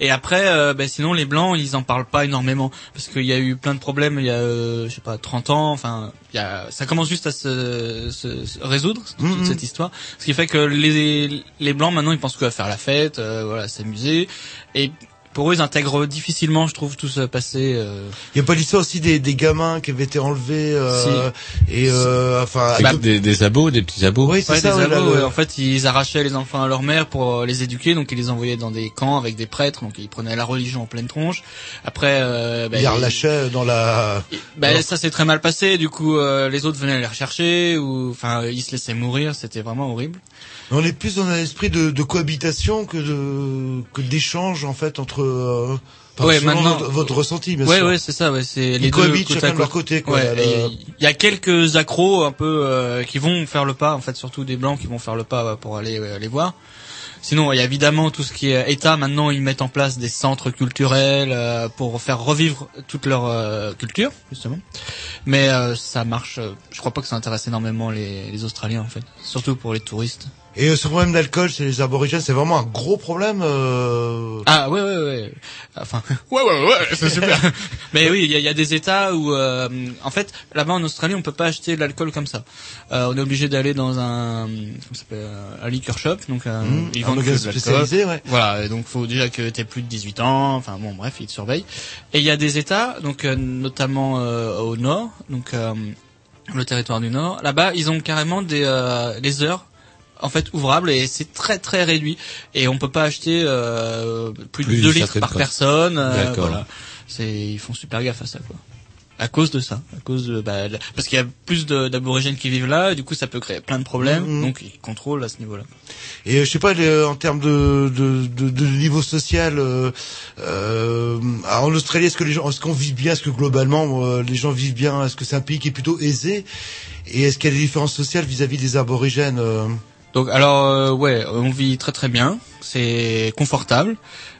Et après, euh, ben, sinon les blancs, ils en parlent pas énormément parce qu'il y a eu plein de problèmes. Il y a, euh, je sais pas, 30 ans. Enfin, il y a, ça commence juste à se, se- se résoudre toute Mhm. cette histoire. Ce qui fait que les les blancs maintenant, ils pensent qu'à faire la fête, euh, voilà, s'amuser. Et pour eux, ils intègrent difficilement, je trouve, tout ce passé. euh, Il y a pas l'histoire aussi des, des gamins qui avaient été enlevés euh, et euh, enfin Avec avec- des, des abos, des petits abos. Oui, c'est Ouais, ça. des abos, le-. En fait, ils arrachaient les enfants à leur mère pour euh, les éduquer, donc ils les envoyaient dans des camps avec des prêtres, donc ils prenaient la religion en pleine tronche. Après, euh, bah, ils les ils- relâchaient dans la. bah, dans- ça s'est très mal passé. Du coup, euh, les autres venaient les rechercher ou, enfin, ils se laissaient mourir. C'était vraiment horrible. On est plus dans un esprit de, de cohabitation que de que d'échange en fait entre. Euh, Ouais, maintenant- votre, votre ressenti, bien ouais, sûr. ouais, c'est ça. Ouais, c'est les cohabitent côte à chacun de leur côté, quoi. Ouais, le- Il y a quelques accros un peu euh, qui vont faire le pas, en fait, surtout des blancs qui vont faire le pas euh, pour aller euh, les voir. Sinon, il y a évidemment tout ce qui est État. Maintenant, ils mettent en place des centres culturels euh, pour faire revivre toute leur euh, culture, justement. Mais euh, ça marche. euh, je crois pas que ça intéresse énormément les, les Australiens, en fait. Surtout pour les touristes. Et euh, ce problème d'alcool chez les aborigènes, c'est vraiment un gros problème. Euh... Ah ouais ouais ouais. Enfin ouais ouais ouais c'est super. Mais oui il y a, il y a des États où euh, en fait là-bas en Australie on peut pas acheter de l'alcool comme ça. Euh, on est obligé d'aller dans un comment ça s'appelle euh, un liquor shop donc un, Mmh, ils un vendent que magasin de l'alcool. spécialisé, ouais. Voilà et donc faut déjà que tu plus de 18 ans. Enfin bon bref ils te surveillent. Et il y a des États donc euh, notamment euh, au nord donc euh, le territoire du nord là-bas ils ont carrément des euh, des heures en fait ouvrable et c'est très très réduit. Et on peut pas acheter euh, plus, Plus de 2 d'une litres par personne euh, D'accord. voilà. C'est ils font super gaffe à ça quoi. À cause de ça. À cause de bah, parce qu'il y a plus d'aborigènes qui vivent là et du coup ça peut créer plein de problèmes. Mhm. donc ils contrôlent à ce niveau là Et euh, je sais pas les- en termes de, de, de, de niveau social euh, euh, en Australie, est-ce que les gens, est-ce qu'on vit bien, est-ce que globalement euh, les gens vivent bien, est-ce que c'est un pays qui est plutôt aisé? Et est-ce qu'il y a des différences sociales vis-à-vis des aborigènes euh? Donc alors euh, ouais, on vit très très bien, c'est confortable.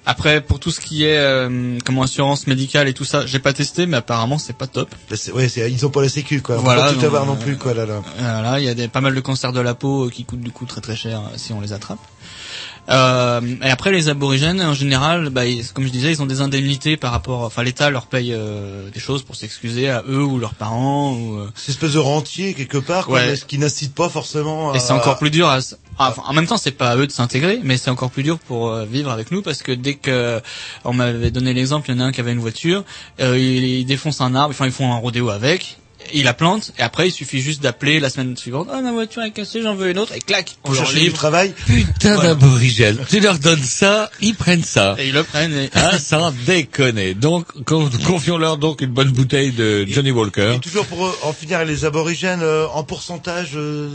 Après pour tout ce qui est euh, comment assurance médicale et tout ça, j'ai pas testé mais apparemment c'est pas top. Ouais, ils ont pas la sécu quoi. On Voilà, peut pas tout avoir non euh, plus quoi là là. Voilà, il y a des, pas mal de cancers de la peau qui coûtent du coup très très cher euh, si on les attrape. Euh, et après les aborigènes en général, bah, ils- comme je disais, ils ont des indemnités par rapport, enfin l'État leur paye euh, des choses pour s'excuser à eux ou leurs parents ou. euh, C'est une espèce de rentier quelque part, quoi, Ouais. mais ce qui n'incite pas forcément. À... Et c'est encore plus dur. À... ah, enfin, en même temps, c'est pas à eux de s'intégrer, mais c'est encore plus dur pour euh, vivre avec nous parce que dès que on m'avait donné l'exemple, il y en a un qui avait une voiture, euh, il, il défonce un arbre, enfin ils font un rodéo avec. Il la plante et après il suffit juste d'appeler la semaine suivante. Ah ma voiture est cassée, j'en veux une autre et clac, on leur livre. travail. Putain Voilà. d'aborigènes. Tu leur donnes ça, ils prennent ça. Et ils le prennent. Et... Ah, sans déconner. Donc, con- confions-leur donc une bonne bouteille de Johnny Walker. Et toujours pour en finir les aborigènes euh, en pourcentage euh,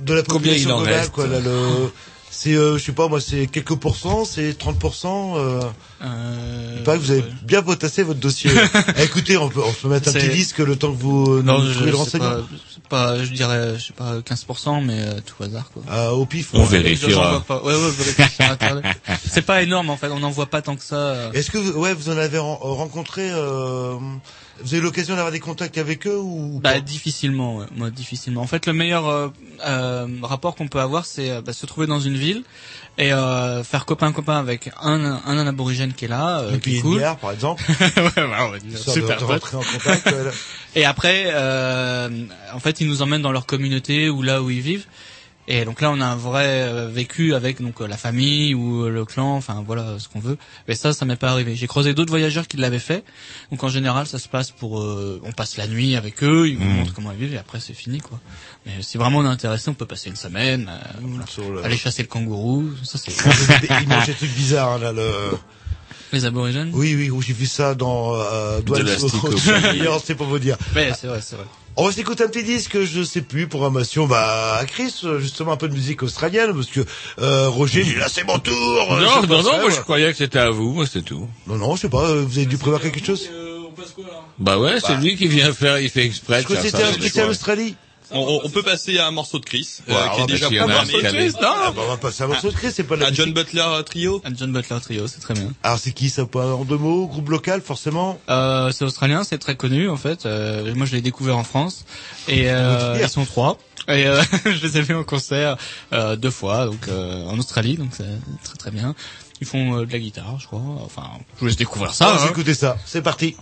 de la Combien il population en globale, reste quoi. Là, le... C'est, euh, je sais pas, moi, c'est quelques pourcents, c'est 30%. Euh... Euh, Il paraît que vous avez bien potassé votre dossier. Eh, écoutez, on peut, on peut mettre un petit disque le temps que vous euh, Non, nous je, trouvez le sais renseignement. pas, c'est pas, je dirais, je sais pas, 15%, mais euh, tout hasard, quoi. Ah, au pif. On ouais. vérifiera. Pas. Ouais, ouais, Internet. C'est pas énorme, en fait. On n'en voit pas tant que ça. euh. Est-ce que vous, ouais, vous en avez ren- rencontré euh, Vous avez eu l'occasion d'avoir des contacts avec eux ou Bah difficilement, ouais. moi difficilement. En fait, le meilleur euh, euh, rapport qu'on peut avoir, c'est euh, bah, se trouver dans une ville et euh, faire copain copain avec un, un, un aborigène qui est là, euh, qui est de cool. bière, par exemple. ouais, Histoire de- super de rentrer en contact. ouais. Et après, euh, en fait, ils nous emmènent dans leur communauté ou là où ils vivent. Et donc là, on a un vrai euh, vécu avec donc euh, la famille ou euh, le clan, enfin voilà ce qu'on veut. Mais ça, ça m'est pas arrivé. J'ai croisé d'autres voyageurs qui l'avaient fait. Donc en général, ça se passe pour, euh, on passe la nuit avec eux, ils nous Mhm. montrent comment ils vivent et après c'est fini quoi. Mais si vraiment on est intéressé, on peut passer une semaine, euh, voilà. Sur le- aller chasser le kangourou, ça c'est Ils mangent des trucs bizarres, là, le... les aborigènes? Oui, oui, j'ai vu ça dans euh, Douane c'est pour vous dire. Ouais, c'est vrai, c'est vrai. On va s'écouter un petit disque, je sais plus, programmation, bah, à Chris, euh, justement, un peu de musique australienne, parce que, euh, Roger, il dit, là, c'est mon tour! euh, Non, je non, passe, non, moi je croyais que c'était à vous, moi c'est tout. Non, non, je sais pas, euh, vous avez dû prévoir quelque chose? Bah ouais, c'est Bah. lui qui vient faire, il fait exprès Je crois que c'était un spécial Australie. On, on- on peut passer à un morceau de Chris, euh, qui est déjà à un programmé. morceau de Chris, Ah, bah, on va passer à un morceau de Chris, c'est pas de la Un John. Butler euh, trio. Un John Butler Trio, c'est très bien. Alors, c'est qui, ça, pas en deux mots? Groupe local, forcément? Euh, c'est australien, c'est très connu en fait. Euh, moi, je l'ai découvert en France et euh, ils sont trois. Et euh, je les ai vus en concert euh, deux fois, donc euh, en Australie, donc c'est très très bien. Ils font euh, de la guitare, je crois. Enfin, je vous laisse découvrir ça. On va hein. écouter ça. C'est parti.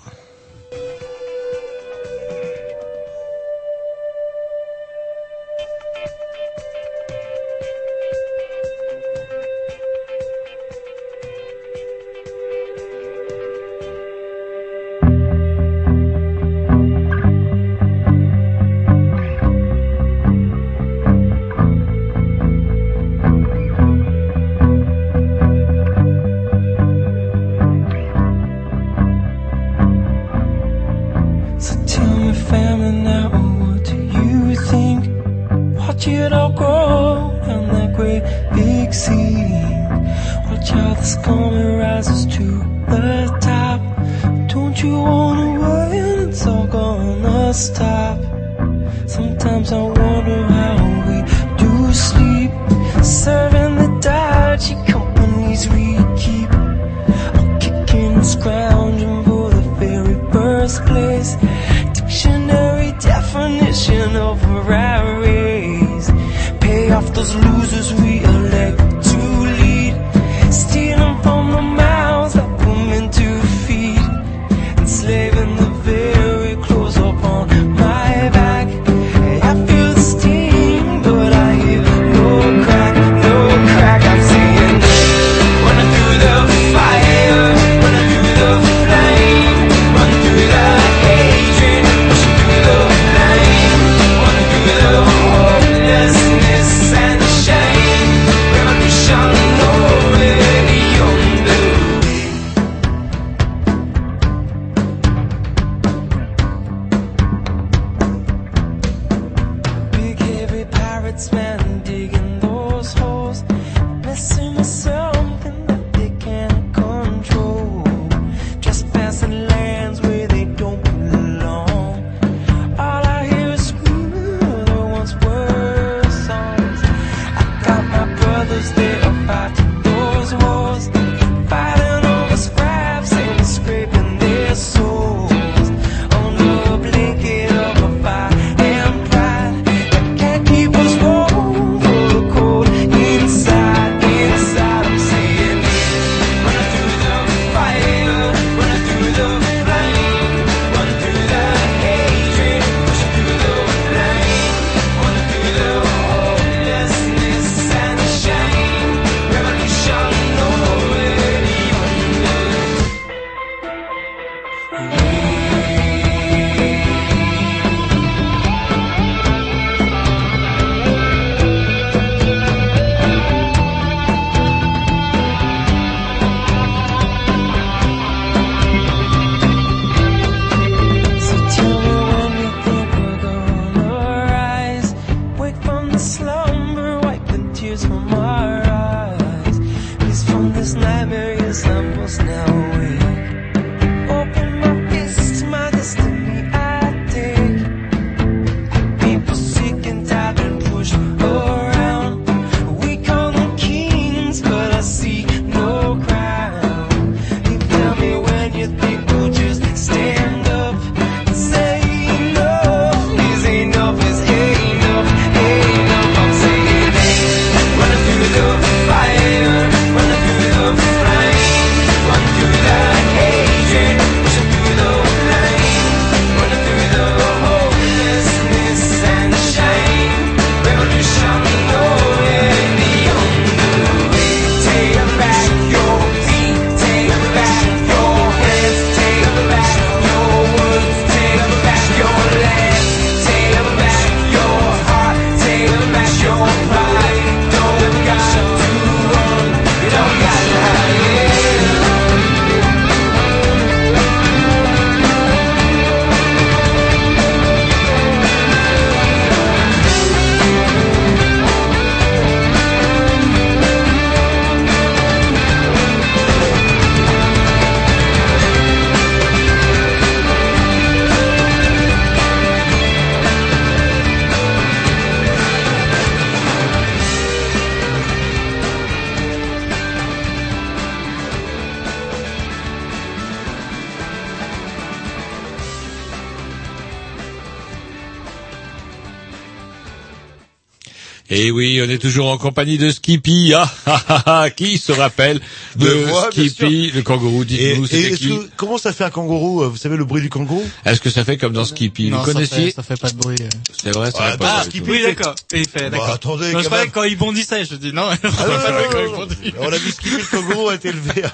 Et oui, on est toujours en compagnie de Skippy. Ah, ah, ah, ah, qui se rappelle de, De moi, bien Skippy, le kangourou Dites-nous, c'était qui que- comment ça fait un kangourou euh, Vous savez le bruit du kangourou? Est-ce que ça fait comme dans Skippy? Non, Vous ça connaissiez? fait, ça fait pas de bruit. euh. C'est vrai, ça Ah, fait bah, pas ah, de Skippy, bruit. Oui, d'accord. Et il fait, d'accord. Bah, attendez, Non, je croyais même. que quand il bondissait, je dis non. Ah, non, non, quand il non, non. bondit. On a vu Skippy le kangourou a été élevé.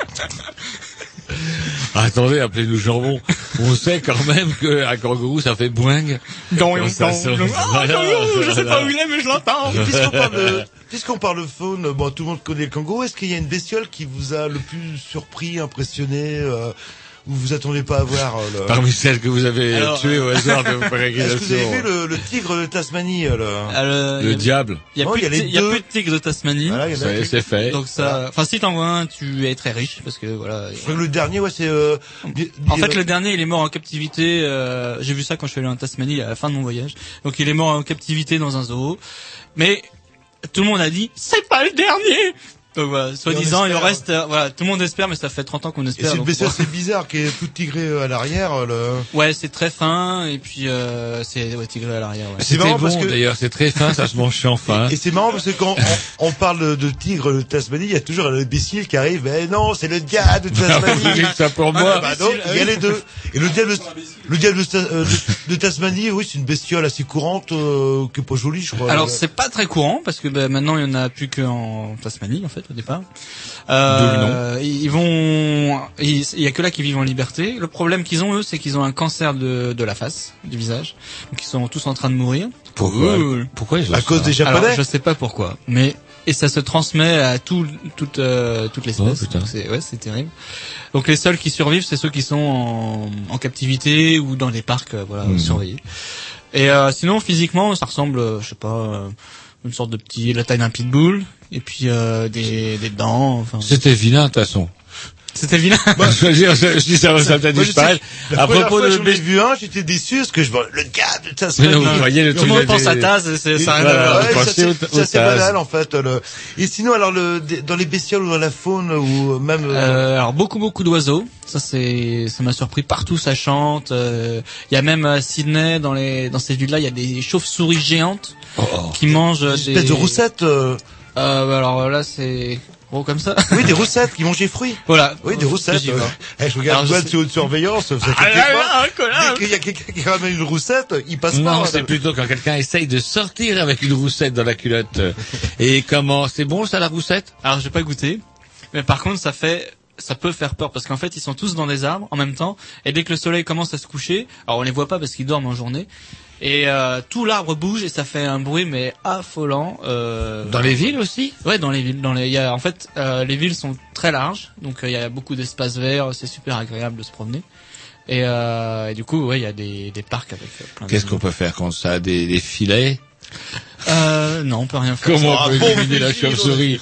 Ah, attendez, appelez-nous jambon. On sait quand même qu'un kangourou, ça fait boing. Dans Comme ça, ça- Ah, voilà, kangourou, je sais pas où il est, mais je l'entends. Puisqu'on parle de, puisqu'on parle de faune, bon, tout le monde connaît le kangourou. Est-ce qu'il y a une bestiole qui vous a le plus surpris, impressionné, euh, ou vous attendez pas à voir euh, le... Parmi celles que vous avez Alors, tuées au hasard de Est-ce que vous avez vu le, le tigre de Tasmanie euh, le... Alors, Le il y a- diable. Il y a Non, plus il y y a deux. plus de tigres de Tasmanie. Voilà, il y en a Ça y est, plus. c'est fait. Donc ça, enfin si t'en vois un, tu es très riche parce que voilà. Je crois que le dernier, ouais, c'est. Euh, En fait, euh, le dernier, il est mort en captivité. euh, J'ai vu ça quand je suis allé en Tasmanie à la fin de mon voyage. Donc, il est mort en captivité dans un zoo. Mais tout le monde a dit, c'est pas le dernier. Donc voilà, soi-disant, il reste. euh, voilà, tout le monde espère, mais ça fait 30 ans qu'on Et espère. c'est une donc, bestiole, bon. c'est bizarre, qui est tout tigré euh, à l'arrière. euh, Le... Ouais, c'est très fin et puis euh, c'est ouais, tigré à l'arrière. Ouais. C'est marrant bon parce que- d'ailleurs, c'est très fin, ça se mange sans fin. Et c'est marrant parce que quand on, on parle de, tigre de Tasmanie, il y a toujours un imbécile qui arrive. Mais non, c'est le diable de Vous Tasmanie. ça pour Ah, moi. bah non, il y a les deux. Et le diable, de- le diable de, Ta- de- de Tasmanie, oui, c'est une bestiole assez courante, euh, qui est pas jolie, je crois. Alors c'est pas très courant parce que bah, maintenant il y en a plus qu'en Tasmanie en fait au départ. Euh, ils vont, il y a que là qui vivent en liberté. Le problème qu'ils ont eux, c'est qu'ils ont un cancer de, de la face, du visage. Donc ils sont tous en train de mourir. Pourquoi Ouh. Pourquoi à cause des Japonais. Alors je sais pas pourquoi, mais et ça se transmet à tout, toute, euh, toute l'espèce. Oh, putain. Donc, c'est ouais, c'est terrible. Donc les seuls qui survivent, c'est ceux qui sont en, en captivité ou dans les parcs, euh, voilà, Mhm. surveillés. Et euh, sinon, physiquement, ça ressemble, euh, je sais pas, euh, une sorte de petit, la taille d'un pitbull, et puis euh, des, des dents. C'était vilain, de toute façon. C'était vilain. je veux dire, je dis ça, ça peut Moi, je sais disparaître. À propos de que j'en ai vu un, j'étais déçu parce que je vois le diable de Mais Tasmanie. non, vous voyez le Tout le truc monde de- pense à Taz, c'est ça. ça, c'est- ça, banal en fait. Et sinon, alors le, dans les bestioles ou dans la faune ou même euh, Euh, alors beaucoup beaucoup d'oiseaux, ça c'est ça m'a surpris partout ça chante. euh, Il y a même à Sydney dans les dans ces villes-là il y a des chauves-souris géantes Oh, oh. qui mangent des des espèces de roussettes. euh, Euh, alors là c'est gros comme ça. Oui, des roussettes qui mangent les fruits. voilà. Oui, des roussettes. Euh. Eh, je regarde sais- sur haute surveillance. Vous Ah là pas. là. Dès qu'il y a quelqu'un qui ramène une roussette, il passe Non, pas. c'est plutôt quand quelqu'un essaye de sortir avec une roussette dans la culotte. Et comment C'est bon ça la roussette Alors j'ai pas goûté, mais par contre ça fait ça peut faire peur parce qu'en fait ils sont tous dans des arbres en même temps et dès que le soleil commence à se coucher, alors on les voit pas parce qu'ils dorment en journée et euh, tout l'arbre bouge et ça fait un bruit mais affolant. Euh, Dans les villes aussi? Ouais, dans les villes. Dans les, il y a, en fait, euh, les villes sont très larges, donc euh, il y a beaucoup d'espaces verts. C'est super agréable de se promener. Et, euh, et du coup, ouais, il y a des, des parcs avec euh, plein de. Qu'est-ce qu'on peut faire contre ça des, des filets? Euh, non, on peut rien faire. Comment Ah, on peut éliminer la chauve-souris?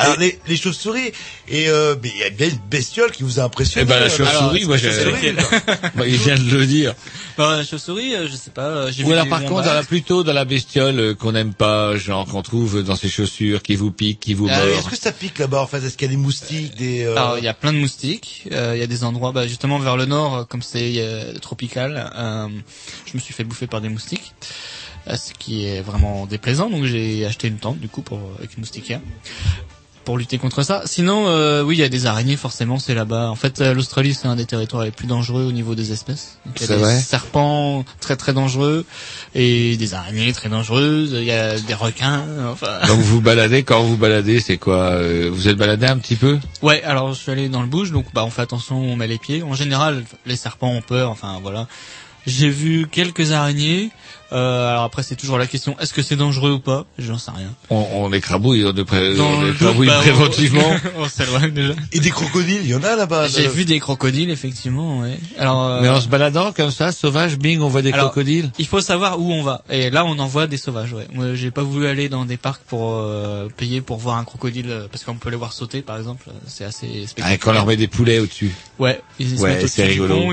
Alors les, les chauves-souris et euh, mais il y a bien une bestiole qui vous a Eh impressionné. ben la chauve-souris, moi j'ai... chauve-souris. Bah, il vient de le dire. Bah, la chauve-souris, euh, je sais pas. euh, Ou alors par contre, dans la, plutôt dans la bestiole euh, qu'on n'aime pas, genre qu'on trouve dans ses chaussures, qui vous pique, qui vous Ah mord. Est-ce que ça pique là-bas en fait? Est-ce qu'il y a des moustiques, des euh, Alors, il y a plein de moustiques. euh, Il y a des endroits, bah, justement vers le nord, comme c'est euh, tropical, euh, je me suis fait bouffer par des moustiques, ce qui est vraiment déplaisant. Donc j'ai acheté une tente du coup pour avec une moustiquaire pour lutter contre ça. Sinon, euh, oui, il y a des araignées. Forcément, c'est là-bas. En fait, euh, l'Australie, c'est un des territoires les plus dangereux au niveau des espèces. Il y a C'est des vrai serpents très très dangereux et des araignées très dangereuses. Il y a des requins. Enfin. Donc vous baladez, quand vous baladez, c'est quoi euh, Vous êtes baladé un petit peu? Ouais, alors je suis allé dans le bouge, donc bah on fait attention, on met les pieds. En général, les serpents ont peur, enfin voilà. J'ai vu quelques araignées. Euh, alors après, c'est toujours la question est-ce que c'est dangereux ou pas? J'en sais rien. on, on écrabouille, on, pré... Dans on le écrabouille bah, préventivement. on, on s'éloigne déjà. et des crocodiles Il y en a là-bas. J'ai là. vu des crocodiles, effectivement. Ouais. Alors, euh, Mais en se baladant comme ça, sauvage, bing, on voit des Alors, crocodiles. il faut savoir où on va. Et là, on en voit des sauvages. Ouais. Moi, j'ai pas voulu aller dans des parcs pour euh, payer pour voir un crocodile euh, parce qu'on peut les voir sauter, par exemple. C'est assez Ah, spectaculaire. et qu'on leur met des poulets au-dessus. Ouais. Ils se Ouais, mettent au-dessus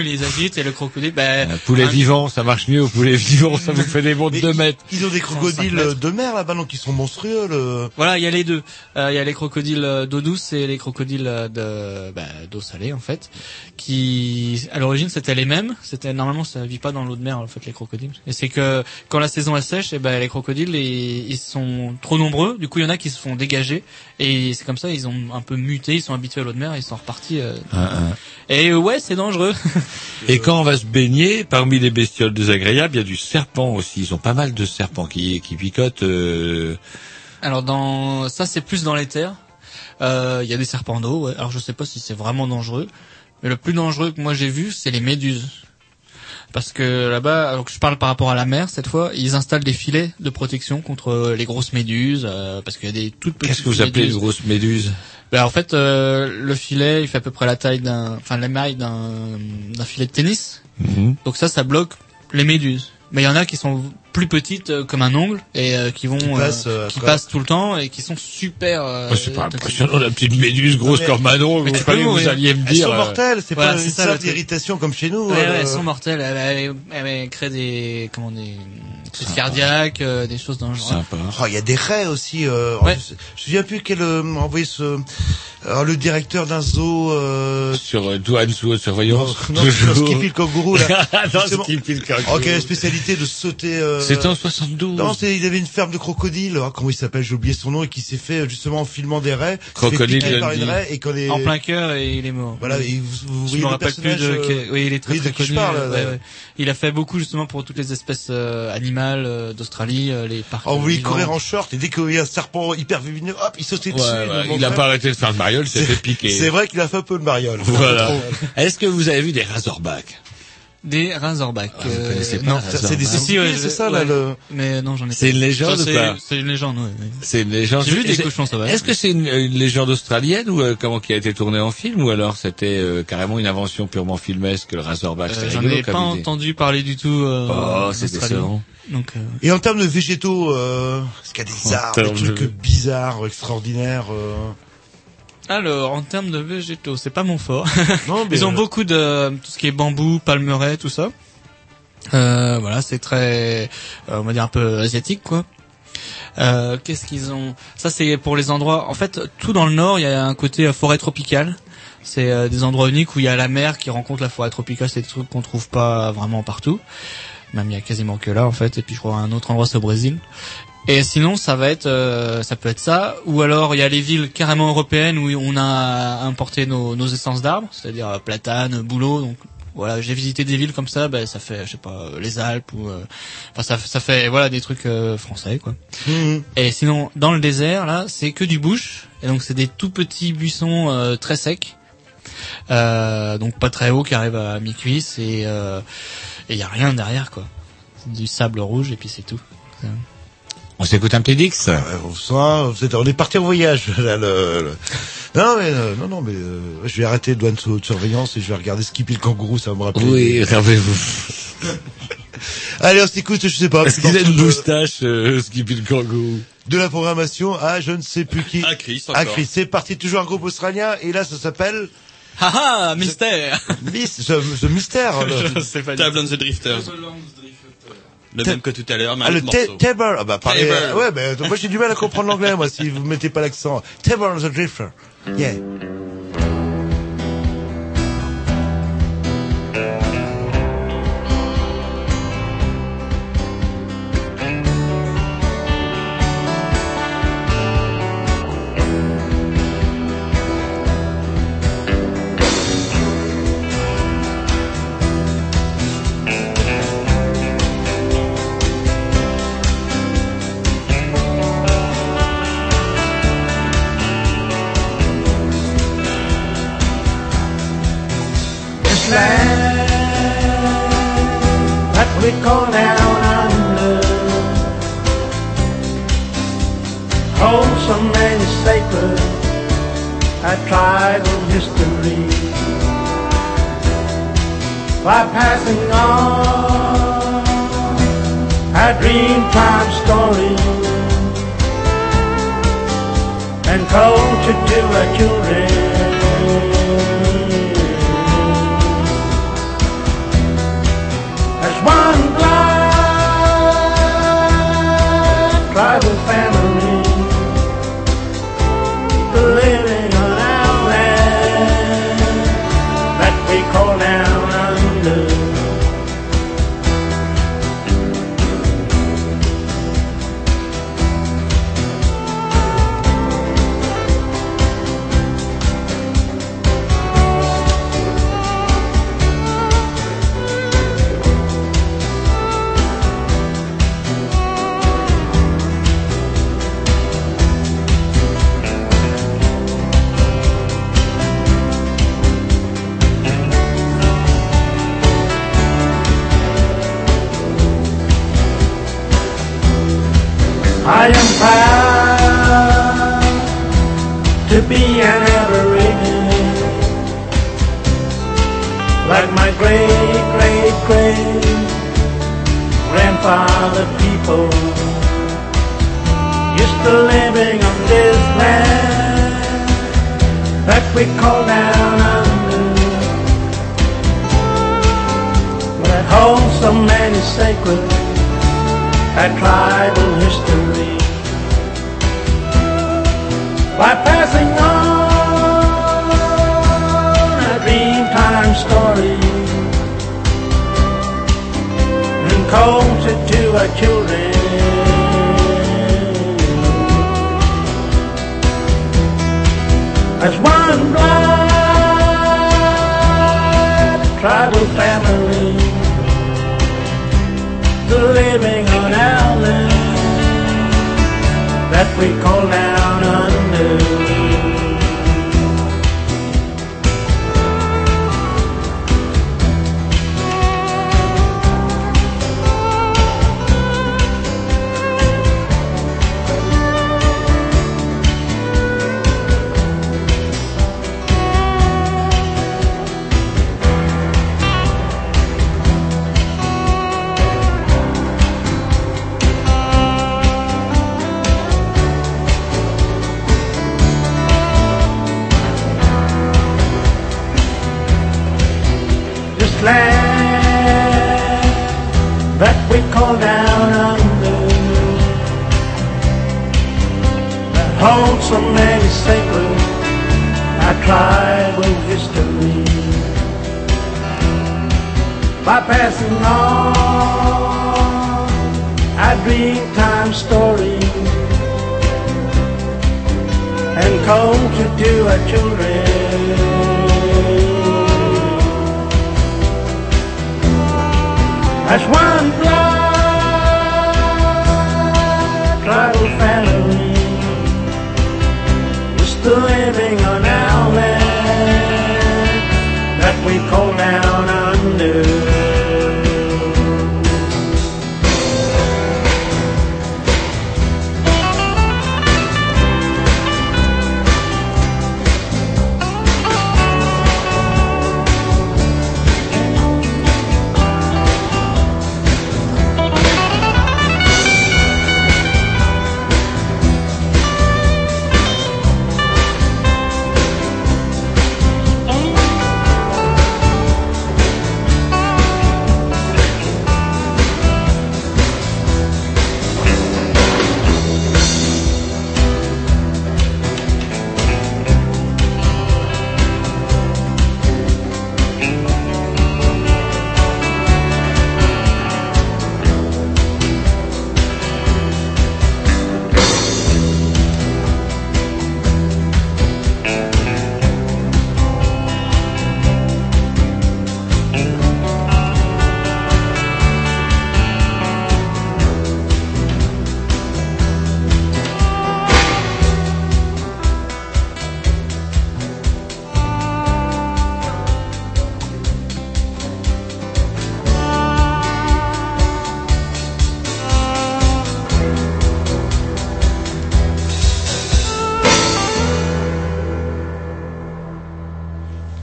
ils les agitent et le crocodile, ben, Un poulet un- vivant, ça marche mieux au poulet vivant, ça vous fait des bonds de Mais 2 mètres. Ils ont des 5 crocodiles de mer là-bas, donc ils sont monstrueux. Le... Voilà, il y a les deux. Euh, Il y a les crocodiles euh, d'eau douce et les crocodiles euh, de bah, d'eau salée en fait, qui à l'origine c'était les mêmes. C'était normalement ça vit pas dans l'eau de mer en fait les crocodiles. Et c'est que quand la saison est sèche, et ben les crocodiles ils, ils sont trop nombreux. Du coup il y en a qui se font dégager et c'est comme ça ils ont un peu muté, ils sont habitués à l'eau de mer, et ils sont repartis. euh. Ah, ah. Et ouais c'est dangereux. Et quand on va se baigner, parmi les bestioles désagréables, il y a du serpent aussi. Ils ont pas mal de serpents qui, qui picotent. euh, Alors dans ça c'est plus dans les terres. Euh, Il y a des serpents d'eau. ouais. Alors je sais pas si c'est vraiment dangereux, mais le plus dangereux que moi j'ai vu c'est les méduses. Parce que là-bas, alors que je parle par rapport à la mer cette fois, ils installent des filets de protection contre les grosses méduses, euh, parce qu'il y a des toutes petites Qu'est-ce que vous appelez les grosses méduses? Ben, en fait, euh, le filet, il fait à peu près la taille d'un, enfin l'émail d'un d'un filet de tennis. Mhm. Donc ça, ça bloque les méduses. Mais il y en a qui sont plus petites euh, comme un ongle et euh, qui vont Qui euh, passent, euh, qui passent tout le temps et qui sont super. euh, Oh, C'est pas impressionnant la petite méduse grosse mais- comme un ongle. mais Je que vous alliez me Elles dire. sont euh, mortelles, c'est voilà, pas une ça, le simple irritation comme chez nous. Ouais, euh, ouais, elles sont mortelles. Elles, elles, elles- elles créent des, comment des, crises cardiaques, euh, des choses dangereuses. Sympa. Oh, il y a des raies aussi. Euh, Ouais. je, me souviens plus quel euh, a envoyé ce alors, le directeur d'un zoo. Euh, Sur euh, douane sous surveillance. non, sur toujours. Skippy le kangourou là. non. Skippy le kangourou. Oh, quelle spécialité de sauter. Euh... C'était en 72. Non, c'est, il avait une ferme de crocodiles. Ah, comment il s'appelle J'ai oublié son nom et qui s'est fait justement en filmant des raies. Crocodile par une raie et quand les En plein cœur et il est mort. voilà, et vous, vous Je voyez me le rappelle plus personnage. de. euh, Oui, il est très très connu. parle, euh, là. ouais, ouais. Il a fait beaucoup justement pour toutes les espèces euh, animales euh, d'Australie, euh, les parcs. Oh, vivants. courir en short et dès qu'il y a un serpent hyper lumineux, hop, il sautait Ouais, dessus. ouais, il a frère. pas arrêté de faire le mariole, il s'est fait piquer. C'est vrai qu'il a fait un peu le mariole. Voilà. Est-ce que vous avez vu des razorbacks? Des razorbacks. Ah, vous connaissez pas non, ça, c'est des razorbacks Si, ouais, sangliers, c'est ça, là, ouais. le... Mais non, j'en ai. C'est une légende Ça, ou c'est- pas C'est une légende, ouais. C'est une légende. J'ai vu des cochons sauvages. Est-ce que c'est une, une légende australienne ou euh, comment qui a été tournée en film ou alors c'était euh, carrément une invention purement filmesque le Razorback Euh, J'en ai pas idée. entendu parler du tout. Euh, Oh, c'est décevant. Donc. euh, Et en termes de végétaux, euh, est-ce qu'il y a des En arbres, des trucs de- bizarres, extraordinaires euh... Alors, en termes de végétaux, c'est pas mon fort. Non, mais Ils ont euh, beaucoup de tout ce qui est bambou, palmeraie, tout ça. Euh, voilà, c'est très, euh, on va dire un peu asiatique, quoi. Euh, Qu'est-ce qu'ils ont? Ça, c'est pour les endroits. En fait, tout dans le nord, il y a un côté forêt tropicale. C'est euh, des endroits uniques où il y a la mer qui rencontre la forêt tropicale. C'est des trucs qu'on trouve pas vraiment partout. Même il y a quasiment que là, en fait. Et puis je crois un autre endroit, c'est au Brésil. Et sinon, ça va être, euh, ça peut être ça, ou alors il y a les villes carrément européennes où on a importé nos, nos essences d'arbres, c'est-à-dire euh, platane, bouleau. Donc voilà, j'ai visité des villes comme ça, ben ça fait, je sais pas, euh, les Alpes ou, euh, enfin ça, ça fait voilà des trucs euh, français quoi. mhm. Et sinon, dans le désert là, c'est que du bush, et donc c'est des tout petits buissons euh, très secs, euh, donc pas très haut qui arrivent à mi-cuisse et euh, et il y a rien derrière quoi. C'est Du sable rouge et puis c'est tout. On s'écoute un petit Dix Ouais, on, sent- vous êtes- on est parti en voyage. Là, le, le- Non, mais euh, non, non, mais euh, je vais arrêter douane sous haute surveillance et je vais regarder Skippy le kangourou, ça va me rappeler. Oui, rappelez-vous. Allez, on s'écoute, je sais pas. Est-ce qu'il a une de- moustache, euh, Skippy le kangourou? De la programmation à je ne sais plus qui. À Chris, À encore. Chris. C'est parti, toujours un groupe australien et là ça s'appelle Haha, ah, mystère Miss, ce, ce mystère. pas Table on the Drifters. Le même que tout à l'heure, mais Ah, le table. Ah bah parlez. Ouais, mais moi j'ai du mal à comprendre l'anglais moi si vous mettez pas l'accent. Table on the drifter. Yeah. by passing on. A dreamtime story and go to do a you to living on this land that we call down under that holds so many sacred that tribal history by passing on a dreamtime story and calls it to our children. As one blood tribal family, living on our that we call down so many sacred our tribal history by passing on our dreamtime story and culture to our children. As one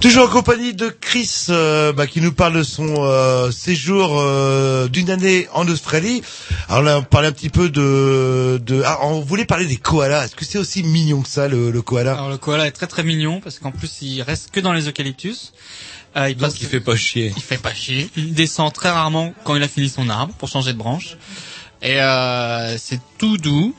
Toujours en compagnie de Chris, euh, bah, qui nous parle de son euh, séjour euh, d'une année en Australie. Alors là, on parlait un petit peu de, de ah, on voulait parler des koalas. Est-ce que c'est aussi mignon que ça, le, le koala? Alors le koala est très très mignon parce qu'en plus il reste que dans les eucalyptus. Euh, il Donc passe- il fait pas chier. Il fait pas chier. Il descend très rarement quand il a fini son arbre pour changer de branche. Et euh, c'est tout doux.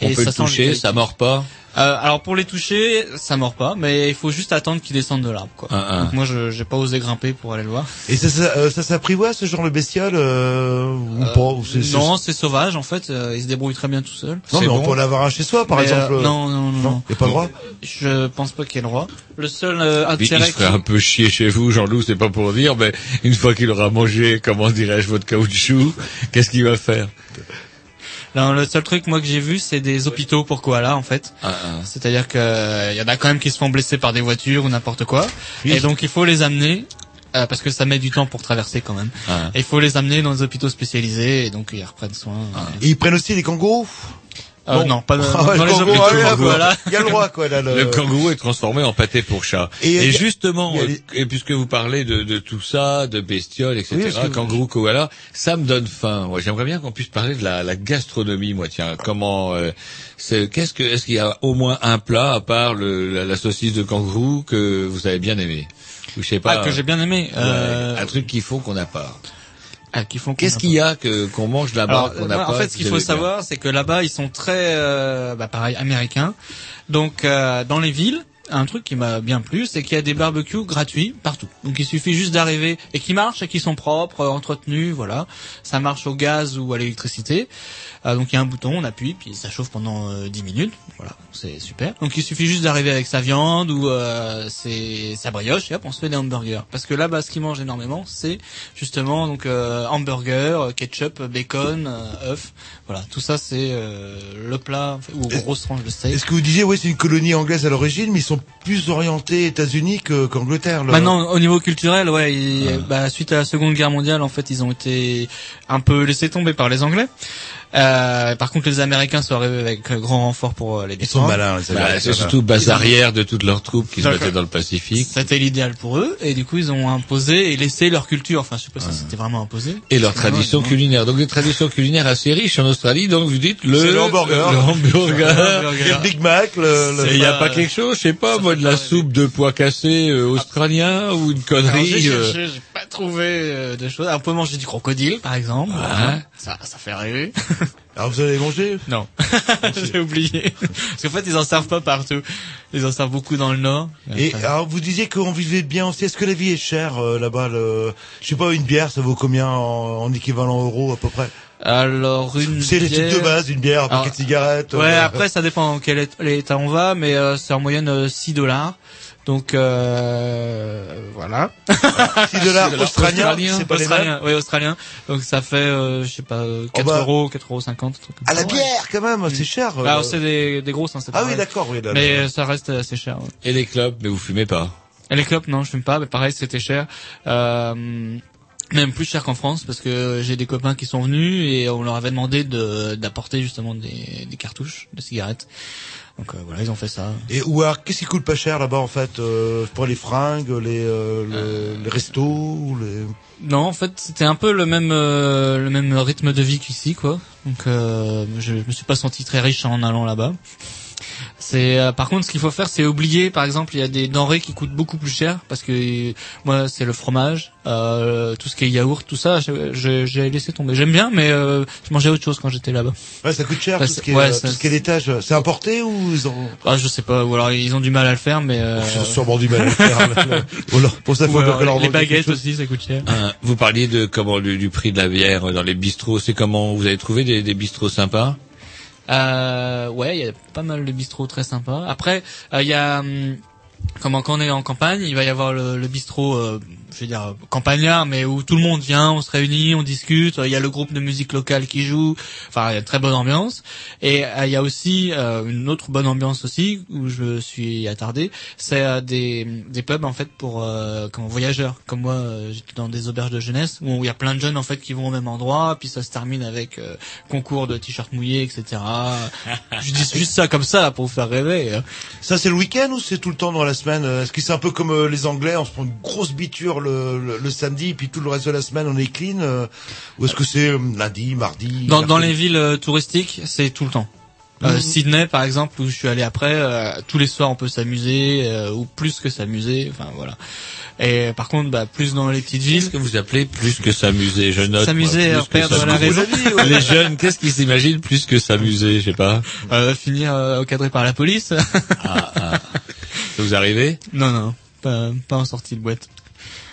On Et peut le sent toucher, ça mord pas. Euh, alors pour les toucher, ça mord pas, mais il faut juste attendre qu'ils descendent de l'arbre. Quoi. Ah, ah. Donc moi, je j'ai pas osé grimper pour aller le voir. Et ça, ça, euh, ça s'apprivoise ce genre de bestiole euh, ou Euh, pas ou non, c'est sauvage en fait. euh, il se débrouille très bien tout seul. Non, mais on peut en avoir un chez soi, par Mais, exemple. euh, non, non, non, non. Y a pas le droit. Je pense pas qu'il y ait le droit. Le seul euh, Il, il intérêt se ferait un peu chier chez vous, Jean-Loup, c'est pas pour dire, mais une fois qu'il aura mangé, comment dirais-je, votre caoutchouc, qu'est-ce qu'il va faire? Non, le seul truc moi que j'ai vu, c'est des hôpitaux pour koalas en fait. Ah, ah. C'est-à-dire que euh, il y en a quand même qui se font blesser par des voitures ou n'importe quoi, Oui. et donc il faut les amener. euh, parce que ça met du temps pour traverser quand même. Ah. Et il faut les amener dans des hôpitaux spécialisés et donc ils reprennent soin. Et ils prennent aussi les kangourous? Euh, non, pas dans- Ah dans le les kangourou, hop, voilà. Il y a le droit, quoi, là. Le, Le kangourou est transformé en pâté pour chat. Et Et, a- justement, les- et puisque vous parlez de, de tout ça, de bestioles, etc., Oui, parce que- kangourou, koala, ça me donne faim. Moi, j'aimerais bien qu'on puisse parler de la, la gastronomie. Moi, tiens, comment, euh, c'est, qu'est-ce que, est-ce qu'il y a au moins un plat à part le, la, la saucisse de kangourou que vous avez bien aimé? Ou je sais pas. Ah, que j'ai bien aimé. ouais, Euh, un truc qu'il faut qu'on n'a pas. Ah, qui font qu'on Qu'est-ce qu'il y a que qu'on mange là-bas qu'on n'a pas en fait, ce qu'il faut savoir, c'est que là-bas, ils sont très, euh, bah, pareil, américains. Donc, euh, dans les villes, un truc qui m'a bien plu, c'est qu'il y a des barbecues gratuits partout. Donc, il suffit juste d'arriver et qui marchent et qui sont propres, entretenus, voilà. Ça marche au gaz ou à l'électricité. Euh, donc, il y a un bouton, on appuie, puis ça chauffe pendant euh, 10 minutes. Voilà, c'est super. Donc, il suffit juste d'arriver avec sa viande ou euh, ses, sa brioche et hop, on se fait des hamburgers. Parce que là-bas, ce qu'ils mangent énormément, c'est justement donc euh, hamburger, ketchup, bacon, euh, œuf. Voilà, tout ça c'est euh, le plat ou grosse tranche de steak. Est-ce que vous disiez, oui, c'est une colonie anglaise à l'origine, mais ils sont plus orientés États-Unis qu'Angleterre. là. Maintenant, au niveau culturel, ouais, ils- bah, suite à la Seconde Guerre mondiale, en fait, ils ont été un peu laissés tomber par les Anglais. Euh, par contre, les Américains sont arrivés avec grand renfort pour euh, les Ils sont défendre. malins, Bah, c'est surtout base arrière de toutes leurs troupes qui se D'accord. mettaient dans le Pacifique. C'était l'idéal pour eux, et du coup, ils ont imposé et laissé leur culture. Enfin, je sais pas si c'était vraiment imposé. Et leur tradition culinaire. Donc des traditions culinaires assez riches en Australie. Donc vous dites le, hamburger. le hamburger. Le Big Mac, le, le- Il n'y a pas- quelque chose, je sais pas, moi, de la soupe de pois cassés euh, australien ou une connerie. j'ai euh, pas trouvé euh, de choses. On peut manger du crocodile, par exemple. Ouais. Ça, ça fait rêver. Alors vous allez manger? Non, j'ai oublié. Parce qu'en fait, ils en servent pas partout. Ils en servent beaucoup dans le nord. Et alors vous disiez qu'on vivait bien aussi. Est-ce que la vie est chère euh, là-bas le... Je sais pas, une bière, ça vaut combien en, en équivalent euro à peu près? Alors une C'est les trucs de bière- base, une bière, un paquet de cigarettes. Ouais, euh, après ça dépend dans quel ét- état on va, mais euh, c'est en moyenne euh, 6 dollars. Donc euh, voilà. 6 dollars australiens, australien, c'est pas australien, ouais, australien. Donc ça fait euh, je sais pas euh, 4 bah. euros, 4 euros 50 truc comme À ça. la bière quand même, c'est cher. euh. Alors c'est des des grosses hein, c'est Ah oui, d'accord, oui. là, Mais là. euh, ça reste assez cher. ouais. Et les clubs, mais vous fumez pas. Et les clopes, non, je fume pas, mais pareil, c'était cher. Euh, même plus cher qu'en France, parce que j'ai des copains qui sont venus et on leur avait demandé de d'apporter justement des, des cartouches de cigarettes. Donc euh, voilà, ils ont fait ça. Et ou alors, qu'est-ce qui coûte pas cher là-bas en fait euh, Pour les fringues, les, euh, le- les restos, ou les... Non, en fait, c'était un peu le même euh, le même rythme de vie qu'ici, quoi. Donc euh, je, je me suis pas senti très riche en allant là-bas. C'est euh, par contre ce qu'il faut faire, c'est oublier. Par exemple, il y a des denrées qui coûtent beaucoup plus cher parce que euh, moi c'est le fromage, euh, tout ce qui est yaourt, tout ça, j'ai laissé tomber. J'aime bien, mais euh, je mangeais autre chose quand j'étais là-bas. Ouais, ça coûte cher Bah, tout ce c'est- qui est, ouais, euh, ça- tout ce qui est. C'est importé ou ils ont Ah, je sais pas, ou alors ils ont du mal à le faire, mais euh, Ils ont sûrement du mal à le faire. pour ça, faut alors, les baguettes aussi, ça coûte cher. Hein, vous parliez de comment du, du prix de la bière dans les bistrots. C'est comment vous avez trouvé des, des bistrots sympas? Euh, ouais, il y a pas mal de bistrots très sympas. Après, euh, il y a hum, comment quand on est en campagne, il va y avoir le, le bistrot, euh, je veux dire campagnard, mais où tout le monde vient, on se réunit, on discute. Il y a le groupe de musique locale qui joue. Enfin, il y a une très bonne ambiance. Et euh, il y a aussi euh, une autre bonne ambiance aussi où je suis attardé. C'est euh, des des pubs en fait pour euh, comme voyageurs. Comme moi, euh, j'étais dans des auberges de jeunesse où il y a plein de jeunes en fait qui vont au même endroit. Puis ça se termine avec euh, concours de t-shirts mouillés, etc. je dis juste ça comme ça pour vous faire rêver. hein. Ça, c'est le week-end ou c'est tout le temps dans la semaine? Est-ce que c'est un peu comme euh, les Anglais, on se prend une grosse biture le, le, le samedi, et puis tout le reste de la semaine on est clean euh, Ou est-ce que c'est euh, lundi, mardi Dans, dans les villes euh, touristiques, c'est tout le temps. Euh, Mhm. Sydney, par exemple, où je suis allé après, euh, tous les soirs on peut s'amuser, euh, ou plus que s'amuser, enfin voilà. Et par contre, bah, plus dans les petites Qu'est-ce villes, que vous appelez plus que s'amuser Je note. S'amuser, perdre la raison. Les jeunes, qu'est-ce qu'ils s'imaginent plus que s'amuser Je sais pas. euh, finir euh, encadré par la police. Ah, ah. Ça vous arrivez non, non, pas, pas en sortie de boîte.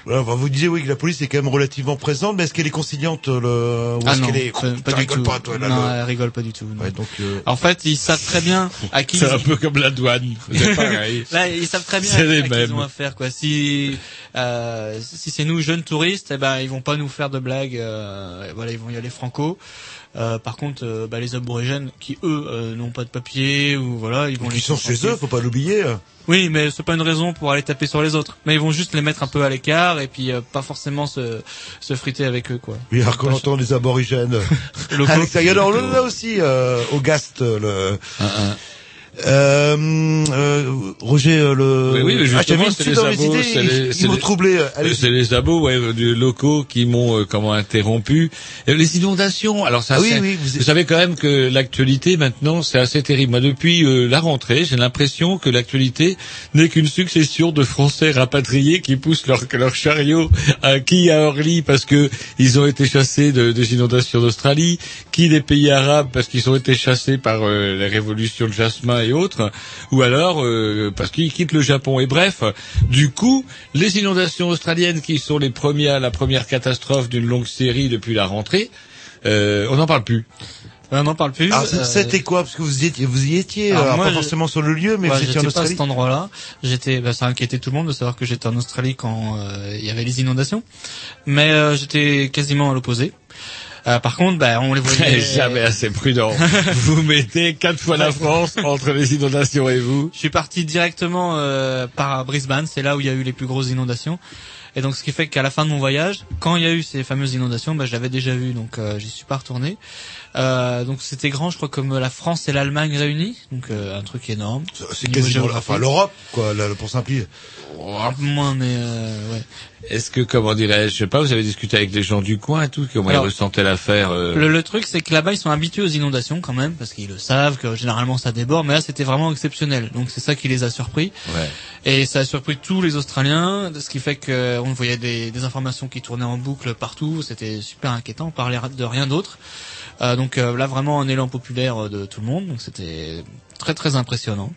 Voilà, enfin, vous disiez oui que la police est quand même relativement présente, mais est-ce qu'elle est conciliante le... ou Ah est-ce non, qu'elle est... pas, Tu pas du rigoles tout. pas, toi, là, non, le- elle rigole pas du tout. Ouais, donc, euh, En fait, ils savent très bien à qui. C'est un peu comme la douane. C'est pareil. Là, ils savent très bien C'est à, les à qui ils ont affaire, quoi. Si euh, si c'est nous jeunes touristes, eh ben ils vont pas nous faire de blagues. euh, voilà, ils vont y aller franco. Euh, par contre, euh, bah, les aborigènes qui eux euh, n'ont pas de papier ou voilà, ils vont Qui les sont chez eux, faut pas l'oublier. Oui, mais c'est pas une raison pour aller taper sur les autres. Mais ils vont juste les mettre un peu à l'écart et puis euh, pas forcément se, se friter avec eux, quoi. Oui, alors qu'on entend des aborigènes. Locaux. à l'extérieur, alors, on en a aussi euh, au Gast, le. Euh, euh, Roger, euh, le. Oui, oui, mais ah, justement, une c'est les abos, c'est les- il c'est m'ont les- troublé. C'est les abos ouais, du locaux qui m'ont euh, comment interrompu. Et les inondations. Alors ça, Ah oui, oui, vous... vous- savez quand même que l'actualité maintenant c'est assez terrible. Moi, depuis euh, la rentrée, j'ai l'impression que l'actualité n'est qu'une succession de Français rapatriés qui poussent leur leur chariot à qui à Orly parce que ils ont été chassés de, des inondations d'Australie, qui des pays arabes parce qu'ils ont été chassés par euh, les révolutions de Jasmin et autres, ou alors euh, parce qu'ils quittent le Japon. Et bref, du coup, les inondations australiennes qui sont les premières, la première catastrophe d'une longue série depuis la rentrée, euh, on n'en parle plus. on n'en parle plus. C- euh, c'était quoi? Parce que vous y étiez, vous y étiez, Alors, alors, moi, pas je- forcément sur le lieu, mais Ouais, vous étiez en j'étais pas à cet endroit-là. J'étais, bah, ça inquiétait tout le monde de savoir que j'étais en Australie quand euh, il y avait les inondations. Mais euh, j'étais quasiment à l'opposé. Euh, par contre, bah, on les voyait. Jamais assez prudent. vous mettez quatre fois la France entre les inondations et vous. Je suis parti directement euh, par Brisbane, c'est là où il y a eu les plus grosses inondations. Et donc ce qui fait qu'à la fin de mon voyage, quand il y a eu ces fameuses inondations, bah, je l'avais déjà vu, donc euh, j'y suis pas retourné. Euh, donc c'était grand, je crois comme la France et l'Allemagne réunis, donc euh, un truc énorme. C'est quasiment, enfin, l'Europe, quoi, là, pour simplifier. Un peu moins, mais euh, ouais. Est-ce que, comment dirais-je, je sais pas, vous avez discuté avec les gens du coin et tout, comment Alors, ils ressentaient l'affaire euh, Le, le truc, c'est que là-bas, ils sont habitués aux inondations quand même, parce qu'ils le savent que généralement ça déborde, mais là, c'était vraiment exceptionnel. Donc c'est ça qui les a surpris. Ouais. Et ça a surpris tous les Australiens, ce qui fait qu'on voyait des, des informations qui tournaient en boucle partout. C'était super inquiétant, on parlait de rien d'autre. Euh, donc euh, là, vraiment un élan populaire de tout le monde. Donc c'était très très impressionnant.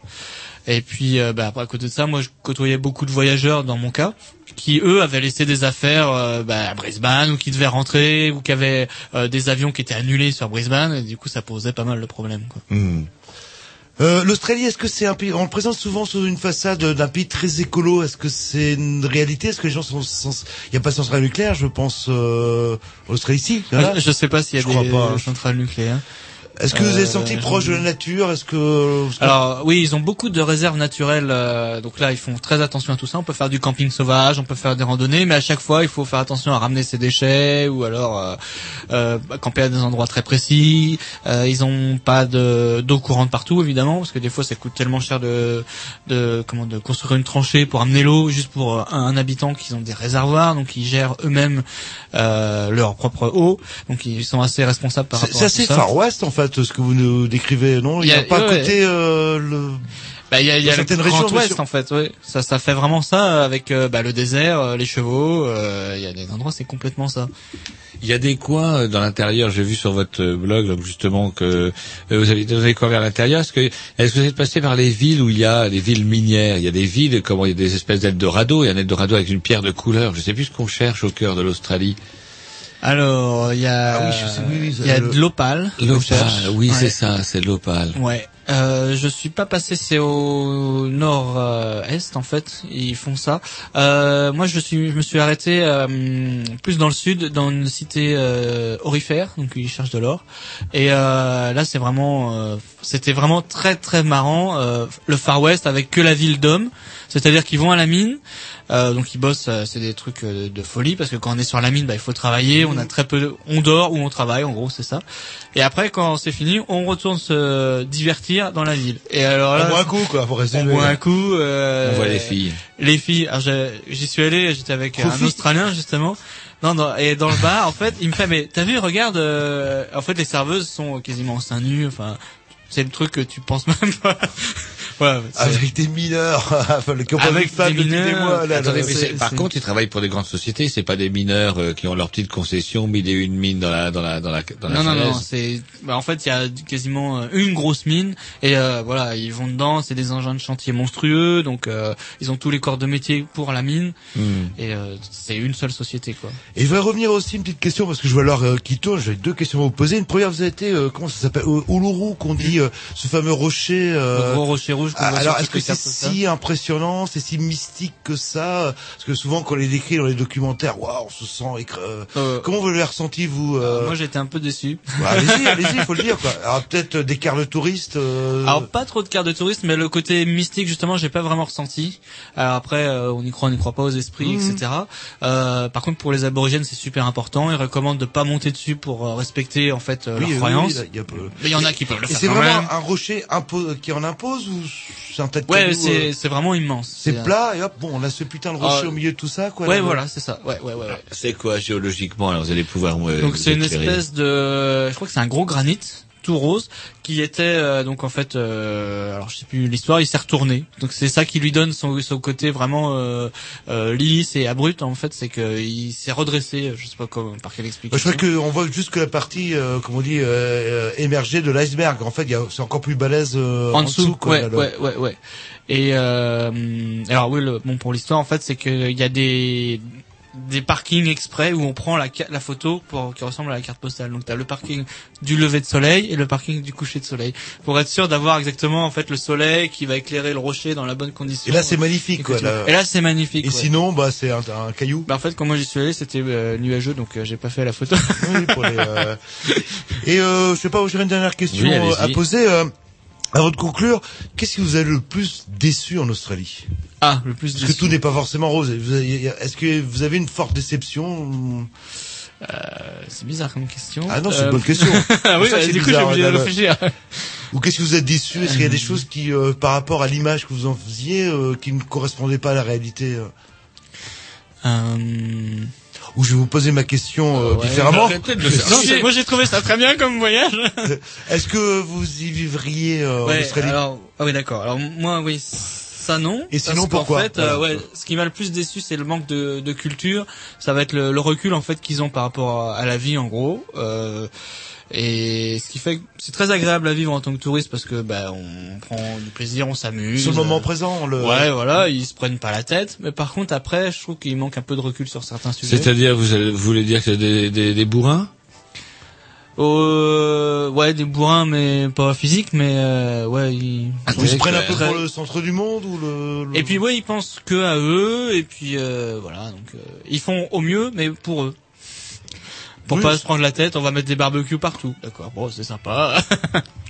Et puis, euh, bah, après, à côté de ça, moi, je côtoyais beaucoup de voyageurs dans mon cas, qui eux avaient laissé des affaires euh, bah, à Brisbane ou qui devaient rentrer ou qui avaient euh, des avions qui étaient annulés sur Brisbane. Et du coup, ça posait pas mal de problèmes. Quoi. Hmm. Euh, L'Australie, est-ce que c'est un pays On le présente souvent sous une façade d'un pays très écolo. Est-ce que c'est une réalité? Est-ce que les gens sont, il n'y a pas de centrale nucléaire, je pense, euh, en Australie ici. Ah, je sais pas s'il y a Je des centrales nucléaires. Est-ce que vous avez Euh, senti proche de la nature? Est-ce que Alors oui, ils ont beaucoup de réserves naturelles. euh, donc là, ils font très attention à tout ça. On peut faire du camping sauvage, on peut faire des randonnées, mais à chaque fois, il faut faire attention à ramener ses déchets ou alors euh, euh, camper à des endroits très précis. Euh, ils ont pas de d'eau courante partout, évidemment, parce que des fois, ça coûte tellement cher de de comment de construire une tranchée pour amener l'eau juste pour euh, un, un habitant qu'ils ont des réservoirs, donc ils gèrent eux-mêmes euh, leur propre eau. Donc ils sont assez responsables par c'est rapport c'est à ça. Far West en fait, ce que vous nous décrivez, non Il n'y a, a- pas ouais, côté euh, le. Bah, il y a, y a le certaines Grand Ouest en fait, ouais. Ça, ça fait vraiment ça avec euh, bah, le désert, euh, les chevaux. euh, Il y a des endroits, c'est complètement ça. Il y a des coins euh, dans l'intérieur, j'ai vu sur votre euh, blog donc justement que euh, vous avez donné quoi vers l'intérieur. Est-ce que est-ce que vous êtes passé par les villes où il y a des villes minières? Il y a des villes comment il y a des espèces d'Eldorado, il y a un Eldorado avec une pierre de couleur. Je sais plus ce qu'on cherche au cœur de l'Australie. Alors, il y a, Ah oui, je sais, oui, oui, il y a le- de l'opale. L'opale, oui Ouais. c'est ça, c'est l'opale. Ouais. Euh, je suis pas passé, c'est au nord-est en fait. Ils font ça. Euh, moi, je suis, je me suis arrêté euh, plus dans le sud, dans une cité euh, orifère, donc ils cherchent de l'or. Et euh, là, c'est vraiment, euh, c'était vraiment très très marrant. euh, le Far West avec que la ville d'hommes, c'est-à-dire qu'ils vont à la mine. Euh, donc ils bossent, euh, c'est des trucs euh, de folie parce que quand on est sur la mine, bah, il faut travailler. On a très peu, de- on dort ou on travaille, en gros c'est ça. Et après quand c'est fini, on retourne se divertir dans la ville. Et alors là, On boit un coup, quoi, pour on résumer. boit un coup. euh, On voit les filles. Les filles. Alors j'ai- j'y suis allé, j'étais avec un. Australien justement. Non, non, et dans le bar, en fait, il me fait, mais t'as vu, regarde, euh, en fait, les serveuses sont quasiment en seins nus, enfin, c'est le truc que tu penses même pas. Voilà, Avec des mineurs, qui ont Avec des depuis des mineurs. mois. Là, Attendez, mais c'est- c'est- par contre, ils travaillent pour des grandes sociétés. C'est pas des mineurs euh, qui ont leur petite concession, mille et une mines dans la dans la dans la dans la non, non, non, c'est, bah, en fait, il y a quasiment euh, une grosse mine, et euh, voilà, ils vont dedans, c'est des engins de chantier monstrueux, donc euh, ils ont tous les corps de métier pour la mine, Hmm. et euh, c'est une seule société, quoi. Et je vais revenir aussi une petite question parce que je vois l'heure euh, qui tourne. J'ai deux questions à vous poser. Une première, vous avez été euh, comment ça s'appelle Uluru qu'on dit euh, ce fameux rocher. Le gros rocher rouge qu'on Ah, alors, est-ce que c'est cartes si impressionnant, c'est si mystique que ça Parce que souvent, quand on les décrit dans les documentaires, waouh, on se sent écra- Euh, Comment vous l'avez ressenti, vous euh Moi, j'étais un peu déçu. Bah, Allez-y, allez-y, il faut le dire. Quoi. Alors, peut-être euh, des quarts de touristes. euh, Alors pas trop de cartes de tourisme, mais le côté mystique justement, j'ai pas vraiment ressenti. Alors après, euh, on y croit, on n'y croit pas aux esprits, Mhm. etc. Euh, par contre, pour les aborigènes, c'est super important. Ils recommandent de pas monter dessus pour euh, respecter en fait euh, oui, leurs oui, croyances. oui, il y a peu- Mais il y en a qui peuvent le faire c'est vraiment même. un rocher impo- qui en impose ou c'est un tas de Ouais, c'est euh, c'est vraiment immense. C'est plat et hop, bon, on a ce putain de rocher Ah, au milieu de tout ça, quoi. Ouais, là, voilà, c'est ça. Ouais, ouais, ouais. ouais. C'est quoi géologiquement Alors vous allez pouvoir me Donc c'est une espèce de, je crois que c'est un gros granit tout rose qui était euh, donc en fait euh, alors je sais plus l'histoire il s'est retourné donc c'est ça qui lui donne son, son côté vraiment euh, euh, lisse et abrupt en fait c'est que il s'est redressé je sais pas comment par quelle explication je crois qu'on voit juste que la partie, euh, comme on dit, euh, émergée de l'iceberg. En fait, il y a- c'est encore plus balèze euh, en dessous, quoi, ouais, là, ouais, ouais, ouais. Et euh, alors oui, le, bon pour l'histoire en fait, c'est qu'il y a des des parkings exprès où on prend la, ca- la photo pour qui ressemble à la carte postale. Donc tu as le parking du lever de soleil et le parking du coucher de soleil pour être sûr d'avoir exactement en fait le soleil qui va éclairer le rocher dans la bonne condition. Et là, c'est magnifique, quoi. là. et là, c'est magnifique. Et ouais. sinon, bah, c'est un, un caillou. Bah en fait quand moi j'y suis allé c'était euh, nuageux donc euh, j'ai pas fait la photo. Oui, pour les, euh, Et euh, je sais pas, j'aurais une dernière question Oui, euh, à poser. Euh, avant de conclure, qu'est-ce qui vous a le plus déçu en Australie? Ah, le plus Parce que tout n'est pas forcément rose. Est-ce que vous avez une forte déception Euh, c'est bizarre comme question. Ah non, c'est Euh, une bonne question. ah oui, bah, du coup j'ai obligé de réfléchir. Ou qu'est-ce que vous êtes déçu? Est-ce qu'il y a des choses qui, euh, par rapport à l'image que vous en faisiez, euh, qui ne correspondaient pas à la réalité euh Ou je vais vous poser ma question euh, Ouais, différemment. de le Non, moi j'ai trouvé ça très bien comme voyage. Est-ce que vous y vivriez euh, en Australie alors, ah oui, d'accord. Alors moi, oui, ça non. Et sinon, Parce pourquoi fait, euh, ouais, ce qui m'a le plus déçu, c'est le manque de, de culture. Ça va être le, le recul en fait qu'ils ont par rapport à, à la vie, en gros. Euh, et ce qui fait que c'est très agréable à vivre en tant que touriste parce que bah on prend du plaisir, on s'amuse. Sur le moment présent, le... Ouais, voilà, ils se prennent pas la tête. Mais par contre, après, je trouve qu'il manque un peu de recul sur certains sujets. C'est-à-dire, vous, allez- vous voulez dire que c'est des, des, des bourrins? Euh, ouais, des bourrins, mais pas physiques, mais euh, ouais, ils, Ils se prennent un peu Très- pour le centre du monde ou le... le- Et puis ouais, ils pensent que à eux, et puis euh, voilà, donc euh, ils font au mieux, mais pour eux. Pour Oui, pas se prendre la tête, on va mettre des barbecues partout. D'accord, bon, c'est sympa.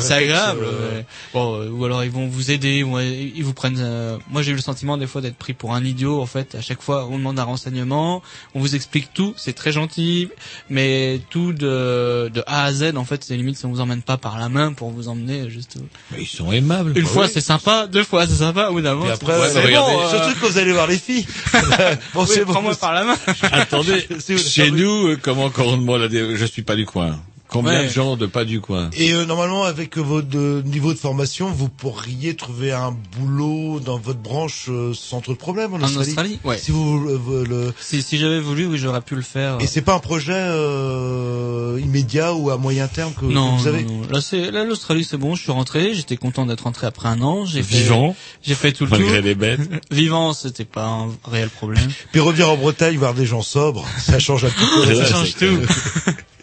C'est agréable. euh, ouais. Bon, euh, ou alors ils vont vous aider, ou euh, ils vous prennent. euh, Moi, j'ai eu le sentiment des fois d'être pris pour un idiot. En fait, à chaque fois, on demande un renseignement, on vous explique tout, c'est très gentil, mais tout de de A à Z, en fait, c'est limite si on vous emmène pas par la main pour vous emmener juste. Mais ils sont aimables. Une Bah fois, oui. c'est sympa, deux fois, c'est sympa, ou d'avant. Après, Ouais, c'est mais bon, euh, surtout quand vous allez voir les filles. bon, Oui, c'est bon. prends-moi par la main. Attendez, chez nous, euh, comment quand on demande. Je suis pas du coin. Combien Ouais. de gens de pas du coin? Et euh, normalement, avec votre euh, niveau de formation, vous pourriez trouver un boulot dans votre branche euh, sans trop de problème en En Australie. Australie, ouais. Si vous euh, le... Si, si j'avais voulu, oui, j'aurais pu le faire. Et c'est pas un projet euh, immédiat ou à moyen terme que, non, vous avez non, non. Là, c'est là l'Australie, c'est bon. Je suis rentré. J'étais content d'être rentré après un an. J'ai fait, Vivant, J'ai fait tout le malgré tour. les bêtes. Vivant, c'était pas un réel problème. Puis revenir en Bretagne, voir des gens sobres, ça change un petit peu. Ça change tout.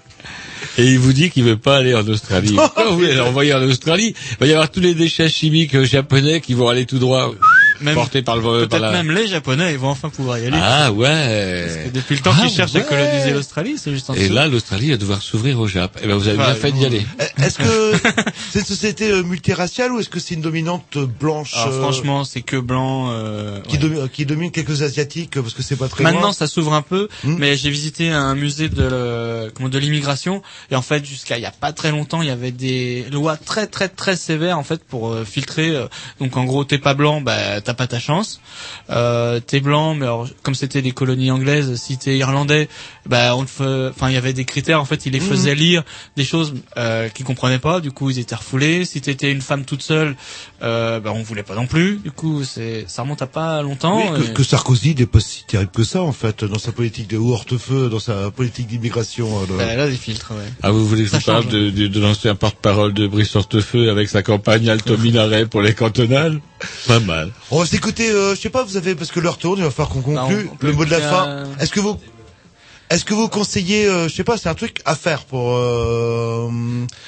Et il vous dit qu'il veut pas aller en Australie. Vous voulez l'envoyer en Australie, il va y avoir tous les déchets chimiques euh, japonais qui vont aller tout droit, Même- portés par le Peut-être la... même les Japonais, ils vont enfin pouvoir y aller. Ah Parce que ouais. depuis le temps Ah, qu'ils cherchent ouais. à coloniser l'Australie, c'est juste en Et dessous. là, l'Australie va devoir s'ouvrir au Jap. Eh ben, vous avez Ouais, bien fait d'y bon. aller. Est-ce que c'est une société euh, multiraciale ou est-ce que c'est une dominante euh, blanche Alors, euh, franchement, c'est que blanc. euh, qui, ouais. domi- qui domine quelques asiatiques euh, parce que c'est pas très Maintenant, loin. ça s'ouvre un peu, Hmm. mais j'ai visité un musée de le- comment de l'immigration et en fait, jusqu'à il y a pas très longtemps, il y avait des lois très très très sévères en fait pour euh, filtrer. euh, donc en gros, t'es pas blanc, bah t'as pas ta chance. Euh, t'es blanc, mais alors, comme c'était des colonies anglaises, si t'es irlandais, bah on enfin il y avait des critères. En fait, ils les Mhm. faisaient lire des choses euh, qu'ils comprenaient pas. Du coup, ils étaient refoulés. Si t'étais une femme toute seule, euh, bah on voulait pas non plus. Du coup, c'est ça remonte à pas longtemps. Oui, que, et- que Sarkozy n'est pas si terrible que ça en fait dans sa politique de hortefeux, dans sa politique d'immigration. le- Bah, là, des filtres, ouais. Ah, vous voulez que je parle change. de, de, de l'ancien porte-parole de Brice Hortefeux avec sa campagne Alto Minaret pour les cantonales? Pas mal. On va s'écouter, euh, je sais pas, vous avez parce que l'heure tourne, il va falloir qu'on conclue le mot de la fin. Est-ce que vous Est-ce que vous conseillez, euh, je sais pas, c'est un truc à faire pour euh,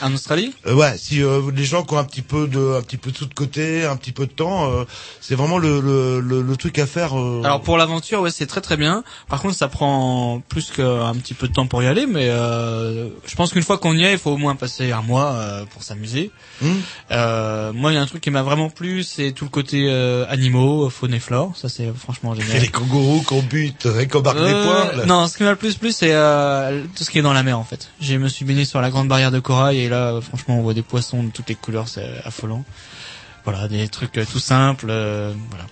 En Australie? euh, ouais, si euh, les gens qui ont un petit peu de, un petit peu de sous de côté, un petit peu de temps, euh, c'est vraiment le, le, le, le truc à faire. euh, Alors pour l'aventure, ouais, c'est très très bien. Par contre, ça prend plus qu'un petit peu de temps pour y aller, mais euh, je pense qu'une fois qu'on y est, il faut au moins passer un mois euh, pour s'amuser. Euh, moi, il y a un truc qui m'a vraiment plu, c'est tout le côté euh, animaux, faune et flore. Ça, c'est franchement et génial. les kangourous qu'on bute et qu'on Euh, points. là. non, ce qui m'a le plus plu, c'est euh, tout ce qui est dans la mer en fait. Je me suis baigné sur la grande barrière de corail et là, franchement, on voit des poissons de toutes les couleurs, c'est affolant. Voilà, des trucs euh, tout simples, euh, voilà.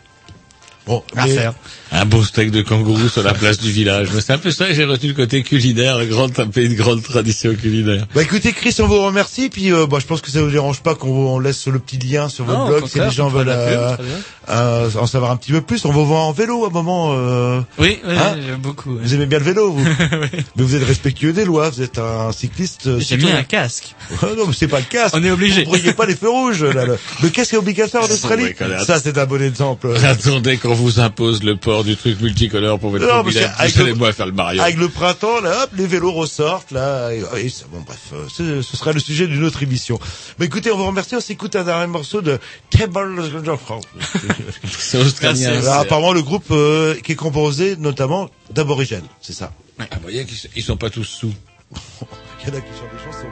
Bon, à mais- faire. Un beau steak de kangourou sur la place du village. Mais c'est un peu ça que j'ai retenu le côté culinaire, le grand tapé, une grande tradition culinaire. Bah écoutez Chris, on vous remercie. Puis euh, bah, je pense que ça vous dérange pas qu'on vous- on laisse le petit lien sur votre Non, blog si les gens veulent de euh, euh, en savoir un petit peu plus. On vous voir en vélo à un moment. Euh... Oui, oui, Hein j'aime beaucoup. Vous aimez bien le vélo, vous Mais vous êtes respectueux des lois. Vous êtes un cycliste. euh, J'ai mis un casque. Non, mais c'est pas le casque. On est obligé. Vous brillez pas les feux rouges. Là, le, le casque est obligatoire en Australie. Ça, c'est un bon exemple. Attendez qu'on vous impose le port du truc multicolore pour votre Non, mais mobilette. c'est avec Vous allez le- moi faire le Mario. Avec le printemps, là, hop, les vélos ressortent, là. Et, et ça- bon, bref, euh, ce, ce sera le sujet d'une autre émission. Mais écoutez, on vous remercie. On s'écoute un dernier morceau de Table of France. C'est australien. Alors, apparemment, le groupe euh, qui est composé notamment d'aborigènes, c'est ça. Ah, vous voyez qu'ils ils sont pas tous sous. Il y en a qui chantent des chansons.